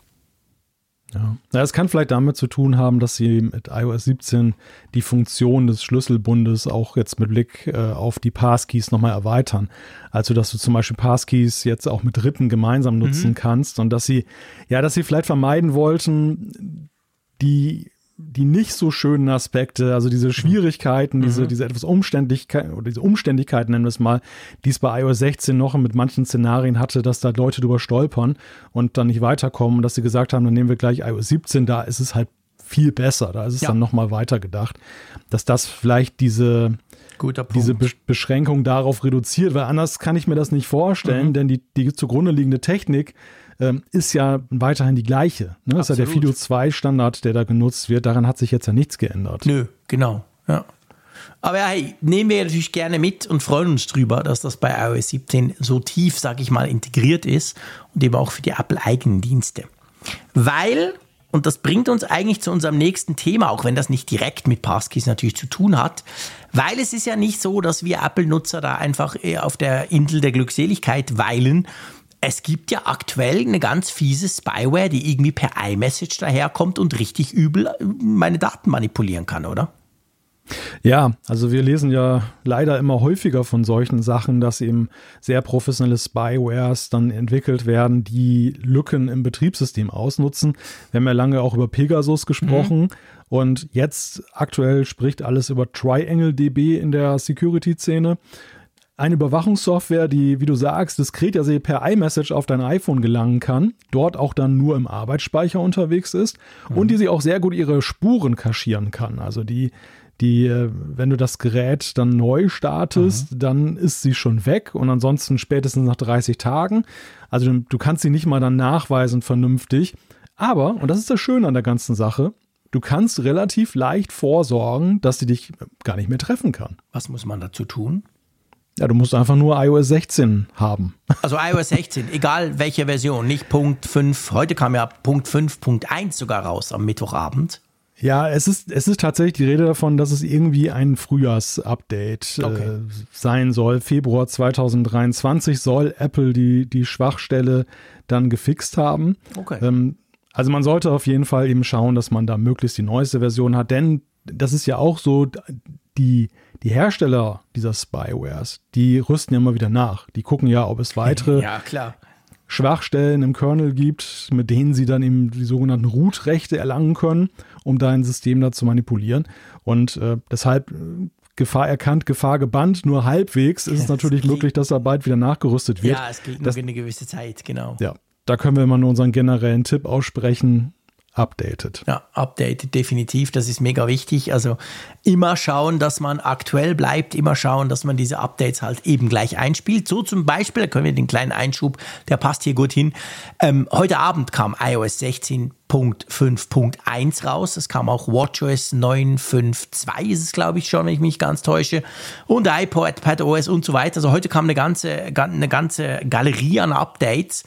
Ja. ja, es kann vielleicht damit zu tun haben, dass sie mit iOS 17 die Funktion des Schlüsselbundes auch jetzt mit Blick äh, auf die Passkeys nochmal erweitern. Also, dass du zum Beispiel Passkeys jetzt auch mit Dritten gemeinsam nutzen mhm. kannst und dass sie, ja, dass sie vielleicht vermeiden wollten, die die nicht so schönen Aspekte, also diese Schwierigkeiten, mhm. diese, diese etwas Umständlichkeit oder diese Umständigkeit, nennen wir es mal, die es bei iOS 16 noch mit manchen Szenarien hatte, dass da Leute drüber stolpern und dann nicht weiterkommen, dass sie gesagt haben, dann nehmen wir gleich iOS 17, da ist es halt viel besser, da ist es ja. dann nochmal weitergedacht, dass das vielleicht diese, diese Be Beschränkung darauf reduziert, weil anders kann ich mir das nicht vorstellen, mhm. denn die, die zugrunde liegende Technik ähm, ist ja weiterhin die gleiche. Ne? Das ist ja der Fido 2 Standard, der da genutzt wird. Daran hat sich jetzt ja nichts geändert. Nö, genau. Ja. Aber hey, nehmen wir natürlich gerne mit und freuen uns drüber, dass das bei iOS 17 so tief, sag ich mal, integriert ist und eben auch für die Apple-eigenen Dienste. Weil Und das bringt uns eigentlich zu unserem nächsten Thema, auch wenn das nicht direkt mit Passkeys natürlich zu tun hat. Weil es ist ja nicht so, dass wir Apple-Nutzer da einfach auf der Insel der Glückseligkeit weilen. Es gibt ja aktuell eine ganz fiese Spyware, die irgendwie per iMessage daherkommt und richtig übel meine Daten manipulieren kann, oder? Ja, also wir lesen ja leider immer häufiger von solchen Sachen, dass eben sehr professionelle Spywares dann entwickelt werden, die Lücken im Betriebssystem ausnutzen. Wir haben ja lange auch über Pegasus gesprochen mhm. und jetzt aktuell spricht alles über Triangle DB in der Security-Szene. Eine Überwachungssoftware, die, wie du sagst, diskret ja per iMessage auf dein iPhone gelangen kann, dort auch dann nur im Arbeitsspeicher unterwegs ist mhm. und die sie auch sehr gut ihre Spuren kaschieren kann. Also die die, äh, wenn du das Gerät dann neu startest, mhm. dann ist sie schon weg und ansonsten spätestens nach 30 Tagen. Also du, du kannst sie nicht mal dann nachweisen vernünftig. Aber, und das ist das Schöne an der ganzen Sache, du kannst relativ leicht vorsorgen, dass sie dich gar nicht mehr treffen kann. Was muss man dazu tun? Ja, du musst einfach nur iOS 16 haben. Also iOS 16, egal welche Version, nicht Punkt 5. Heute kam ja Punkt 5.1 sogar raus am Mittwochabend. Ja, es ist, es ist tatsächlich die Rede davon, dass es irgendwie ein Frühjahrsupdate äh, okay. äh, sein soll. Februar 2023 soll Apple die, die Schwachstelle dann gefixt haben. Okay. Ähm, also man sollte auf jeden Fall eben schauen, dass man da möglichst die neueste Version hat, denn das ist ja auch so, die, die Hersteller dieser Spywares, die rüsten ja immer wieder nach. Die gucken ja, ob es weitere ja. Schwachstellen im Kernel gibt, mit denen sie dann eben die sogenannten Root-Rechte erlangen können, um dein System da zu manipulieren. Und äh, deshalb äh, Gefahr erkannt, Gefahr gebannt, nur halbwegs ist es natürlich möglich, dass da bald wieder nachgerüstet wird. Ja, es geht nur eine gewisse Zeit, genau. Ja, da können wir immer nur unseren generellen Tipp aussprechen updated. Ja, updated definitiv, das ist mega wichtig. Also immer schauen, dass man aktuell bleibt, immer schauen, dass man diese Updates halt eben gleich einspielt. So zum Beispiel, da können wir den kleinen Einschub, der passt hier gut hin. Ähm, heute Abend kam iOS 16.5.1 raus. Es kam auch WatchOS 9.5.2 ist es, glaube ich, schon, wenn ich mich ganz täusche. Und iPod, PadOS und so weiter. Also heute kam eine ganze, eine ganze Galerie an Updates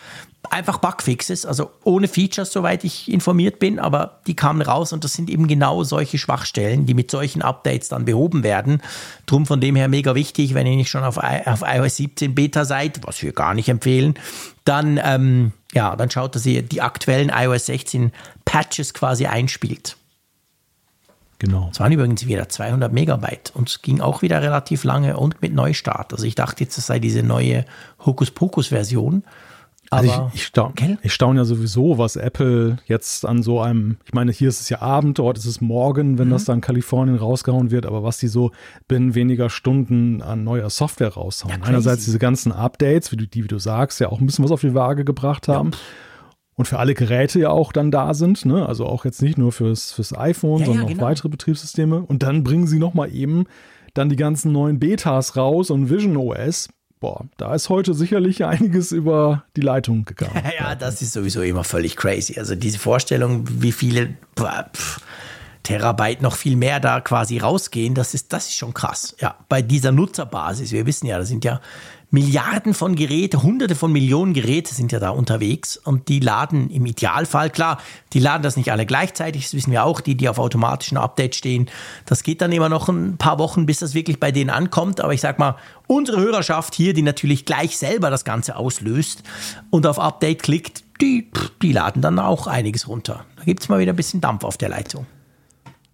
einfach Bugfixes, also ohne Features, soweit ich informiert bin, aber die kamen raus und das sind eben genau solche Schwachstellen, die mit solchen Updates dann behoben werden. Drum von dem her mega wichtig, wenn ihr nicht schon auf, auf iOS 17 Beta seid, was wir gar nicht empfehlen, dann, ähm, ja, dann schaut, dass ihr die aktuellen iOS 16 Patches quasi einspielt. Genau. Es waren übrigens wieder 200 Megabyte und es ging auch wieder relativ lange und mit Neustart. Also ich dachte jetzt, das sei diese neue Hokuspokus-Version. Also ich, ich, staune, okay. ich staune ja sowieso, was Apple jetzt an so einem, ich meine, hier ist es ja Abend, dort ist es morgen, wenn mhm. das dann Kalifornien rausgehauen wird, aber was die so binnen weniger Stunden an neuer Software raushauen. Ja, Einerseits diese ganzen Updates, wie du, die, wie du sagst, ja auch ein bisschen was auf die Waage gebracht haben. Ja. Und für alle Geräte ja auch dann da sind, ne? also auch jetzt nicht nur fürs, fürs iPhone, ja, sondern genau. auch weitere Betriebssysteme. Und dann bringen sie nochmal eben dann die ganzen neuen Betas raus und Vision OS boah, da ist heute sicherlich einiges über die Leitung gegangen. ja, das ist sowieso immer völlig crazy. Also diese Vorstellung, wie viele pff, Terabyte noch viel mehr da quasi rausgehen, das ist, das ist schon krass. Ja, bei dieser Nutzerbasis, wir wissen ja, da sind ja Milliarden von Geräte, hunderte von Millionen Geräte sind ja da unterwegs und die laden im Idealfall, klar, die laden das nicht alle gleichzeitig, das wissen wir auch, die, die auf automatischen Update stehen. Das geht dann immer noch ein paar Wochen, bis das wirklich bei denen ankommt. Aber ich sag mal, unsere Hörerschaft hier, die natürlich gleich selber das Ganze auslöst und auf Update klickt, die, die laden dann auch einiges runter. Da gibt es mal wieder ein bisschen Dampf auf der Leitung.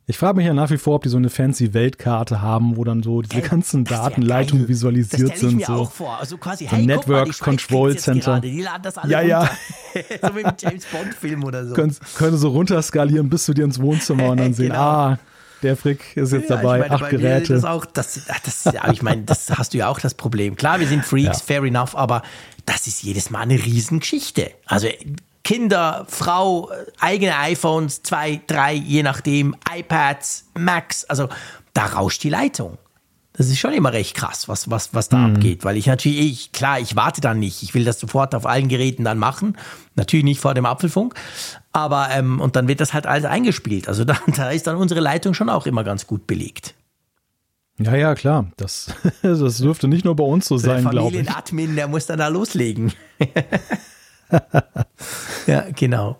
Ich frage mich ja nach wie vor, ob die so eine fancy Weltkarte haben, wo dann so diese ganzen Datenleitungen ja visualisiert das sind. Ich mir so. auch vor. Also quasi, so hey, Network mal, Control Center. Die laden das alle ja, ja. so wie im James Bond Film oder so. Können, können so runterskalieren bis zu dir ins Wohnzimmer und dann sehen, genau. ah, der Frick ist jetzt ja, dabei, meine, acht Geräte. Das auch, das, das, ja, ich meine, das hast du ja auch das Problem. Klar, wir sind Freaks, ja. fair enough, aber das ist jedes Mal eine Riesengeschichte. Also Kinder, Frau, eigene iPhones, zwei, drei, je nachdem, iPads, Macs, also da rauscht die Leitung. Das ist schon immer recht krass, was, was, was da mhm. abgeht, weil ich natürlich, ich, klar, ich warte dann nicht. Ich will das sofort auf allen Geräten dann machen. Natürlich nicht vor dem Apfelfunk, aber, ähm, und dann wird das halt alles eingespielt. Also da, da ist dann unsere Leitung schon auch immer ganz gut belegt. Ja, ja, klar. Das, das dürfte nicht nur bei uns so sein, glaube ich. Der Familienadmin, der muss dann da loslegen. ja, genau.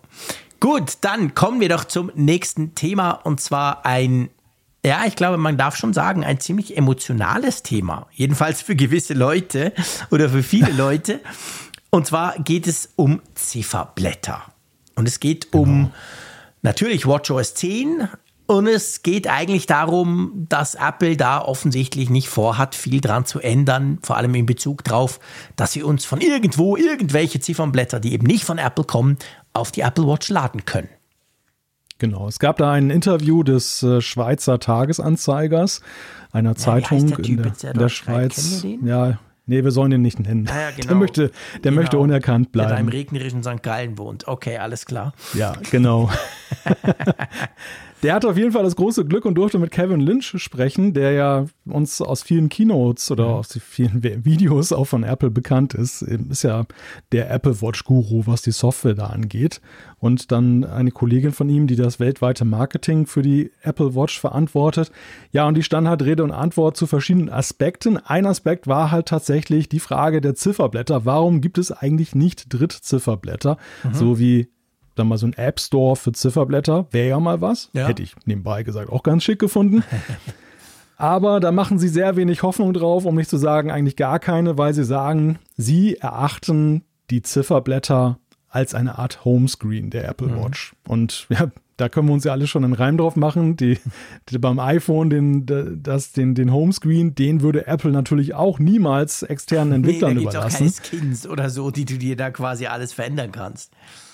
Gut, dann kommen wir doch zum nächsten Thema und zwar ein, ja, ich glaube, man darf schon sagen, ein ziemlich emotionales Thema. Jedenfalls für gewisse Leute oder für viele Leute. Und zwar geht es um Zifferblätter. Und es geht genau. um natürlich WatchOS 10, und es geht eigentlich darum, dass Apple da offensichtlich nicht vorhat, viel dran zu ändern, vor allem in Bezug darauf, dass sie uns von irgendwo irgendwelche Ziffernblätter, die eben nicht von Apple kommen, auf die Apple Watch laden können. Genau, es gab da ein Interview des äh, Schweizer Tagesanzeigers, einer ja, Zeitung der in, der, in der Schweiz. Ja, nee, wir sollen ihn nicht nennen. Ah, ja, genau. Der möchte, der genau. möchte unerkannt bleiben. Der da im regnerischen St. Gallen wohnt. Okay, alles klar. Ja, genau. Der hatte auf jeden Fall das große Glück und durfte mit Kevin Lynch sprechen, der ja uns aus vielen Keynotes oder aus vielen Videos auch von Apple bekannt ist. Ist ja der Apple Watch Guru, was die Software da angeht. Und dann eine Kollegin von ihm, die das weltweite Marketing für die Apple Watch verantwortet. Ja, und die stand halt Rede und Antwort zu verschiedenen Aspekten. Ein Aspekt war halt tatsächlich die Frage der Zifferblätter. Warum gibt es eigentlich nicht Drittzifferblätter, mhm. so wie dann mal so ein App Store für Zifferblätter. Wäre ja mal was. Ja. Hätte ich nebenbei gesagt auch ganz schick gefunden. Aber da machen sie sehr wenig Hoffnung drauf, um nicht zu sagen, eigentlich gar keine, weil sie sagen, sie erachten die Zifferblätter als eine Art Homescreen der Apple mhm. Watch. Und ja, da können wir uns ja alle schon einen Reim drauf machen. Die, die beim iPhone, den, das, den, den Homescreen, den würde Apple natürlich auch niemals externen Entwicklern nee, da überlassen. Auch keine Skins oder so, die du dir da quasi alles verändern kannst.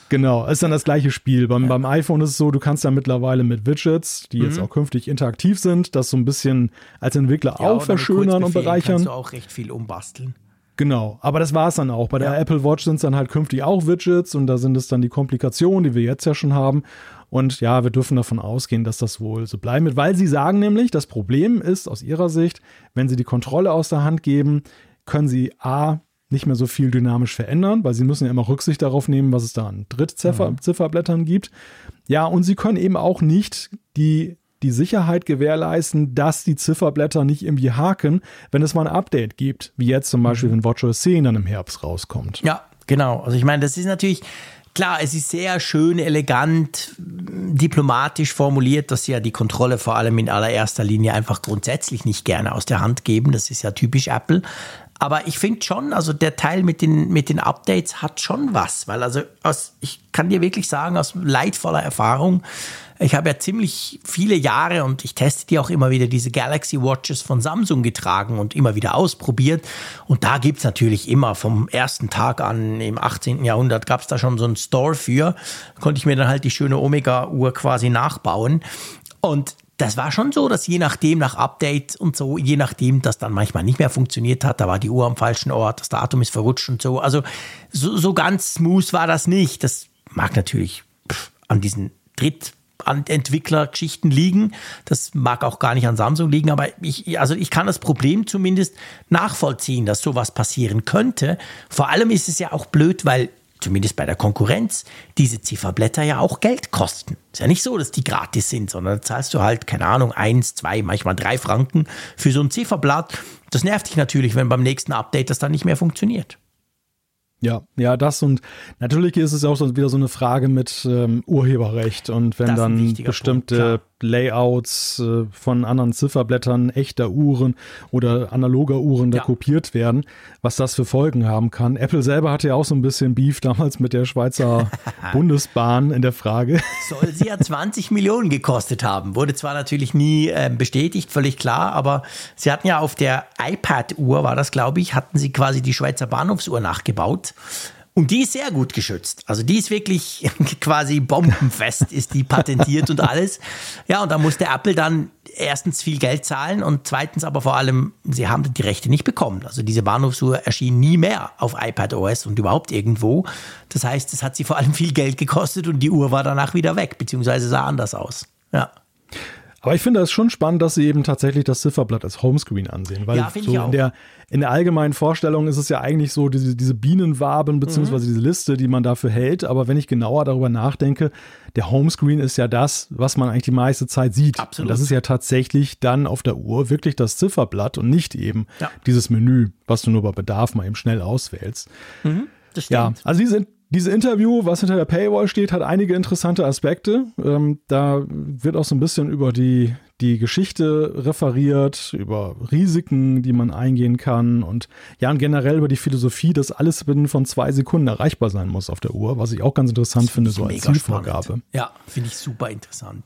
Genau, ist dann das gleiche Spiel. Beim, ja. beim iPhone ist es so, du kannst ja mittlerweile mit Widgets, die mhm. jetzt auch künftig interaktiv sind, das so ein bisschen als Entwickler ja, auch verschönern und bereichern. Kannst du auch recht viel umbasteln. Genau, aber das war es dann auch. Bei der Apple Watch sind es dann halt künftig auch Widgets und da sind es dann die Komplikationen, die wir jetzt ja schon haben. Und ja, wir dürfen davon ausgehen, dass das wohl so bleiben wird, weil sie sagen nämlich, das Problem ist aus ihrer Sicht, wenn sie die Kontrolle aus der Hand geben, können sie A, nicht mehr so viel dynamisch verändern, weil sie müssen ja immer Rücksicht darauf nehmen, was es da an Drittzifferblättern mhm. gibt. Ja, und sie können eben auch nicht die, die Sicherheit gewährleisten, dass die Zifferblätter nicht irgendwie haken, wenn es mal ein Update gibt, wie jetzt zum Beispiel, mhm. wenn WatchOS 10 dann im Herbst rauskommt. Ja, genau. Also ich meine, das ist natürlich klar, es ist sehr schön, elegant, diplomatisch formuliert, dass sie ja die Kontrolle vor allem in allererster Linie einfach grundsätzlich nicht gerne aus der Hand geben. Das ist ja typisch Apple. Aber ich finde schon, also der Teil mit den, mit den Updates hat schon was, weil also aus, ich kann dir wirklich sagen, aus leidvoller Erfahrung, ich habe ja ziemlich viele Jahre und ich teste die auch immer wieder, diese Galaxy Watches von Samsung getragen und immer wieder ausprobiert. Und da gibt es natürlich immer vom ersten Tag an im 18. Jahrhundert gab es da schon so einen Store für. Konnte ich mir dann halt die schöne Omega-Uhr quasi nachbauen. Und das war schon so, dass je nachdem, nach Update und so, je nachdem, das dann manchmal nicht mehr funktioniert hat, da war die Uhr am falschen Ort, das Datum ist verrutscht und so. Also so, so ganz smooth war das nicht. Das mag natürlich pff, an diesen Drittentwicklergeschichten liegen. Das mag auch gar nicht an Samsung liegen, aber ich, also ich kann das Problem zumindest nachvollziehen, dass sowas passieren könnte. Vor allem ist es ja auch blöd, weil zumindest bei der Konkurrenz, diese Zifferblätter ja auch Geld kosten. Ist ja nicht so, dass die gratis sind, sondern da zahlst du halt, keine Ahnung, eins, zwei, manchmal drei Franken für so ein Zifferblatt. Das nervt dich natürlich, wenn beim nächsten Update das dann nicht mehr funktioniert. Ja, ja, das und natürlich ist es auch so, wieder so eine Frage mit ähm, Urheberrecht und wenn dann bestimmte Punkt, Layouts äh, von anderen Zifferblättern echter Uhren oder analoger Uhren da ja. kopiert werden, was das für Folgen haben kann. Apple selber hatte ja auch so ein bisschen Beef damals mit der Schweizer Bundesbahn in der Frage. Soll sie ja 20 Millionen gekostet haben. Wurde zwar natürlich nie äh, bestätigt, völlig klar, aber sie hatten ja auf der iPad-Uhr, war das glaube ich, hatten sie quasi die Schweizer Bahnhofsuhr nachgebaut. Und die ist sehr gut geschützt. Also die ist wirklich quasi bombenfest, ist die patentiert und alles. Ja, und da musste Apple dann erstens viel Geld zahlen und zweitens aber vor allem, sie haben die Rechte nicht bekommen. Also diese Bahnhofsuhr erschien nie mehr auf iPad OS und überhaupt irgendwo. Das heißt, es hat sie vor allem viel Geld gekostet und die Uhr war danach wieder weg, beziehungsweise sah anders aus. Ja. Aber ich finde es schon spannend, dass sie eben tatsächlich das Zifferblatt als Homescreen ansehen. Weil ja, so in der, in der allgemeinen Vorstellung ist es ja eigentlich so, diese, diese Bienenwaben beziehungsweise mhm. diese Liste, die man dafür hält. Aber wenn ich genauer darüber nachdenke, der Homescreen ist ja das, was man eigentlich die meiste Zeit sieht. Absolut. Und das ist ja tatsächlich dann auf der Uhr wirklich das Zifferblatt und nicht eben ja. dieses Menü, was du nur bei Bedarf mal eben schnell auswählst. Mhm. Ja, also die sind Dieses Interview, was hinter der Paywall steht, hat einige interessante Aspekte. Ähm, da wird auch so ein bisschen über die, die Geschichte referiert, über Risiken, die man eingehen kann und ja, und generell über die Philosophie, dass alles binnen von zwei Sekunden erreichbar sein muss auf der Uhr, was ich auch ganz interessant finde, so als Zielvorgabe. Spannend. Ja, finde ich super interessant.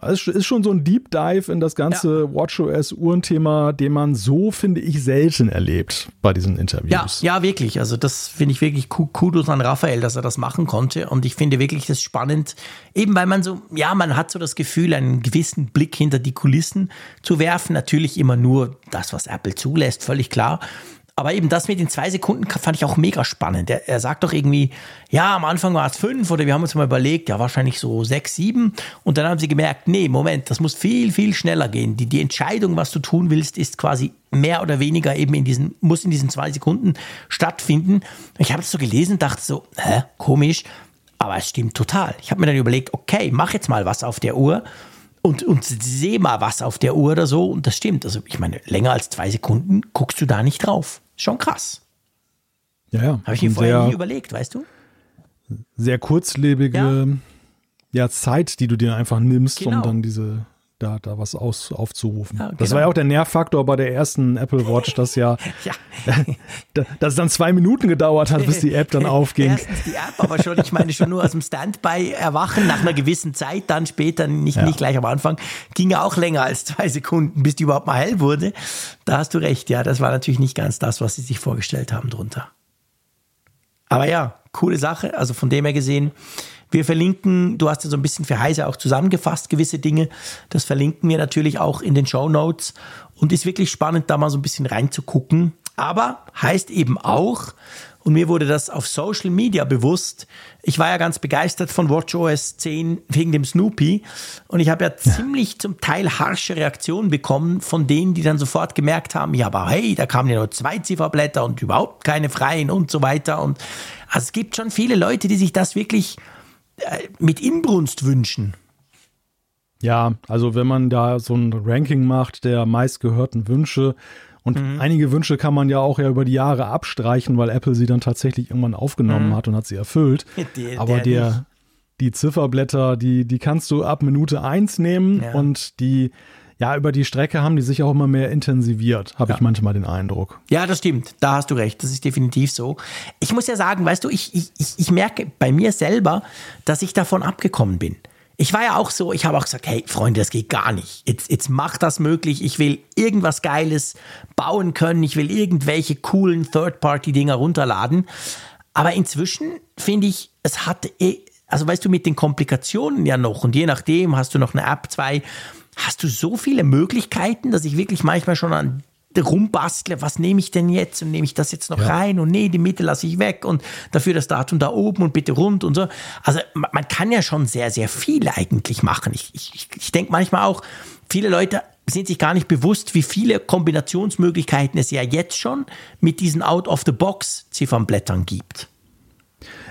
Es ist schon so ein Deep Dive in das ganze ja. WatchOS Uhrenthema, den man so, finde ich, selten erlebt bei diesen Interviews. Ja, ja wirklich. Also das finde ich wirklich Kudos an Raphael, dass er das machen konnte. Und ich finde wirklich das spannend, eben weil man so, ja, man hat so das Gefühl, einen gewissen Blick hinter die Kulissen zu werfen. Natürlich immer nur das, was Apple zulässt, völlig klar. Aber eben das mit den zwei Sekunden fand ich auch mega spannend. Er, er sagt doch irgendwie, ja, am Anfang war es fünf oder wir haben uns mal überlegt, ja, wahrscheinlich so sechs, sieben. Und dann haben sie gemerkt, nee, Moment, das muss viel, viel schneller gehen. Die, die Entscheidung, was du tun willst, ist quasi mehr oder weniger eben in diesen, muss in diesen zwei Sekunden stattfinden. Ich habe das so gelesen, dachte so, hä, komisch. Aber es stimmt total. Ich habe mir dann überlegt, okay, mach jetzt mal was auf der Uhr und, und sehe mal was auf der Uhr oder so. Und das stimmt. Also, ich meine, länger als zwei Sekunden guckst du da nicht drauf. Schon krass. Ja, ja. Habe ich mir vorher nie überlegt, weißt du? Sehr kurzlebige ja. ja. Zeit, die du dir einfach nimmst, genau. um dann diese da, da was aus, aufzurufen. Ja, genau. Das war ja auch der Nervfaktor bei der ersten Apple Watch, dass ja, ja. dass es dann zwei Minuten gedauert hat, bis die App dann aufging. Erstens die App, aber schon, ich meine schon nur aus dem Standby erwachen nach einer gewissen Zeit, dann später, nicht, ja. nicht gleich am Anfang, ging ja auch länger als zwei Sekunden, bis die überhaupt mal hell wurde. Da hast du recht, ja, das war natürlich nicht ganz das, was sie sich vorgestellt haben drunter. Aber ja, coole Sache, also von dem her gesehen, wir verlinken, du hast ja so ein bisschen für Heise auch zusammengefasst, gewisse Dinge. Das verlinken wir natürlich auch in den Show Notes. Und ist wirklich spannend, da mal so ein bisschen reinzugucken. Aber heißt eben auch, und mir wurde das auf Social Media bewusst. Ich war ja ganz begeistert von WatchOS 10 wegen dem Snoopy. Und ich habe ja, ja, ziemlich zum Teil harsche Reaktionen bekommen von denen, die dann sofort gemerkt haben, ja, aber hey, da kamen ja nur zwei Zifferblätter und überhaupt keine freien und so weiter. Und also es gibt schon viele Leute, die sich das wirklich mit Inbrunst wünschen. Ja, also wenn man da so ein Ranking macht der meistgehörten Wünsche, und mhm. einige Wünsche kann man ja auch ja über die Jahre abstreichen, weil Apple sie dann tatsächlich irgendwann aufgenommen mhm. hat und hat sie erfüllt. Der, Aber der, der die Zifferblätter, die, die kannst du ab Minute 1 nehmen ja. und die ja, über die Strecke haben die sich auch immer mehr intensiviert, habe ja. ich manchmal den Eindruck. Ja, das stimmt. Da hast du recht. Das ist definitiv so. Ich muss ja sagen, weißt du, ich, ich, ich merke bei mir selber, dass ich davon abgekommen bin. Ich war ja auch so, ich habe auch gesagt, hey Freunde, das geht gar nicht. Jetzt, jetzt macht das möglich. Ich will irgendwas Geiles bauen können. Ich will irgendwelche coolen Third-Party-Dinger runterladen. Aber inzwischen finde ich, es hat, eh, also weißt du, mit den Komplikationen ja noch und je nachdem hast du noch eine App, zwei, hast du so viele Möglichkeiten, dass ich wirklich manchmal schon an rumbastle, was nehme ich denn jetzt und nehme ich das jetzt noch ja. rein und nee, die Mitte lasse ich weg und dafür das Datum da oben und bitte rund und so. Also man kann ja schon sehr, sehr viel eigentlich machen. Ich, ich, ich denke manchmal auch, viele Leute sind sich gar nicht bewusst, wie viele Kombinationsmöglichkeiten es ja jetzt schon mit diesen Out-of-the-Box-Ziffernblättern gibt.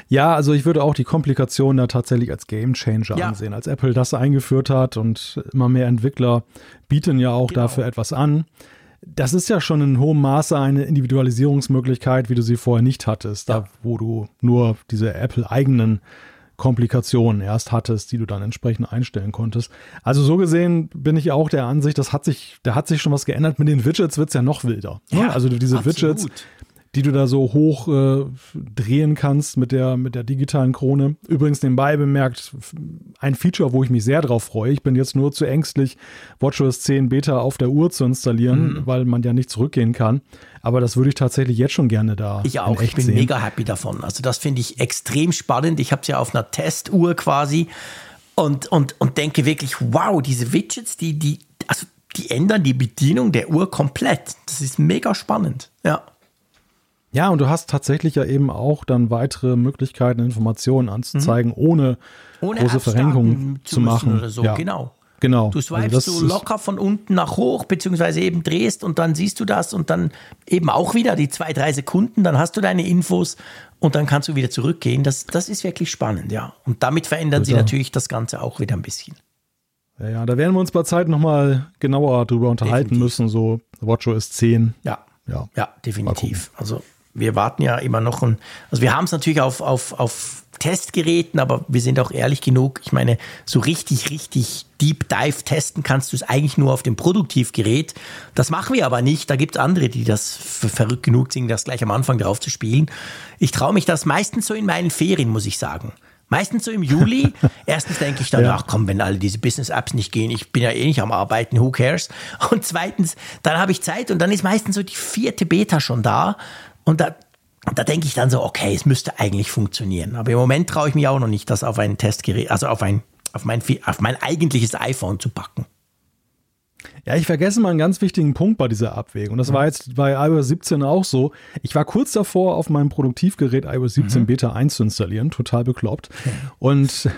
Ja, also ich würde auch die Komplikationen da tatsächlich als Game Changer ja. ansehen. Als Apple das eingeführt hat und immer mehr Entwickler bieten ja auch genau. dafür etwas an. Das ist ja schon in hohem Maße eine Individualisierungsmöglichkeit, wie du sie vorher nicht hattest, ja. da wo du nur diese Apple-eigenen Komplikationen erst hattest, die du dann entsprechend einstellen konntest. Also so gesehen bin ich auch der Ansicht, das hat sich, da hat sich schon was geändert. Mit den Widgets wird es ja noch wilder. Ne? Ja, also diese absolut. Widgets, die du da so hoch äh, drehen kannst mit der, mit der digitalen Krone. Übrigens nebenbei bemerkt, ein Feature, wo ich mich sehr drauf freue. Ich bin jetzt nur zu ängstlich, WatchOS 10 Beta auf der Uhr zu installieren, mhm. weil man ja nicht zurückgehen kann. Aber das würde ich tatsächlich jetzt schon gerne da. Ich auch. ich bin sehen. mega happy davon. Also das finde ich extrem spannend. Ich habe es ja auf einer Testuhr quasi und, und, und denke wirklich, wow, diese Widgets, die, die, also die ändern die Bedienung der Uhr komplett. Das ist mega spannend. Ja. Ja, und du hast tatsächlich ja eben auch dann weitere Möglichkeiten, Informationen anzuzeigen, mhm. ohne, ohne große Verrenkungen zu, zu machen. Oder so. Ja. Genau. Genau. Du swipest also so locker von unten nach hoch, beziehungsweise eben drehst und dann siehst du das und dann eben auch wieder die zwei, drei Sekunden, dann hast du deine Infos und dann kannst du wieder zurückgehen. Das, das ist wirklich spannend, ja. Und damit verändern Bitte. sie natürlich das Ganze auch wieder ein bisschen. Ja, ja, da werden wir uns bei Zeit nochmal genauer drüber unterhalten Definitiv. müssen, so WatchOS 10. Ja. Ja, ja definitiv. Also wir warten ja immer noch ein, also wir haben es natürlich auf, auf, auf Testgeräten, aber wir sind auch ehrlich genug. Ich meine, so richtig, richtig Deep Dive testen kannst du es eigentlich nur auf dem Produktivgerät. Das machen wir aber nicht. Da gibt es andere, die das verrückt genug sind, das gleich am Anfang drauf zu spielen. Ich traue mich das meistens so in meinen Ferien, muss ich sagen. Meistens so im Juli. Erstens denke ich dann, ja. ach komm, wenn alle diese Business-Apps nicht gehen, ich bin ja eh nicht am Arbeiten, who cares? Und zweitens, dann habe ich Zeit und dann ist meistens so die vierte Beta schon da. Und da, da denke ich dann so, okay, es müsste eigentlich funktionieren. Aber im Moment traue ich mich auch noch nicht, das auf ein Testgerät, also auf ein, auf mein, auf mein eigentliches iPhone zu packen. Ja, ich vergesse mal einen ganz wichtigen Punkt bei dieser Abwägung. Und das war jetzt bei iOS 17 auch so. Ich war kurz davor, auf meinem Produktivgerät iOS 17 mhm. Beta 1 zu installieren, total bekloppt. Und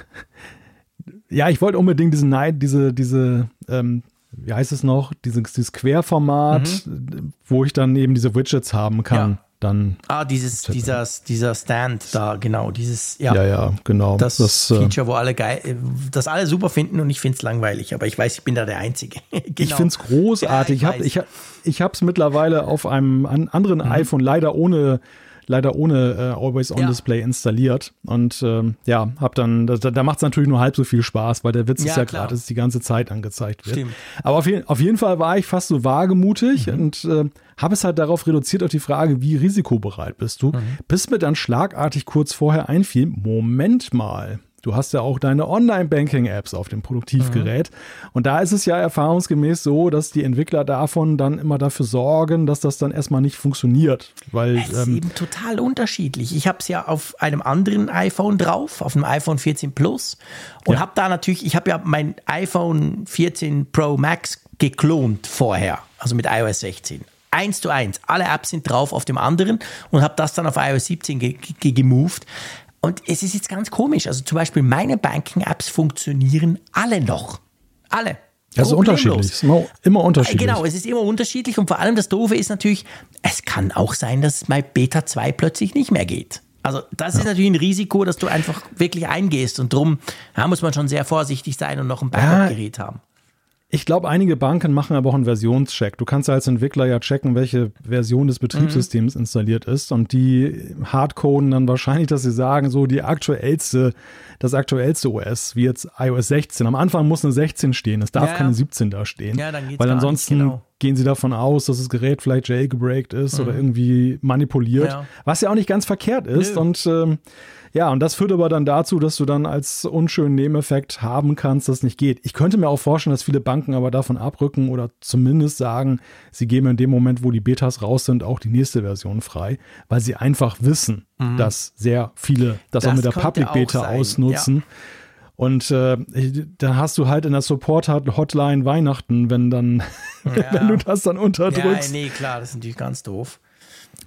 ja, ich wollte unbedingt diesen Neid, diese, diese, ähm, wie heißt es noch, dieses, dieses Querformat, mhm. wo ich dann eben diese Widgets haben kann. Ja dann. Ah, dieses, dieser, dieser Stand da, genau, dieses, ja. Ja, ja, genau. Das, das äh, Feature, wo alle geil, das alle super finden und ich finde es langweilig, aber ich weiß, ich bin da der Einzige. genau. Ich finde es großartig. Ja, ich habe ich, ich, es mittlerweile auf einem anderen mhm. iPhone leider ohne leider ohne äh, Always On ja. Display installiert. Und ähm, ja, hab dann, da, da macht es natürlich nur halb so viel Spaß, weil der Witz ja, ist ja gerade, dass es die ganze Zeit angezeigt wird. Stimmt. Aber auf, je, auf jeden Fall war ich fast so wagemutig mhm. und äh, habe es halt darauf reduziert auf die Frage, wie risikobereit bist du, mhm. bis mir dann schlagartig kurz vorher einfiel, Moment mal, Du hast ja auch deine Online-Banking-Apps auf dem Produktivgerät. Mhm. Und da ist es ja erfahrungsgemäß so, dass die Entwickler davon dann immer dafür sorgen, dass das dann erstmal nicht funktioniert. Weil, es ist ähm, eben total unterschiedlich. Ich habe es ja auf einem anderen iPhone drauf, auf dem iPhone 14 Plus. Und ja. habe da natürlich, ich habe ja mein iPhone 14 Pro Max geklont vorher, also mit iOS 16 eins zu eins. Alle Apps sind drauf auf dem anderen und habe das dann auf iOS 17 ge ge gemoved. Und es ist jetzt ganz komisch. Also zum Beispiel meine Banking-Apps funktionieren alle noch. Alle. Also unterschiedlich. Es ist immer, immer unterschiedlich. Genau, es ist immer unterschiedlich und vor allem das Doofe ist natürlich, es kann auch sein, dass bei Beta 2 plötzlich nicht mehr geht. Also das ja. ist natürlich ein Risiko, dass du einfach wirklich eingehst und drum ja, muss man schon sehr vorsichtig sein und noch ein Backup-Gerät ja, haben. Ich glaube, einige Banken machen aber auch einen Versionscheck. Du kannst als Entwickler ja checken, welche Version des Betriebssystems mhm. installiert ist und die hardcoden dann wahrscheinlich, dass sie sagen, so die aktuellste, das aktuellste OS, wie jetzt iOS 16. Am Anfang muss eine 16 stehen, es darf ja, keine 17 da stehen. Ja, dann geht's weil ansonsten nicht, genau. Gehen sie davon aus, dass das Gerät vielleicht jailgebreakt ist mhm. oder irgendwie manipuliert, ja. was ja auch nicht ganz verkehrt ist Nö. und ähm, ja, und das führt aber dann dazu, dass du dann als unschönen Nebeneffekt haben kannst, dass es nicht geht. Ich könnte mir auch vorstellen, dass viele Banken aber davon abrücken oder zumindest sagen, sie geben in dem Moment, wo die Betas raus sind, auch die nächste Version frei, weil sie einfach wissen, mhm. dass sehr viele das, das auch mit der Public Beta ausnutzen. Ja. Und äh, dann hast du halt in der Support-Hotline Weihnachten, wenn dann, ja. wenn du das dann unterdrückst. Ja, nee, klar, das ist natürlich ganz doof.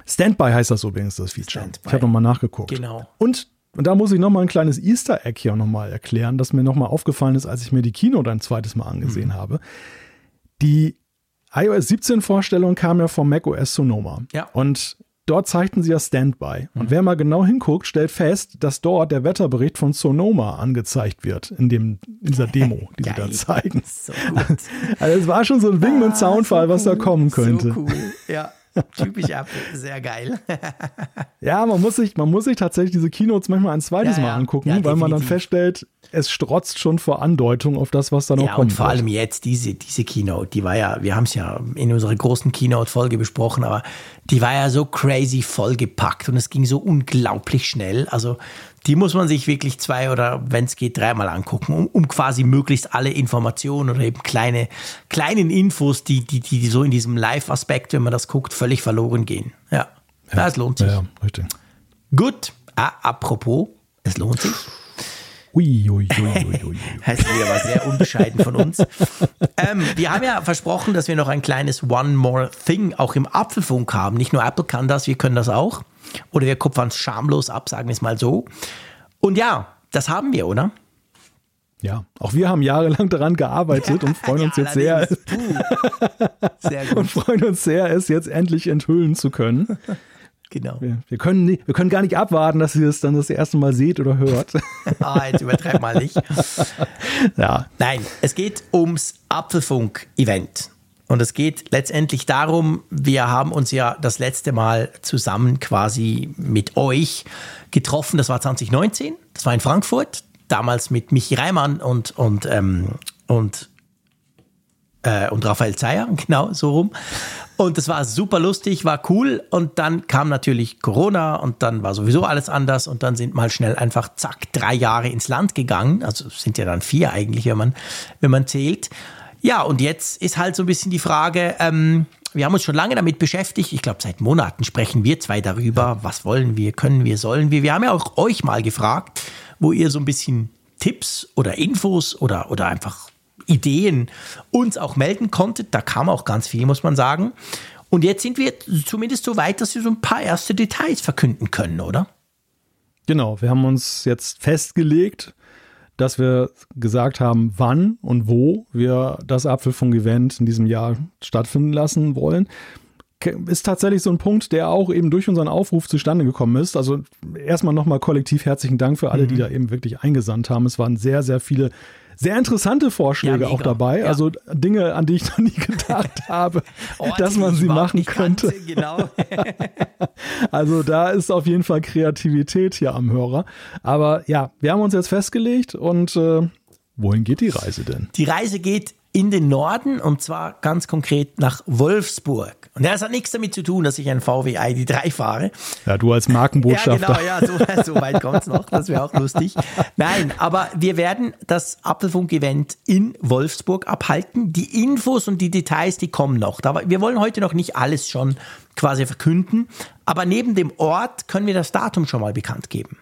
Standby heißt das übrigens, das Feature. Standby. Ich habe nochmal nachgeguckt. Genau. Und, und da muss ich nochmal ein kleines Easter Egg hier nochmal erklären, das mir nochmal aufgefallen ist, als ich mir die Keynote ein zweites Mal angesehen mhm. habe. Die iOS 17 Vorstellung kam ja vom macOS Sonoma. Ja. Und dort zeigten sie ja Standby. Und mhm. wer mal genau hinguckt, stellt fest, dass dort der Wetterbericht von Sonoma angezeigt wird, in, dem, in dieser Demo, die sie da zeigen. So also es war schon so ein Wing mit ah, Soundfall, so was cool. da kommen könnte. So cool, ja. Typisch Apple, sehr geil. ja, man muss, sich, man muss sich tatsächlich diese Keynotes manchmal ein zweites ja, Mal angucken, ja, weil man dann feststellt, es strotzt schon vor Andeutung auf das, was da noch ja, kommt. Und vor allem jetzt diese, diese Keynote, die war ja, wir haben es ja in unserer großen Keynote-Folge besprochen, aber die war ja so crazy vollgepackt und es ging so unglaublich schnell. Also die muss man sich wirklich zwei oder wenn es geht dreimal angucken, um, um, quasi möglichst alle Informationen oder eben kleine kleinen Infos, die die die so in diesem Live-Aspekt, wenn man das guckt, völlig verloren gehen. Ja, ja das lohnt sich. Ja, richtig. Gut. Ah, apropos, es lohnt sich. Ui, ui, ui, ui, ui. das ist aber sehr unbescheiden von uns. ähm, wir haben ja versprochen, dass wir noch ein kleines One More Thing auch im Apfelfunk haben. Nicht nur Apple kann das, wir können das auch. Oder wir kupfern es schamlos ab, sagen wir es mal so. Und ja, das haben wir, oder? Ja, auch wir haben jahrelang daran gearbeitet und freuen uns ja, jetzt sehr, sehr und freuen uns sehr, es jetzt endlich enthüllen zu können. Genau. Wir, wir, können, nie, wir können gar nicht abwarten, dass ihr es dann das erste Mal seht oder hört. ah, jetzt übertreib mal nicht. ja. Nein, es geht ums Apfelfunk-Event. Und es geht letztendlich darum, wir haben uns ja das letzte Mal zusammen quasi mit euch getroffen. Das war 2019, das war in Frankfurt, damals mit Michi Reimann und, und, ähm, und, äh, und Raphael Zeyer, genau so rum. Und das war super lustig, war cool. Und dann kam natürlich Corona und dann war sowieso alles anders. Und dann sind mal schnell einfach zack, drei Jahre ins Land gegangen. Also sind ja dann vier eigentlich, wenn man, wenn man zählt. Ja, und jetzt ist halt so ein bisschen die Frage, ähm, wir haben uns schon lange damit beschäftigt. Ich glaube, seit Monaten sprechen wir zwei darüber. Was wollen wir, können wir, sollen wir? Wir haben ja auch euch mal gefragt, wo ihr so ein bisschen Tipps oder Infos oder, oder einfach Ideen uns auch melden konntet. Da kam auch ganz viel, muss man sagen. Und jetzt sind wir zumindest so weit, dass wir so ein paar erste Details verkünden können, oder? Genau, wir haben uns jetzt festgelegt, dass wir gesagt haben, wann und wo wir das Apfelfunk-Event in diesem Jahr stattfinden lassen wollen ist tatsächlich so ein Punkt, der auch eben durch unseren Aufruf zustande gekommen ist. Also erstmal nochmal kollektiv herzlichen Dank für alle, mhm. die da eben wirklich eingesandt haben. Es waren sehr, sehr viele sehr interessante Vorschläge ja, auch dabei. Ja. Also Dinge, an die ich noch nie gedacht habe, oh, dass man sie machen könnte. Kannte, genau. also da ist auf jeden Fall Kreativität hier am Hörer. Aber ja, wir haben uns jetzt festgelegt und äh, wohin geht die Reise denn? Die Reise geht in den Norden und zwar ganz konkret nach Wolfsburg. Und das hat nichts damit zu tun, dass ich ein VW ID3 fahre. Ja, du als Markenbotschafter. Ja, genau, ja, so, so weit kommt's noch. Das wäre auch lustig. Nein, aber wir werden das Apfelfunk-Event in Wolfsburg abhalten. Die Infos und die Details, die kommen noch. wir wollen heute noch nicht alles schon quasi verkünden. Aber neben dem Ort können wir das Datum schon mal bekannt geben.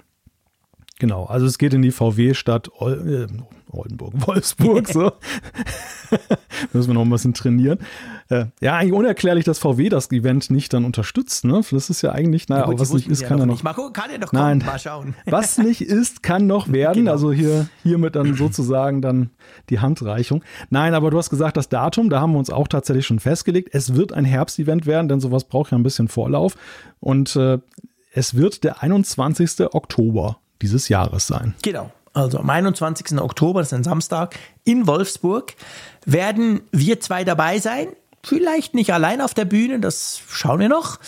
Genau, also es geht in die VW-Stadt äh, Oldenburg, Wolfsburg, so. Müssen wir noch ein bisschen trainieren. Äh, ja, eigentlich unerklärlich, dass VW das Event nicht dann unterstützt, ne? Das ist ja eigentlich, naja, ja, gut, was nicht ist, kann ja noch. Mal kann ja noch Nein, mal schauen. was nicht ist, kann noch werden. Genau. Also hier, hiermit dann sozusagen dann die Handreichung. Nein, aber du hast gesagt, das Datum, da haben wir uns auch tatsächlich schon festgelegt. Es wird ein Herbstevent werden, denn sowas braucht ja ein bisschen Vorlauf. Und äh, es wird der 21. Oktober dieses Jahres sein. Genau also am 21. Oktober, das ist ein Samstag, in Wolfsburg, werden wir zwei dabei sein. Vielleicht nicht allein auf der Bühne, das schauen wir noch.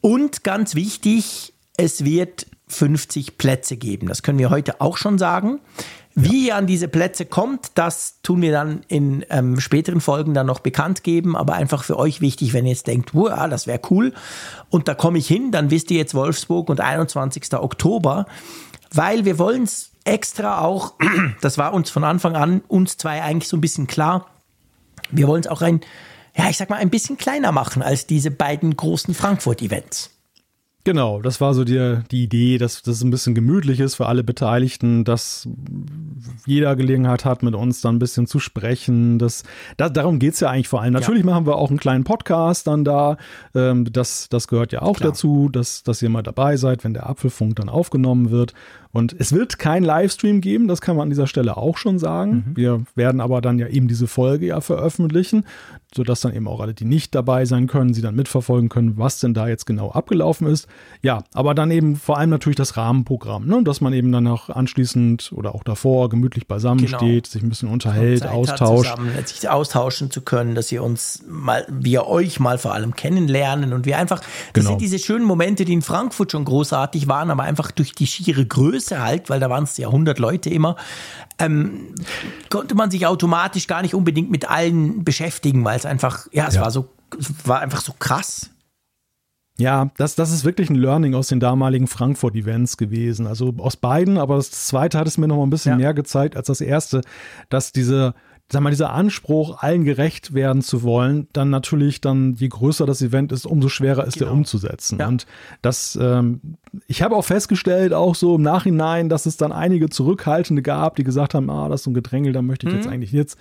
Und ganz wichtig, es wird 50 Plätze geben. Das können wir heute auch schon sagen. Wie ihr an diese Plätze kommt, das tun wir dann in ähm, späteren Folgen dann noch bekannt geben. Aber einfach für euch wichtig, wenn ihr jetzt denkt, wow, das wäre cool. Und da komme ich hin, dann wisst ihr jetzt Wolfsburg und 21. Oktober. Weil wir wollen es extra auch, das war uns von Anfang an, uns zwei eigentlich so ein bisschen klar, wir wollen es auch ein, ja, ich sag mal, ein bisschen kleiner machen als diese beiden großen Frankfurt-Events. Genau, das war so die, die Idee, dass das ein bisschen gemütlich ist für alle Beteiligten, dass jeder Gelegenheit hat, mit uns dann ein bisschen zu sprechen. Das, da, darum geht's ja eigentlich vor allem. Natürlich ja. machen wir auch einen kleinen Podcast dann da. Ähm, das, das gehört ja auch Klar. dazu, dass, dass ihr mal dabei seid, wenn der Apfelfunk dann aufgenommen wird. Und es wird kein Livestream geben, das kann man an dieser Stelle auch schon sagen. Mhm. Wir werden aber dann ja eben diese Folge ja veröffentlichen, sodass dann eben auch alle, die nicht dabei sein können, sie dann mitverfolgen können, was denn da jetzt genau abgelaufen ist. Ja, aber dann eben vor allem natürlich das Rahmenprogramm, ne? dass man eben dann auch anschließend oder auch davor gemütlich beisammen genau. steht, sich ein bisschen unterhält, Zeit austauscht. Zusammen, sich austauschen zu können, dass ihr uns mal, wir euch mal vor allem kennenlernen und wir einfach, das genau. sind diese schönen Momente, die in Frankfurt schon großartig waren, aber einfach durch die schiere Größe Größe halt, weil da waren es ja 100 Leute immer, ähm, konnte man sich automatisch gar nicht unbedingt mit allen beschäftigen, weil es einfach, ja, es ja. war so, es war einfach so krass. Ja, das, das ist wirklich ein Learning aus den damaligen Frankfurt-Events gewesen. Also aus beiden, aber das zweite hat es mir noch mal ein bisschen ja. mehr gezeigt als das erste, dass diese, sag mal, dieser Anspruch, allen gerecht werden zu wollen, dann natürlich dann, je größer das Event ist, umso schwerer ist genau. der umzusetzen. Ja. Und das, ähm, ich habe auch festgestellt, auch so im Nachhinein, dass es dann einige Zurückhaltende gab, die gesagt haben, ah, das ist so ein Gedrängel, da möchte ich mhm. jetzt eigentlich jetzt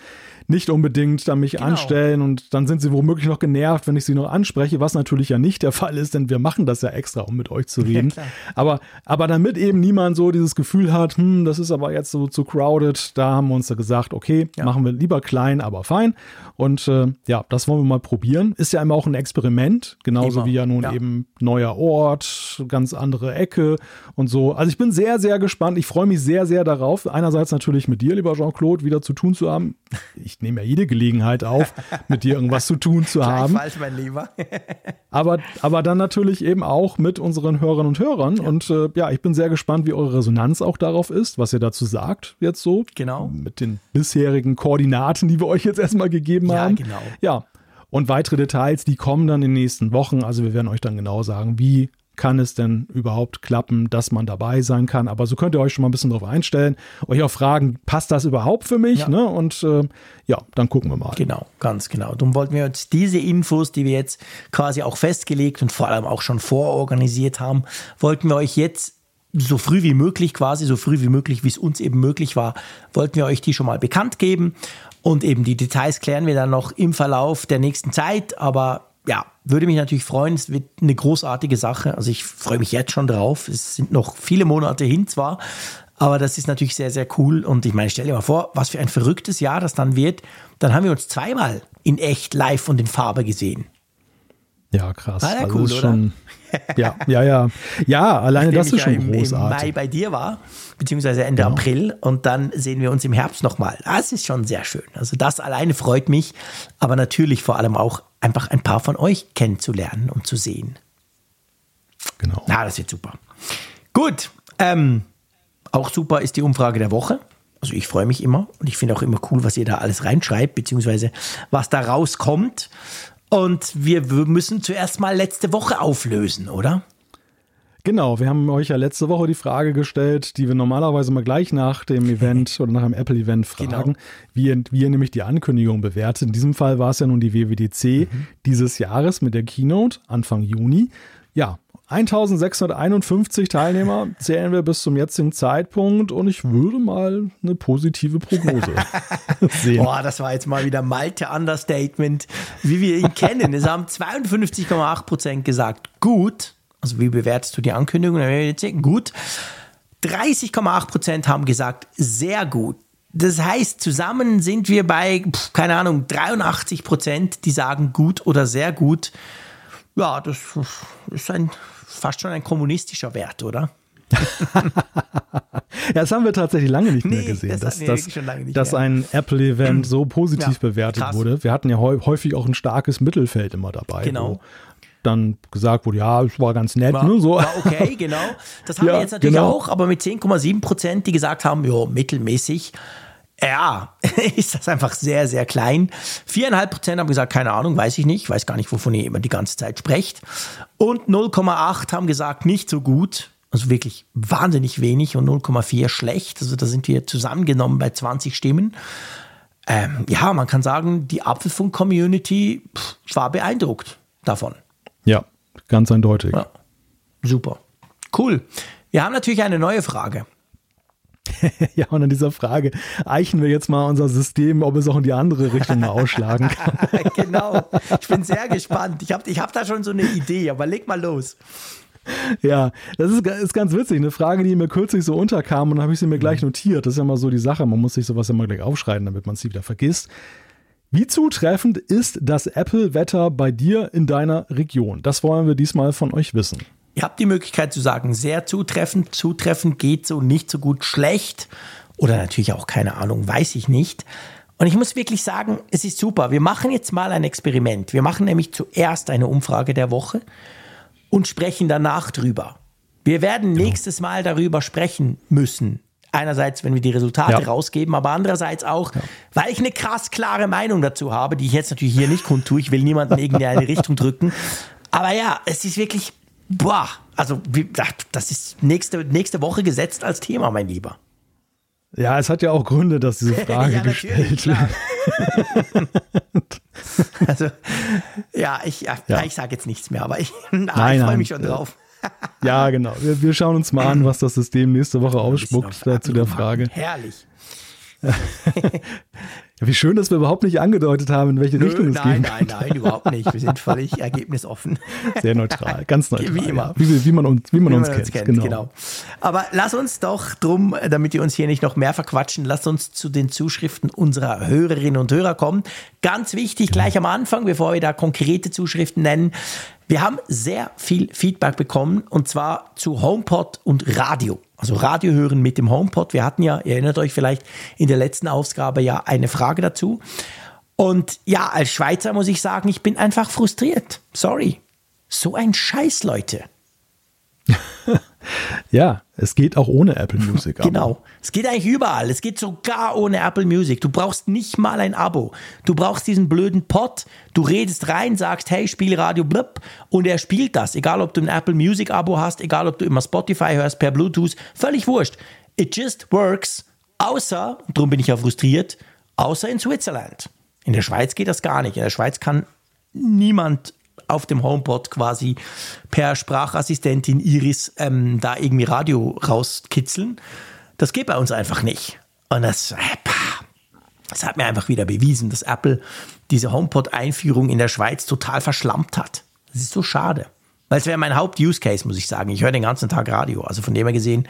nicht unbedingt da mich genau. anstellen und dann sind sie womöglich noch genervt, wenn ich sie noch anspreche, was natürlich ja nicht der Fall ist, denn wir machen das ja extra, um mit euch zu reden. Ja, aber, aber damit eben niemand so dieses Gefühl hat, hm, das ist aber jetzt so zu crowded, da haben wir uns da gesagt, okay, ja. machen wir lieber klein, aber fein. Und äh, ja, das wollen wir mal probieren. Ist ja immer auch ein Experiment, genauso immer. wie ja nun ja. eben neuer Ort, ganz andere Ecke und so. Also ich bin sehr, sehr gespannt. Ich freue mich sehr, sehr darauf. Einerseits natürlich mit dir, lieber Jean-Claude, wieder zu tun zu haben. Ich nehme ja jede Gelegenheit auf, mit dir irgendwas zu tun zu haben. Falsch, mein Lieber. aber, aber dann natürlich eben auch mit unseren Hörern und Hörern. Ja. Und äh, ja, ich bin sehr gespannt, wie eure Resonanz auch darauf ist, was ihr dazu sagt jetzt so. Genau. Mit den bisherigen Koordinaten, die wir euch jetzt erstmal gegeben ja, haben. Genau. Ja, und weitere Details, die kommen dann in den nächsten Wochen. Also wir werden euch dann genau sagen, wie kann es denn überhaupt klappen, dass man dabei sein kann. Aber so könnt ihr euch schon mal ein bisschen drauf einstellen, euch auch fragen, passt das überhaupt für mich? Ja. Ne? Und äh, ja, dann gucken wir mal. Genau, ganz genau. Darum wollten wir uns diese Infos, die wir jetzt quasi auch festgelegt und vor allem auch schon vororganisiert haben, wollten wir euch jetzt so früh wie möglich quasi, so früh wie möglich, wie es uns eben möglich war, wollten wir euch die schon mal bekannt geben. Und eben die Details klären wir dann noch im Verlauf der nächsten Zeit. Aber ja, würde mich natürlich freuen. Es wird eine großartige Sache. Also ich freue mich jetzt schon drauf. Es sind noch viele Monate hin zwar, aber das ist natürlich sehr, sehr cool. Und ich meine, stell dir mal vor, was für ein verrücktes Jahr das dann wird. Dann haben wir uns zweimal in echt live und in Farbe gesehen. Ja, krass. War ja also cool, schon, ja, ja, ja. Ja, alleine Nachdem das ist schon ja im, großartig. Im Mai bei dir war, beziehungsweise Ende ja. April und dann sehen wir uns im Herbst nochmal. Das ist schon sehr schön. Also das alleine freut mich, aber natürlich vor allem auch einfach ein paar von euch kennenzulernen und zu sehen. Genau. Na, das wird super. Gut. Ähm, auch super ist die Umfrage der Woche. Also ich freue mich immer und ich finde auch immer cool, was ihr da alles reinschreibt, beziehungsweise was da rauskommt. Und wir müssen zuerst mal letzte Woche auflösen, oder? Genau, wir haben euch ja letzte Woche die Frage gestellt, die wir normalerweise mal gleich nach dem Event oder nach einem Apple-Event fragen, genau. wie, ihr, wie ihr nämlich die Ankündigung bewertet. In diesem Fall war es ja nun die WWDC mhm. dieses Jahres mit der Keynote Anfang Juni. Ja, 1651 Teilnehmer zählen wir bis zum jetzigen Zeitpunkt und ich würde mal eine positive Prognose sehen. Boah, das war jetzt mal wieder Malte Understatement, wie wir ihn kennen. Es haben 52,8 Prozent gesagt, gut. Also wie bewertest du die Ankündigung? Gut. 30,8 Prozent haben gesagt, sehr gut. Das heißt, zusammen sind wir bei, keine Ahnung, 83 Prozent, die sagen gut oder sehr gut. Ja, das ist ein fast schon ein kommunistischer Wert, oder? ja, das haben wir tatsächlich lange nicht nee, mehr gesehen, das dass, dass, dass ein Apple-Event so positiv ja, bewertet krass. wurde. Wir hatten ja häufig auch ein starkes Mittelfeld immer dabei. Genau. dann gesagt wurde, ja, es war ganz nett. War, ne, so. war okay, genau. Das haben ja, wir jetzt natürlich genau. auch, aber mit 10,7 Prozent, die gesagt haben, ja, mittelmäßig. Ja, ist das einfach sehr, sehr klein. Viereinhalb Prozent haben gesagt, keine Ahnung, weiß ich nicht, weiß gar nicht, wovon ihr immer die ganze Zeit sprecht. Und 0,8 haben gesagt, nicht so gut, also wirklich wahnsinnig wenig und 0,4 schlecht. Also da sind wir zusammengenommen bei 20 Stimmen. Ähm, ja, man kann sagen, die Apfelfunk-Community war beeindruckt davon. Ja, ganz eindeutig. Ja, super. Cool. Wir haben natürlich eine neue Frage. ja, und an dieser Frage eichen wir jetzt mal unser System, ob es auch in die andere Richtung mal ausschlagen kann. genau. Ich bin sehr gespannt. Ich habe ich hab da schon so eine Idee, aber leg mal los. Ja, das ist, ist ganz witzig. Eine Frage, die mir kürzlich so unterkam und habe ich sie mir gleich notiert. Das ist ja immer so die Sache. Man muss sich sowas immer gleich aufschreiben, damit man es wieder vergisst. Wie zutreffend ist das Apple-Wetter bei dir in deiner Region? Das wollen wir diesmal von euch wissen. Ihr habt die Möglichkeit zu sagen, sehr zutreffend, zutreffend geht so, nicht so gut, schlecht oder natürlich auch keine Ahnung, weiß ich nicht. Und ich muss wirklich sagen, es ist super. Wir machen jetzt mal ein Experiment. Wir machen nämlich zuerst eine Umfrage der Woche und sprechen danach drüber. Wir werden genau. nächstes Mal darüber sprechen müssen. Einerseits, wenn wir die Resultate ja. rausgeben, aber andererseits auch, ja. weil ich eine krass klare Meinung dazu habe, die ich jetzt natürlich hier nicht kundtue. Ich will niemanden in eine Richtung drücken. Aber ja, es ist wirklich Boah, also das ist nächste, nächste Woche gesetzt als Thema, mein Lieber. Ja, es hat ja auch Gründe, dass diese Frage ja, gestellt wird. also, ja, ich, ja, ja. ich sage jetzt nichts mehr, aber ich, ich freue mich schon drauf. ja, genau. Wir, wir, schauen uns mal an, was das System nächste Woche ausspuckt äh, zu der Frage. Herrlich. Wie schön, dass wir überhaupt nicht angedeutet haben, in welche Nö, Richtung es nein, geht. nein, nein, überhaupt nicht. Wir sind völlig ergebnisoffen. Sehr neutral, ganz neutral. Wie immer. Ja. Wie, wie, man uns, wie man Wie uns man kennt. genau. Aber lass uns doch drum, damit wir uns hier nicht noch mehr verquatschen, lass uns zu den Zuschriften unserer Hörerinnen und Hörer kommen. Ganz wichtig, gleich am Anfang, bevor wir da konkrete Zuschriften nennen. Wir haben sehr viel Feedback bekommen und zwar zu HomePod und Radio. Also Radio hören mit dem HomePod. Wir hatten ja, ihr erinnert euch vielleicht in der letzten Ausgabe ja eine Frage dazu. Und ja, als Schweizer muss ich sagen, ich bin einfach frustriert. Sorry. So ein Scheiß, Leute. Ja, es geht auch ohne Apple Music. aber- Genau. Es geht eigentlich überall. Es geht sogar ohne Apple Music. Du brauchst nicht mal ein Abo. Du brauchst diesen blöden Pod. Du redest rein, sagst, hey, spiel Radio blub und er spielt das. Egal, ob du ein Apple Music Abo hast, egal, ob du immer Spotify hörst per Bluetooth, völlig wurscht. It just works. Außer, darum bin ich ja frustriert, außer in Switzerland. In der Schweiz geht das gar nicht. In der Schweiz kann niemand auf dem HomePod quasi per Sprachassistentin Iris ähm, da irgendwie Radio rauskitzeln. Das geht bei uns einfach nicht. Und das, äh, das hat mir einfach wieder bewiesen, dass Apple diese HomePod-Einführung in der Schweiz total verschlampt hat. Das ist so schade. Weil es wäre mein Haupt-Use-Case, muss ich sagen. Ich höre den ganzen Tag Radio. Also von dem her gesehen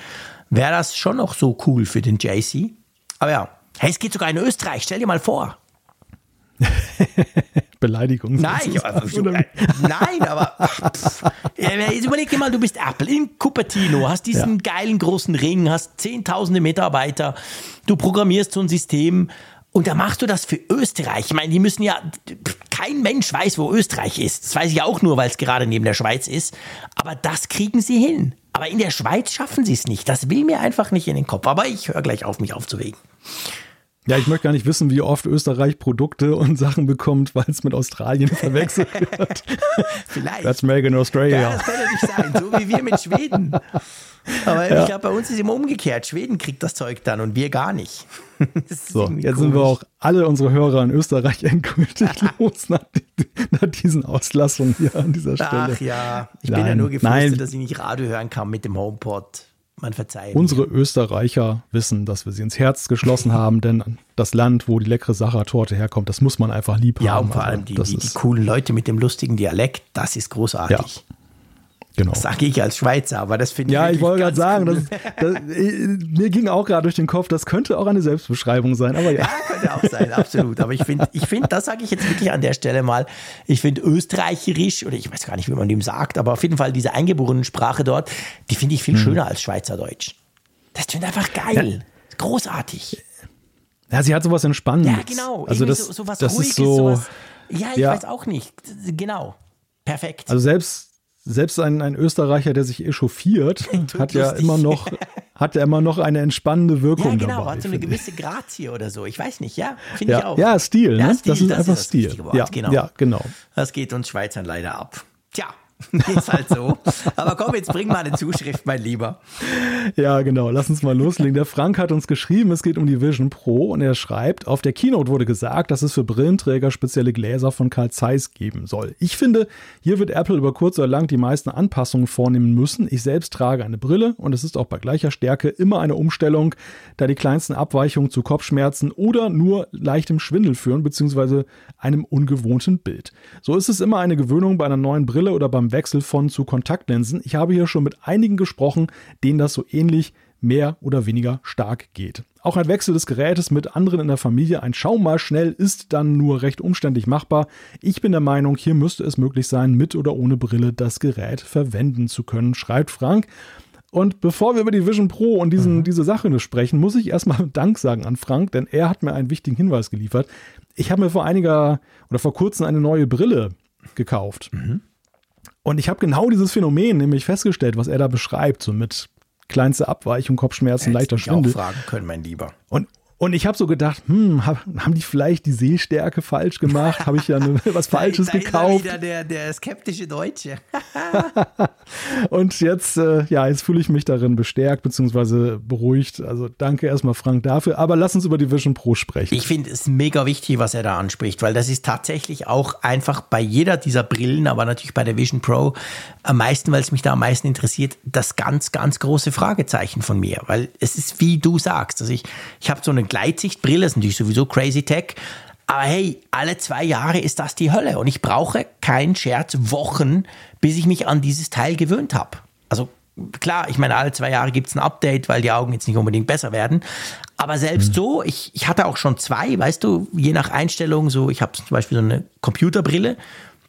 wäre das schon noch so cool für den JC. Aber ja, hey, es geht sogar in Österreich. Stell dir mal vor. Beleidigung. Nein, ja, Oder- nein, aber pff, ja, jetzt überleg dir mal, du bist Apple in Cupertino, hast diesen geilen großen Ring, hast zehntausende Mitarbeiter, du programmierst so ein System und da machst du das für Österreich. Ich meine, die müssen ja, kein Mensch weiß, wo Österreich ist. Das weiß ich auch nur, weil es gerade neben der Schweiz ist. Aber das kriegen sie hin. Aber in der Schweiz schaffen sie es nicht. Das will mir einfach nicht in den Kopf. Aber ich höre gleich auf, mich aufzuregen. Ja, ich möchte gar nicht wissen, wie oft Österreich Produkte und Sachen bekommt, weil es mit Australien verwechselt wird. Vielleicht. That's made in Ja, Australia. das könnte nicht sein, so wie wir mit Schweden. Aber ich glaube, bei uns ist immer umgekehrt. Schweden kriegt das Zeug dann und wir gar nicht. So, jetzt sind wir komisch. auch alle unsere Hörer in Österreich endgültig los nach, nach diesen Auslassungen hier an dieser Stelle. Ach ja, ich bin ja Nein, nur gefrustet, nein. dass ich nicht Radio hören kann mit dem HomePod. Man verzeiht. Unsere Österreicher wissen, dass wir sie ins Herz geschlossen haben, denn das Land, wo die leckere Sachertorte herkommt, das muss man einfach lieb ja, haben. und vor Also, allem die, die, die coolen Leute mit dem lustigen Dialekt, das ist großartig. Genau. Sage ich als Schweizer, aber das finde ich Ja, ich wollte gerade sagen, cool. das, das, mir ging auch gerade durch den Kopf, das könnte auch eine Selbstbeschreibung sein, aber ja. Ja, könnte auch sein, absolut. Aber ich finde, ich finde, das sage ich jetzt wirklich an der Stelle mal. Ich finde österreicherisch, oder ich weiß gar nicht, wie man dem sagt, aber auf jeden Fall diese eingeborenen Sprache dort, die finde ich viel schöner als Schweizerdeutsch. Das klingt einfach geil. Großartig. Ja, sie hat sowas Entspannendes. Ja, genau. Also das, so, so was das Ruhiges, ist so, sowas. Ja, ich Ja. weiß auch nicht. Genau. Perfekt. also selbst, selbst ein, ein Österreicher, der sich echauffiert, hat ja immer noch, hat ja immer noch eine entspannende Wirkung ja, genau. dabei. Hat so eine ich. gewisse Grazie oder so. Ich weiß nicht, ja. Finde ich ja, auch. ja, Stil, Ja, ne? Stil, das ist das einfach ist Stil. Wort, ja, genau. ja, genau. Das geht uns Schweizern leider ab. Tja, ist halt so. Aber komm, jetzt bring mal eine Zuschrift, mein Lieber. Ja, genau. Lass uns mal loslegen. Der Frank hat uns geschrieben, es geht um die Vision Pro und er schreibt, auf der Keynote wurde gesagt, dass es für Brillenträger spezielle Gläser von Carl Zeiss geben soll. Ich finde, hier wird Apple über kurz oder lang die meisten Anpassungen vornehmen müssen. Ich selbst trage eine Brille und es ist auch bei gleicher Stärke immer eine Umstellung, da die kleinsten Abweichungen zu Kopfschmerzen oder nur leichtem Schwindel führen, beziehungsweise einem ungewohnten Bild. So ist es immer eine Gewöhnung bei einer neuen Brille oder beim Wechsel von zu Kontaktlinsen. Ich habe hier schon mit einigen gesprochen, denen das so ähnlich mehr oder weniger stark geht. Auch ein Wechsel des Gerätes mit anderen in der Familie, ein Schau mal schnell, ist dann nur recht umständlich machbar. Ich bin der Meinung, hier müsste es möglich sein, mit oder ohne Brille das Gerät verwenden zu können, schreibt Frank. Und bevor wir über die Vision Pro und diesen, diese Sache sprechen, muss ich erstmal Dank sagen an Frank, denn er hat mir einen wichtigen Hinweis geliefert. Ich habe mir vor einiger oder vor kurzem eine neue Brille gekauft. Und ich habe genau dieses Phänomen nämlich festgestellt, was er da beschreibt, so mit kleinste Abweichung, Kopfschmerzen, leichter Hättest mich Schwindel. auch fragen können, mein Lieber. Und, und ich habe so gedacht, hm, hab, haben die vielleicht die Sehstärke falsch gemacht? Habe ich ja ne, was Falsches da, da gekauft? Ist er wieder der, der skeptische Deutsche. Und jetzt, äh, ja, jetzt fühle ich mich darin bestärkt bzw. beruhigt. Also danke erstmal Frank dafür. Aber lass uns über die Vision Pro sprechen. Ich finde es mega wichtig, was er da anspricht, weil das ist tatsächlich auch einfach bei jeder dieser Brillen, aber natürlich bei der Vision Pro am meisten, weil es mich da am meisten interessiert, das ganz, ganz große Fragezeichen von mir, weil es ist wie du sagst, also ich, ich habe so eine Gleitsichtbrille, ist natürlich sowieso crazy tech. Aber hey, alle zwei Jahre ist das die Hölle und ich brauche keinen Scherz Wochen, bis ich mich an dieses Teil gewöhnt habe. Also klar, ich meine, alle zwei Jahre gibt es ein Update, weil die Augen jetzt nicht unbedingt besser werden. Aber selbst mhm. so, ich, ich hatte auch schon zwei, weißt du, je nach Einstellung, so, ich habe zum Beispiel so eine Computerbrille.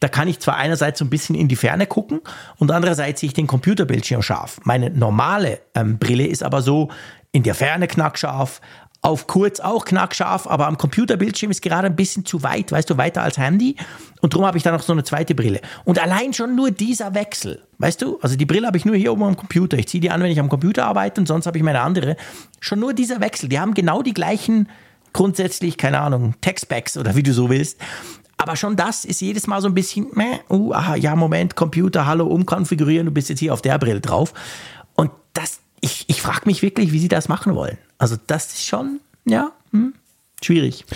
Da kann ich zwar einerseits so ein bisschen in die Ferne gucken und andererseits sehe ich den Computerbildschirm scharf. Meine normale ähm, Brille ist aber so in der Ferne knackscharf, auf kurz auch knackscharf, aber am Computerbildschirm ist gerade ein bisschen zu weit, weißt du, weiter als Handy. Und darum habe ich da noch so eine zweite Brille. Und allein schon nur dieser Wechsel, weißt du, also die Brille habe ich nur hier oben am Computer. Ich ziehe die an, wenn ich am Computer arbeite und sonst habe ich meine andere. Schon nur dieser Wechsel, die haben genau die gleichen grundsätzlich, keine Ahnung, Textbacks oder wie du so willst. Aber schon das ist jedes Mal so ein bisschen, meh, uh, aha, ja, Moment, Computer, hallo, umkonfigurieren, du bist jetzt hier auf der Brille drauf. Und das, ich, ich frage mich wirklich, wie sie das machen wollen. Also das ist schon, ja, hm, schwierig.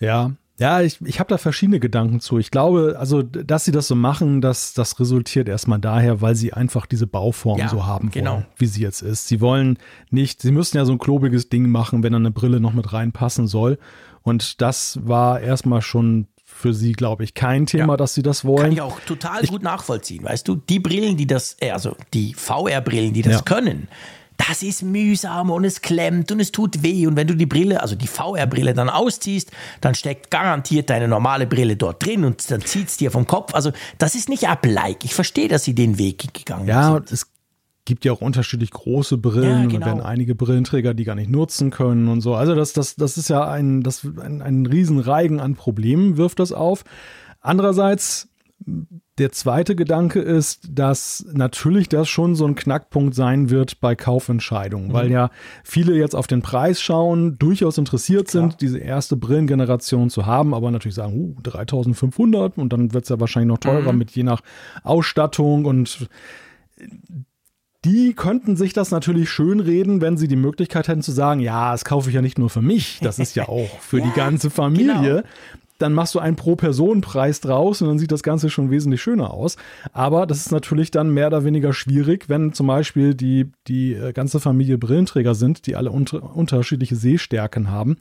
Ja, ja, ich, ich habe da verschiedene Gedanken zu. Ich glaube, also, dass sie das so machen, das, das resultiert erstmal daher, weil sie einfach diese Bauform ja, so haben wollen, genau. wie sie jetzt ist. Sie wollen nicht, sie müssen ja so ein klobiges Ding machen, wenn dann eine Brille noch mit reinpassen soll. Und das war erstmal schon für sie, glaube ich, kein Thema, ja. dass sie das wollen. Kann ich auch total ich, gut nachvollziehen, weißt du? Die Brillen, die das, äh, also die VR-Brillen, die das ja. können, das ist mühsam und es klemmt und es tut weh. Und wenn du die Brille, also die VR-Brille dann ausziehst, dann steckt garantiert deine normale Brille dort drin und dann zieht es dir vom Kopf. Also das ist nicht Ableik. Ich verstehe, dass sie den Weg gegangen ja, sind. Ja, es gibt ja auch unterschiedlich große Brillen ja, genau. und werden einige Brillenträger, die gar nicht nutzen können und so. Also das, das, das ist ja ein, das, ein, ein Riesenreigen an Problemen, wirft das auf. Andererseits der zweite Gedanke ist, dass natürlich das schon so ein Knackpunkt sein wird bei Kaufentscheidungen, mhm. weil ja viele jetzt auf den Preis schauen, durchaus interessiert Klar. sind, diese erste Brillengeneration zu haben, aber natürlich sagen, uh, 3500 und dann wird es ja wahrscheinlich noch teurer mhm. mit je nach Ausstattung und die könnten sich das natürlich schönreden, wenn sie die Möglichkeit hätten zu sagen, ja, das kaufe ich ja nicht nur für mich, das ist ja auch für ja, die ganze Familie. Genau dann machst du einen Pro-Personen-Preis draus und dann sieht das Ganze schon wesentlich schöner aus. Aber das ist natürlich dann mehr oder weniger schwierig, wenn zum Beispiel die, die äh, ganze Familie Brillenträger sind, die alle unter, unterschiedliche Sehstärken haben.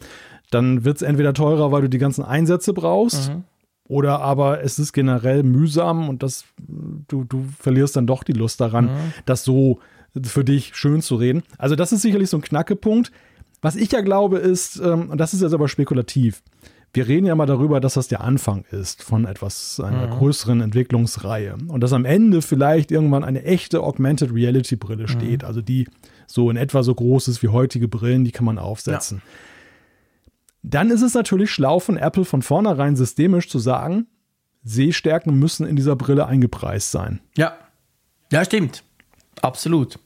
Dann wird es entweder teurer, weil du die ganzen Einsätze brauchst. Mhm. Oder aber es ist generell mühsam und das, du, du verlierst dann doch die Lust daran, mhm. das so für dich schön zu reden. Also, das ist sicherlich so ein Knackepunkt. Was ich ja glaube, ist, ähm, und das ist jetzt aber spekulativ, wir reden ja mal darüber, dass das der Anfang ist von etwas, einer mhm. größeren Entwicklungsreihe. Und dass am Ende vielleicht irgendwann eine echte Augmented Reality Brille steht, mhm. also die so in etwa so groß ist wie heutige Brillen, die kann man aufsetzen. Ja. Dann ist es natürlich schlau von Apple von vornherein systemisch zu sagen, Sehstärken müssen in dieser Brille eingepreist sein. Ja, ja, stimmt. Absolut.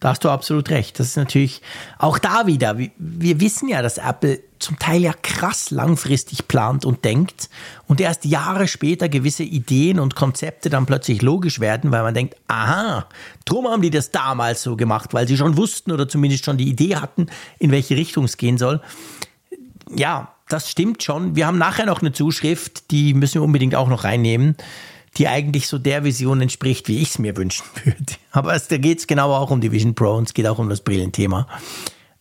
Da hast du absolut recht. Das ist natürlich auch da wieder. Wir wissen ja, dass Apple zum Teil ja krass langfristig plant und denkt und erst Jahre später gewisse Ideen und Konzepte dann plötzlich logisch werden, weil man denkt, aha, drum haben die das damals so gemacht, weil sie schon wussten oder zumindest schon die Idee hatten, in welche Richtung es gehen soll. Ja, das stimmt schon. Wir haben nachher noch eine Zuschrift, die müssen wir unbedingt auch noch reinnehmen die eigentlich so der Vision entspricht, wie ich es mir wünschen würde. Aber es, da geht es genau auch um die Vision Pro und es geht auch um das Brillenthema.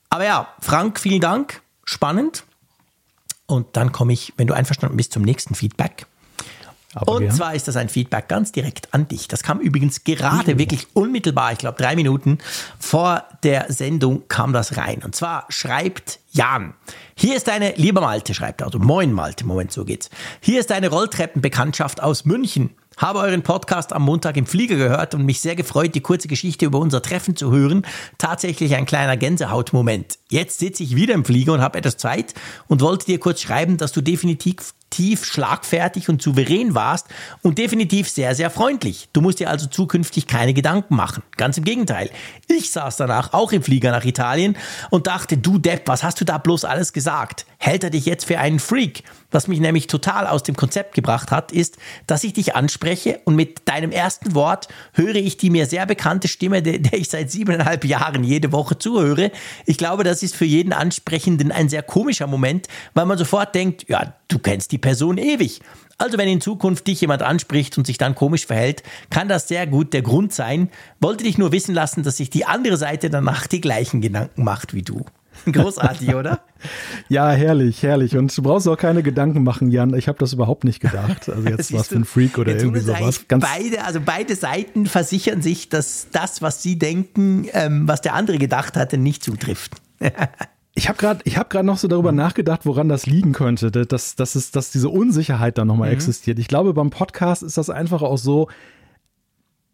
Aber ja, Frank, vielen Dank. Spannend. Und dann komme ich, wenn du einverstanden bist, zum nächsten Feedback. Aber und zwar ist das ein Feedback ganz direkt an dich. Das kam übrigens gerade mhm. wirklich unmittelbar, ich glaube drei Minuten vor der Sendung kam das rein. Und zwar schreibt Jan, hier ist eine, lieber Malte, schreibt er, also moin Malte, Moment, so geht's. Hier ist eine Rolltreppenbekanntschaft aus München. Habe euren Podcast am Montag im Flieger gehört und mich sehr gefreut, die kurze Geschichte über unser Treffen zu hören. Tatsächlich ein kleiner Gänsehautmoment. Jetzt sitze ich wieder im Flieger und habe etwas Zeit und wollte dir kurz schreiben, dass du definitiv tief schlagfertig und souverän warst und definitiv sehr, sehr freundlich. Du musst dir also zukünftig keine Gedanken machen. Ganz im Gegenteil. Ich saß danach auch im Flieger nach Italien und dachte, du Depp, was hast du da bloß alles gesagt? Hält er dich jetzt für einen Freak? Was mich nämlich total aus dem Konzept gebracht hat, ist, dass ich dich anspreche und mit deinem ersten Wort höre ich die mir sehr bekannte Stimme, der, ich seit siebeneinhalb Jahren jede Woche zuhöre. Ich glaube, das ist für jeden Ansprechenden ein sehr komischer Moment, weil man sofort denkt, ja, du kennst die Person ewig. Also wenn in Zukunft dich jemand anspricht und sich dann komisch verhält, kann das sehr gut der Grund sein. Wollte dich nur wissen lassen, dass sich die andere Seite danach die gleichen Gedanken macht wie du. Großartig, oder? Ja, herrlich, herrlich. Und du brauchst auch keine Gedanken machen, Jan. Ich habe das überhaupt nicht gedacht. Also jetzt was für ein Freak oder irgendwie sowas. Ganz beide, also beide Seiten versichern sich, dass das, was sie denken, ähm, was der andere gedacht hatte, nicht zutrifft. Ich habe gerade hab noch so darüber nachgedacht, woran das liegen könnte, dass, dass, es, dass diese Unsicherheit da nochmal mhm. existiert. Ich glaube, beim Podcast ist das einfach auch so,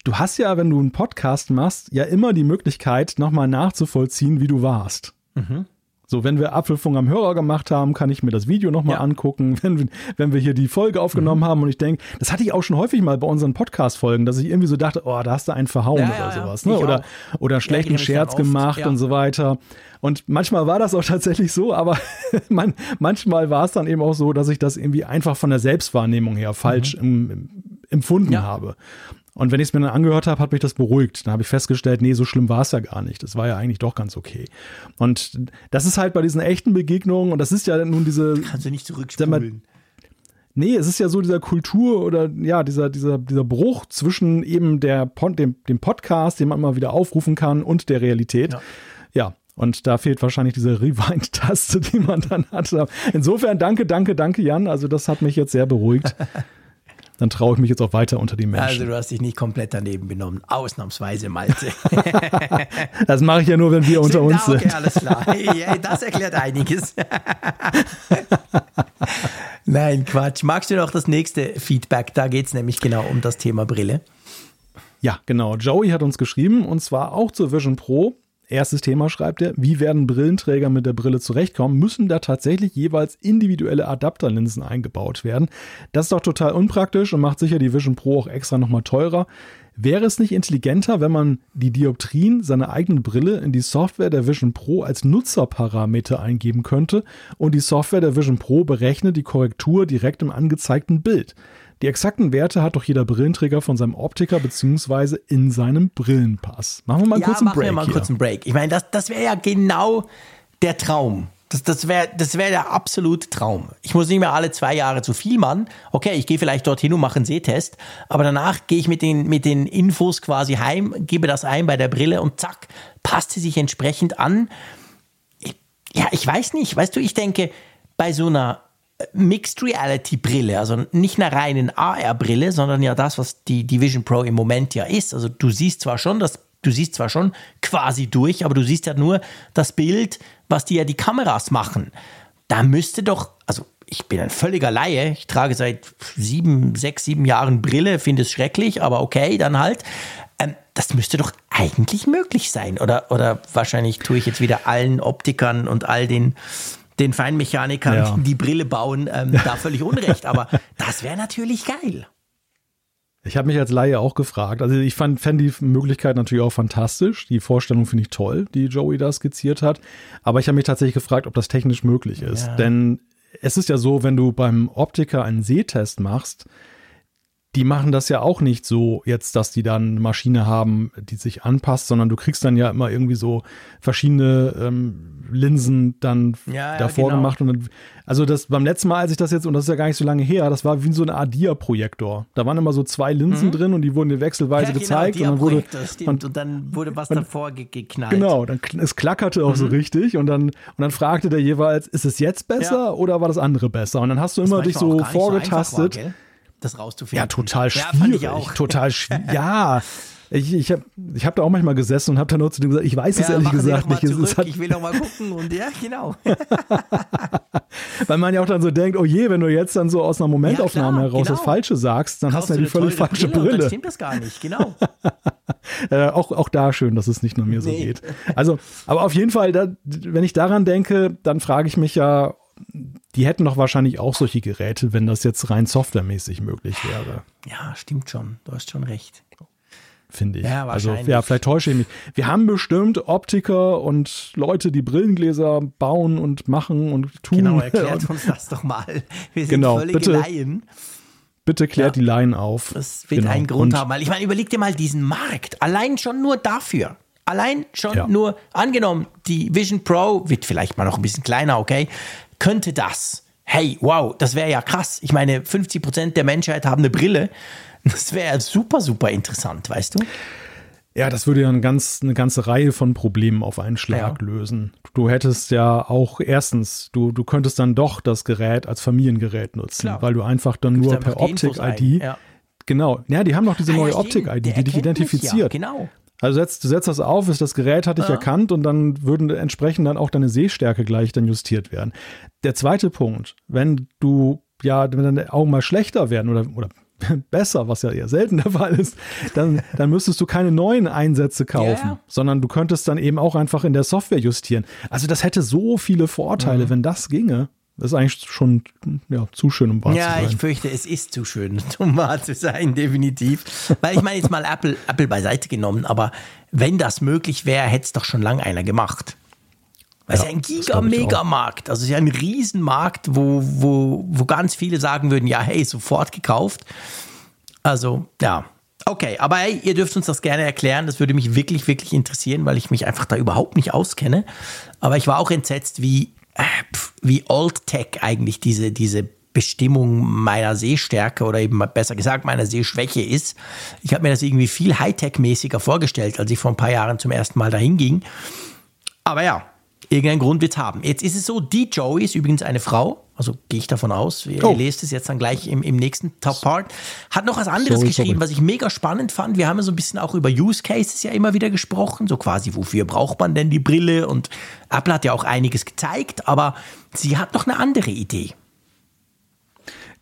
du hast ja, wenn du einen Podcast machst, ja immer die Möglichkeit, nochmal nachzuvollziehen, wie du warst. Mhm. So, wenn wir Apfelfunk am Hörer gemacht haben, kann ich mir das Video nochmal ja. angucken. Wenn, wenn wir hier die Folge aufgenommen mhm. haben und ich denke, das hatte ich auch schon häufig mal bei unseren Podcast-Folgen, dass ich irgendwie so dachte, oh, da hast du einen verhauen ja, oder ja, sowas. Ne? Oder, oder einen schlechten Scherz gemacht und so weiter. Und manchmal war das auch tatsächlich so, aber man, manchmal war es dann eben auch so, dass ich das irgendwie einfach von der Selbstwahrnehmung her falsch mhm. im, im, empfunden habe. Und wenn ich es mir dann angehört habe, hat mich das beruhigt. Dann habe ich festgestellt, nee, so schlimm war es ja gar nicht. Das war ja eigentlich doch ganz okay. Und das ist halt bei diesen echten Begegnungen, und das ist ja nun diese. Kannst du nicht zurückspulen. Nee, es ist ja so dieser Kultur oder ja, dieser, dieser, dieser Bruch zwischen eben der, dem, dem Podcast, den man mal wieder aufrufen kann, und der Realität. Ja. ja. Und da fehlt wahrscheinlich diese Rewind-Taste, die man dann hat. Insofern danke, danke, danke, Jan. Also das hat mich jetzt sehr beruhigt. dann traue ich mich jetzt auch weiter unter die Menschen. Also du hast dich nicht komplett daneben benommen. Ausnahmsweise, Malte. das mache ich ja nur, wenn wir unter sind, uns okay, sind. alles klar. Das erklärt einiges. Nein, Quatsch. Magst du noch das nächste Feedback? Da geht es nämlich genau um das Thema Brille. Ja, genau. Joey hat uns geschrieben und zwar auch zur Vision Pro. Erstes Thema schreibt er, wie werden Brillenträger mit der Brille zurechtkommen? Müssen da tatsächlich jeweils individuelle Adapterlinsen eingebaut werden? Das ist doch total unpraktisch und macht sicher die Vision Pro auch extra nochmal teurer. Wäre es nicht intelligenter, wenn man die Dioptrien seiner eigenen Brille in die Software der Vision Pro als Nutzerparameter eingeben könnte und die Software der Vision Pro berechnet die Korrektur direkt im angezeigten Bild? Die exakten Werte hat doch jeder Brillenträger von seinem Optiker beziehungsweise in seinem Brillenpass. Machen wir mal ja, kurz einen Break. Wir mal einen Break. Ich meine, das, das wäre ja genau der Traum. Das, das wäre das wär der absolute Traum. Ich muss nicht mehr alle zwei Jahre zu viel machen. Okay, ich gehe vielleicht dorthin und mache einen Sehtest, aber danach gehe ich mit den, mit den Infos quasi heim, gebe das ein bei der Brille und zack, passt sie sich entsprechend an. Ich, ja, ich weiß nicht. Weißt du, ich denke, bei so einer Mixed Reality Brille, also nicht einer reinen AR Brille, sondern ja das, was die, die Vision Pro im Moment ja ist. Also du siehst zwar schon das du siehst zwar schon quasi durch, aber du siehst ja nur das Bild, was dir ja die Kameras machen. Da müsste doch, also ich bin ein völliger Laie, ich trage seit sieben, sechs, sieben Jahren Brille, finde es schrecklich, aber okay, dann halt. Ähm, das müsste doch eigentlich möglich sein. Oder, oder wahrscheinlich tue ich jetzt wieder allen Optikern und all den den Feinmechanikern, ja. die Brille bauen, ähm, da völlig unrecht. Aber das wäre natürlich geil. Ich habe mich als Laie auch gefragt. Also ich fand, fand die Möglichkeit natürlich auch fantastisch. Die Vorstellung finde ich toll, die Joey da skizziert hat. Aber ich habe mich tatsächlich gefragt, ob das technisch möglich ist. Ja. Denn es ist ja so, wenn du beim Optiker einen Sehtest machst, die machen das ja auch nicht so jetzt, dass die dann eine Maschine haben, die sich anpasst, sondern du kriegst dann ja immer irgendwie so verschiedene ähm, Linsen dann ja, davor genau. gemacht. Und dann, also das beim letzten Mal, als ich das jetzt, und das ist ja gar nicht so lange her, das war wie so ein ADIA-Projektor. Da waren immer so zwei Linsen mhm. drin und die wurden dir wechselweise ja, genau, gezeigt. Und dann, wurde, und, und, dann wurde was davor geknallt. Genau, dann, es klackerte auch mhm. so richtig und dann, und dann fragte der jeweils, ist es jetzt besser oder war das andere besser? Und dann hast du immer dich so vorgetastet. So war, das rauszufinden. Ja, total schwierig. Ja, total schwierig. ja. Ich, ich habe ich hab da auch manchmal gesessen und habe dann nur zu dem gesagt, ich weiß ja, es ehrlich gesagt nicht. Zurück, halt ich will noch mal gucken und ja, genau. Weil man ja auch dann so denkt, oh je, wenn du jetzt dann so aus einer Momentaufnahme ja, klar, heraus genau. das Falsche sagst, dann Kaufst hast du ja die völlig falsche Brille. Brille. Dann stimmt das gar nicht, genau. äh, auch, auch da schön, dass es nicht nur mir so nee. geht. Also, aber auf jeden Fall, da, wenn ich daran denke, dann frage ich mich ja, die hätten doch wahrscheinlich auch solche Geräte, wenn das jetzt rein softwaremäßig möglich wäre. Ja, stimmt schon. Du hast schon recht. Finde ich. Ja, also, ja, vielleicht täusche ich mich. Wir haben bestimmt Optiker und Leute, die Brillengläser bauen und machen und tun. Genau, erklärt uns das doch mal. Wir sind genau, völlige bitte, Laien. Bitte klärt ja, die Laien auf. Das wird genau. einen Grund und haben. Ich meine, überleg dir mal diesen Markt. Allein schon nur dafür. Allein schon ja. nur angenommen, die Vision Pro wird vielleicht mal noch ein bisschen kleiner, okay, könnte das. Hey, wow, das wäre ja krass. Ich meine, 50 Prozent der Menschheit haben eine Brille. Das wäre super, super interessant, weißt du? Ja, das würde ja eine, ganz, eine ganze Reihe von Problemen auf einen Schlag ja. lösen. Du hättest ja auch erstens, du, du könntest dann doch das Gerät als Familiengerät nutzen, Klar. weil du einfach dann nur per Optik-ID. Ja. Genau, ja, die haben noch diese ah, neue Optik-ID, die dich identifiziert. Genau. Also setzt, du setzt das auf, ist das Gerät hat dich ja. erkannt und dann würden entsprechend dann auch deine Sehstärke gleich dann justiert werden. Der zweite Punkt, wenn du ja, wenn deine Augen mal schlechter werden oder, oder besser, was ja eher selten der Fall ist, dann, dann müsstest du keine neuen Einsätze kaufen, yeah. sondern du könntest dann eben auch einfach in der Software justieren. Also das hätte so viele Vorteile, mhm. wenn das ginge. Das ist eigentlich schon ja, zu schön, um wahr ja, zu sein. Ja, ich fürchte, es ist zu schön, um wahr zu sein, definitiv. Weil ich meine, jetzt mal Apple, Apple beiseite genommen, aber wenn das möglich wäre, hätte es doch schon lange einer gemacht. Weil ja, es ist ein Giga-Megamarkt. Also es ist ja ein Riesenmarkt, wo, wo, wo ganz viele sagen würden, ja, hey, sofort gekauft. Also, ja. Okay, aber hey, ihr dürft uns das gerne erklären. Das würde mich wirklich, wirklich interessieren, weil ich mich einfach da überhaupt nicht auskenne. Aber ich war auch entsetzt, wie, wie Old-Tech eigentlich diese, diese Bestimmung meiner Sehstärke oder eben besser gesagt meiner Sehschwäche ist. Ich habe mir das irgendwie viel Hightech-mäßiger vorgestellt, als ich vor ein paar Jahren zum ersten Mal dahin ging. Aber ja, Irgendeinen Grund wird haben. Jetzt ist es so, die Joey ist übrigens eine Frau, also gehe ich davon aus, ihr oh. lest es jetzt dann gleich im, im nächsten Top-Part, hat noch was anderes sorry, geschrieben, sorry. was ich mega spannend fand. Wir haben ja so ein bisschen auch über Use Cases ja immer wieder gesprochen, so quasi, wofür braucht man denn die Brille? Und Apple hat ja auch einiges gezeigt, aber sie hat noch eine andere Idee.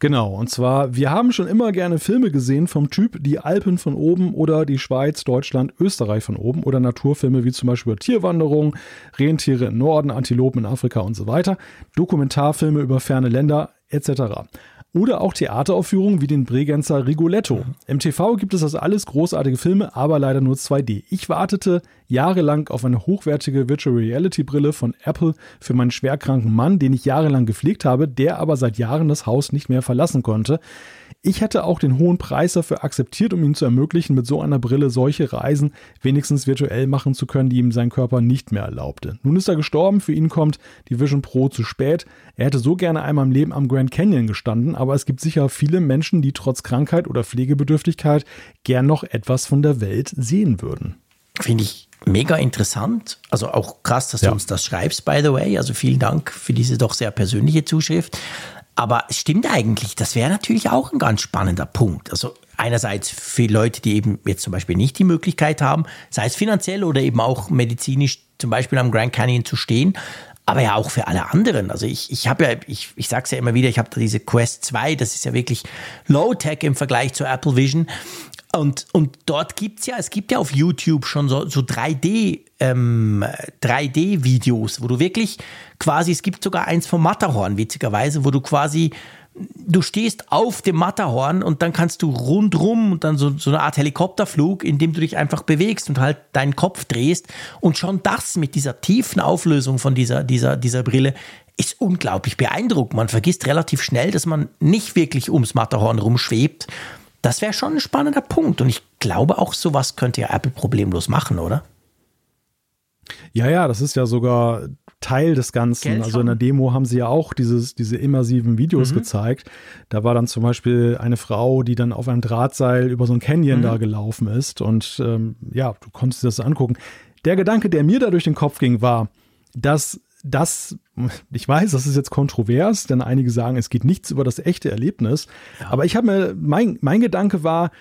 Genau, und zwar, wir haben schon immer gerne Filme gesehen vom Typ Die Alpen von oben oder die Schweiz, Deutschland, Österreich von oben oder Naturfilme wie zum Beispiel Tierwanderung, Rentiere im Norden, Antilopen in Afrika und so weiter, Dokumentarfilme über ferne Länder etc. Oder auch Theateraufführungen wie den Bregenzer Rigoletto. Im TV gibt es das alles großartige Filme, aber leider nur 2D. Ich wartete jahrelang auf eine hochwertige Virtual Reality Brille von Apple für meinen schwerkranken Mann, den ich jahrelang gepflegt habe, der aber seit Jahren das Haus nicht mehr verlassen konnte. Ich hätte auch den hohen Preis dafür akzeptiert, um ihm zu ermöglichen, mit so einer Brille solche Reisen wenigstens virtuell machen zu können, die ihm sein Körper nicht mehr erlaubte. Nun ist er gestorben, für ihn kommt die Vision Pro zu spät. Er hätte so gerne einmal im Leben am Grand Canyon gestanden, aber es gibt sicher viele Menschen, die trotz Krankheit oder Pflegebedürftigkeit gern noch etwas von der Welt sehen würden. Finde ich mega interessant. Also auch krass, dass ja. du uns das schreibst, by the way. Also vielen Dank für diese doch sehr persönliche Zuschrift. Aber es stimmt eigentlich, das wäre natürlich auch ein ganz spannender Punkt. Also einerseits für Leute, die eben jetzt zum Beispiel nicht die Möglichkeit haben, sei es finanziell oder eben auch medizinisch zum Beispiel am Grand Canyon zu stehen, aber ja auch für alle anderen. Also ich, ich habe ja, ich, ich sage es ja immer wieder, ich habe da diese Quest 2, das ist ja wirklich Low-Tech im Vergleich zur Apple Vision. Und, und dort gibt's ja, es gibt ja auf YouTube schon so, so 3D, ähm, 3D-Videos, wo du wirklich quasi, es gibt sogar eins vom Matterhorn, witzigerweise, wo du quasi, du stehst auf dem Matterhorn und dann kannst du rundrum und dann so, so eine Art Helikopterflug, in dem du dich einfach bewegst und halt deinen Kopf drehst. Und schon das mit dieser tiefen Auflösung von dieser, dieser, dieser Brille ist unglaublich beeindruckend. Man vergisst relativ schnell, dass man nicht wirklich ums Matterhorn rumschwebt. Das wäre schon ein spannender Punkt. Und ich glaube, auch sowas könnte ja Apple problemlos machen, oder? Ja, ja, das ist ja sogar Teil des Ganzen. Also in der Demo haben sie ja auch dieses, diese immersiven Videos mhm. gezeigt. Da war dann zum Beispiel eine Frau, die dann auf einem Drahtseil über so ein Canyon mhm. da gelaufen ist. Und ähm, ja, du konntest dir das angucken. Der Gedanke, der mir da durch den Kopf ging, war, dass das, ich weiß, das ist jetzt kontrovers, denn einige sagen, es geht nichts über das echte Erlebnis. Ja. Aber ich habe mir, mein, mein Gedanke war,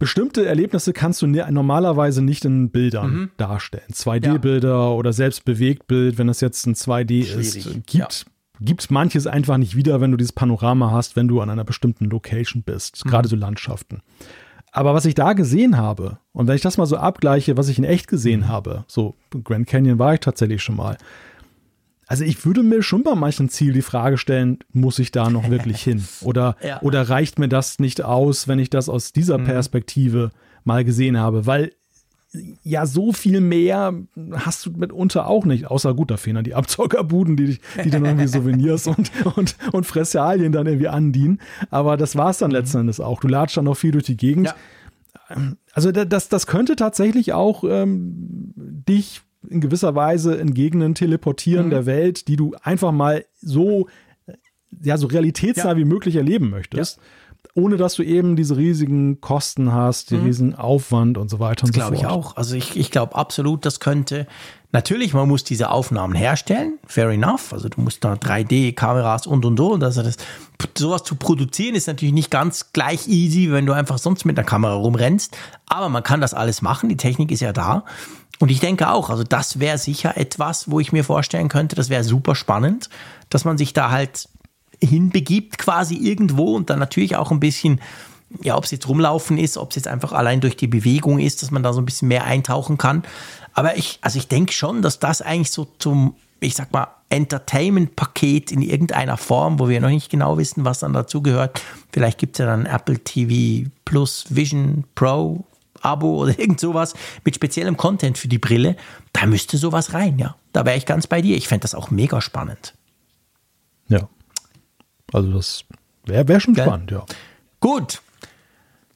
bestimmte Erlebnisse kannst du normalerweise nicht in Bildern mhm. darstellen. 2D-Bilder ja. oder selbst Bewegtbild, wenn das jetzt ein 2D Schwierig. ist, gibt, ja. gibt manches einfach nicht wieder, wenn du dieses Panorama hast, wenn du an einer bestimmten Location bist, mhm. gerade so Landschaften. Aber was ich da gesehen habe, und wenn ich das mal so abgleiche, was ich in echt gesehen mhm. habe, so Grand Canyon war ich tatsächlich schon mal, also ich würde mir schon bei manchen Ziel die Frage stellen, muss ich da noch wirklich hin? Oder, ja. oder reicht mir das nicht aus, wenn ich das aus dieser mhm. Perspektive mal gesehen habe? Weil ja, so viel mehr hast du mitunter auch nicht, außer gut, da fehlen dann die Abzockerbuden, die, die dann irgendwie Souvenirs und, und, und Fressalien dann irgendwie andienen. Aber das war es dann mhm. letzten Endes auch. Du latschst dann noch viel durch die Gegend. Ja. Also das, das könnte tatsächlich auch ähm, dich in gewisser Weise in Gegenden teleportieren mhm. der Welt, die du einfach mal so, ja, so realitätsnah ja. wie möglich erleben möchtest. Ja. Ohne dass du eben diese riesigen Kosten hast, den mhm. riesigen Aufwand und so weiter und so fort. glaube ich auch. Also ich, ich glaube absolut, das könnte Natürlich, man muss diese Aufnahmen herstellen, fair enough. Also du musst da 3D-Kameras und und und. Also das, sowas zu produzieren ist natürlich nicht ganz gleich easy, wenn du einfach sonst mit einer Kamera rumrennst. Aber man kann das alles machen, die Technik ist ja da. Und ich denke auch, also das wäre sicher etwas, wo ich mir vorstellen könnte, das wäre super spannend, dass man sich da halt hinbegibt quasi irgendwo und dann natürlich auch ein bisschen ja, ob es jetzt rumlaufen ist, ob es jetzt einfach allein durch die Bewegung ist, dass man da so ein bisschen mehr eintauchen kann. Aber ich, also ich denke schon, dass das eigentlich so zum, ich sag mal, Entertainment-Paket in irgendeiner Form, wo wir noch nicht genau wissen, was dann dazugehört. Vielleicht gibt es ja dann Apple TV Plus Vision Pro Abo oder irgend sowas mit speziellem Content für die Brille. Da müsste sowas rein, ja. Da wäre ich ganz bei dir. Ich fände das auch mega spannend. Ja. Also das wäre wär schon spannend, ja. Gut,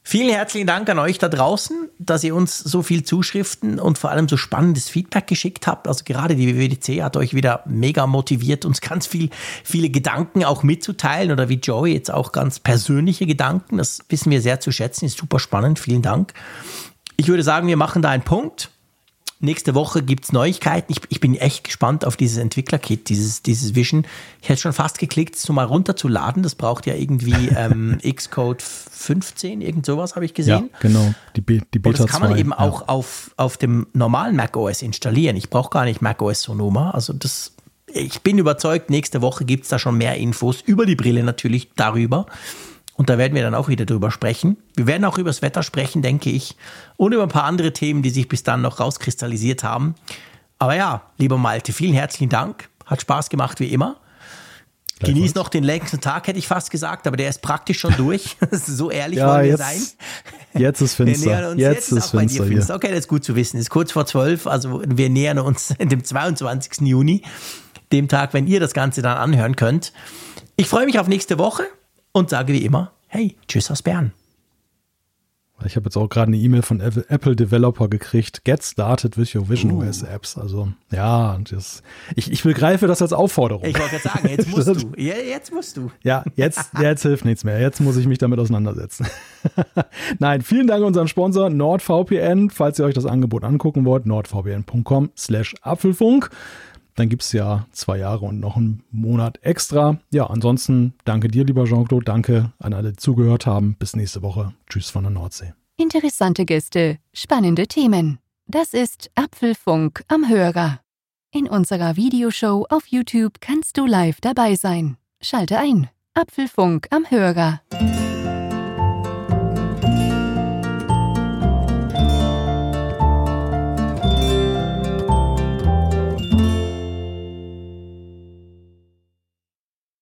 Vielen herzlichen Dank an euch da draußen, dass ihr uns so viel Zuschriften und vor allem so spannendes Feedback geschickt habt. Also gerade die WWDC hat euch wieder mega motiviert, uns ganz viel, viele Gedanken auch mitzuteilen oder wie Joey jetzt auch ganz persönliche Gedanken. Das wissen wir sehr zu schätzen, ist super spannend. Vielen Dank. Ich würde sagen, wir machen da einen Punkt. Nächste Woche gibt es Neuigkeiten. Ich, ich, bin echt gespannt auf dieses Entwicklerkit, dieses, dieses Vision. Ich hätte schon fast geklickt, es mal runterzuladen. Das braucht ja irgendwie ähm, Xcode 15, irgend sowas habe ich gesehen. Ja, genau, die, Be die Beta Und das kann man 2, eben ja. auch auf, auf dem normalen macOS installieren. Ich brauche gar nicht macOS Sonoma. Also das, ich bin überzeugt, nächste Woche gibt es da schon mehr Infos über die Brille natürlich darüber. Und da werden wir dann auch wieder drüber sprechen. Wir werden auch über das Wetter sprechen, denke ich. Und über ein paar andere Themen, die sich bis dann noch rauskristallisiert haben. Aber ja, lieber Malte, vielen herzlichen Dank. Hat Spaß gemacht wie immer. Genieß noch den längsten Tag, hätte ich fast gesagt, aber der ist praktisch schon durch. so ehrlich ja, wollen wir jetzt, sein. Jetzt ist finster. Uns, jetzt, jetzt, ist, ist finster, finster. Okay, das ist gut zu wissen. Es ist kurz vor zwölf, also wir nähern uns dem 22. Juni, dem Tag, wenn ihr das Ganze dann anhören könnt. Ich freue mich auf nächste Woche und sage wie immer, hey, tschüss aus Bern. Ich habe jetzt auch gerade eine E-Mail von Apple Developer gekriegt. Get started with your Vision uh. OS Apps. Also ja, das, ich, ich begreife das als Aufforderung. Ich wollte gerade sagen, jetzt musst du. Ja, jetzt musst du. Ja, jetzt, jetzt hilft nichts mehr. Jetzt muss ich mich damit auseinandersetzen. Nein, vielen Dank unserem Sponsor NordVPN. Falls ihr euch das Angebot angucken wollt, nordvpn.com slash Apfelfunk. Dann gibt es ja zwei Jahre und noch einen Monat extra. Ja, ansonsten danke dir, lieber Jean-Claude. Danke an alle, die zugehört haben. Bis nächste Woche. Tschüss von der Nordsee. Interessante Gäste, spannende Themen. Das ist Apfelfunk am Hörer. In unserer Videoshow auf YouTube kannst du live dabei sein. Schalte ein. Apfelfunk am Hörer.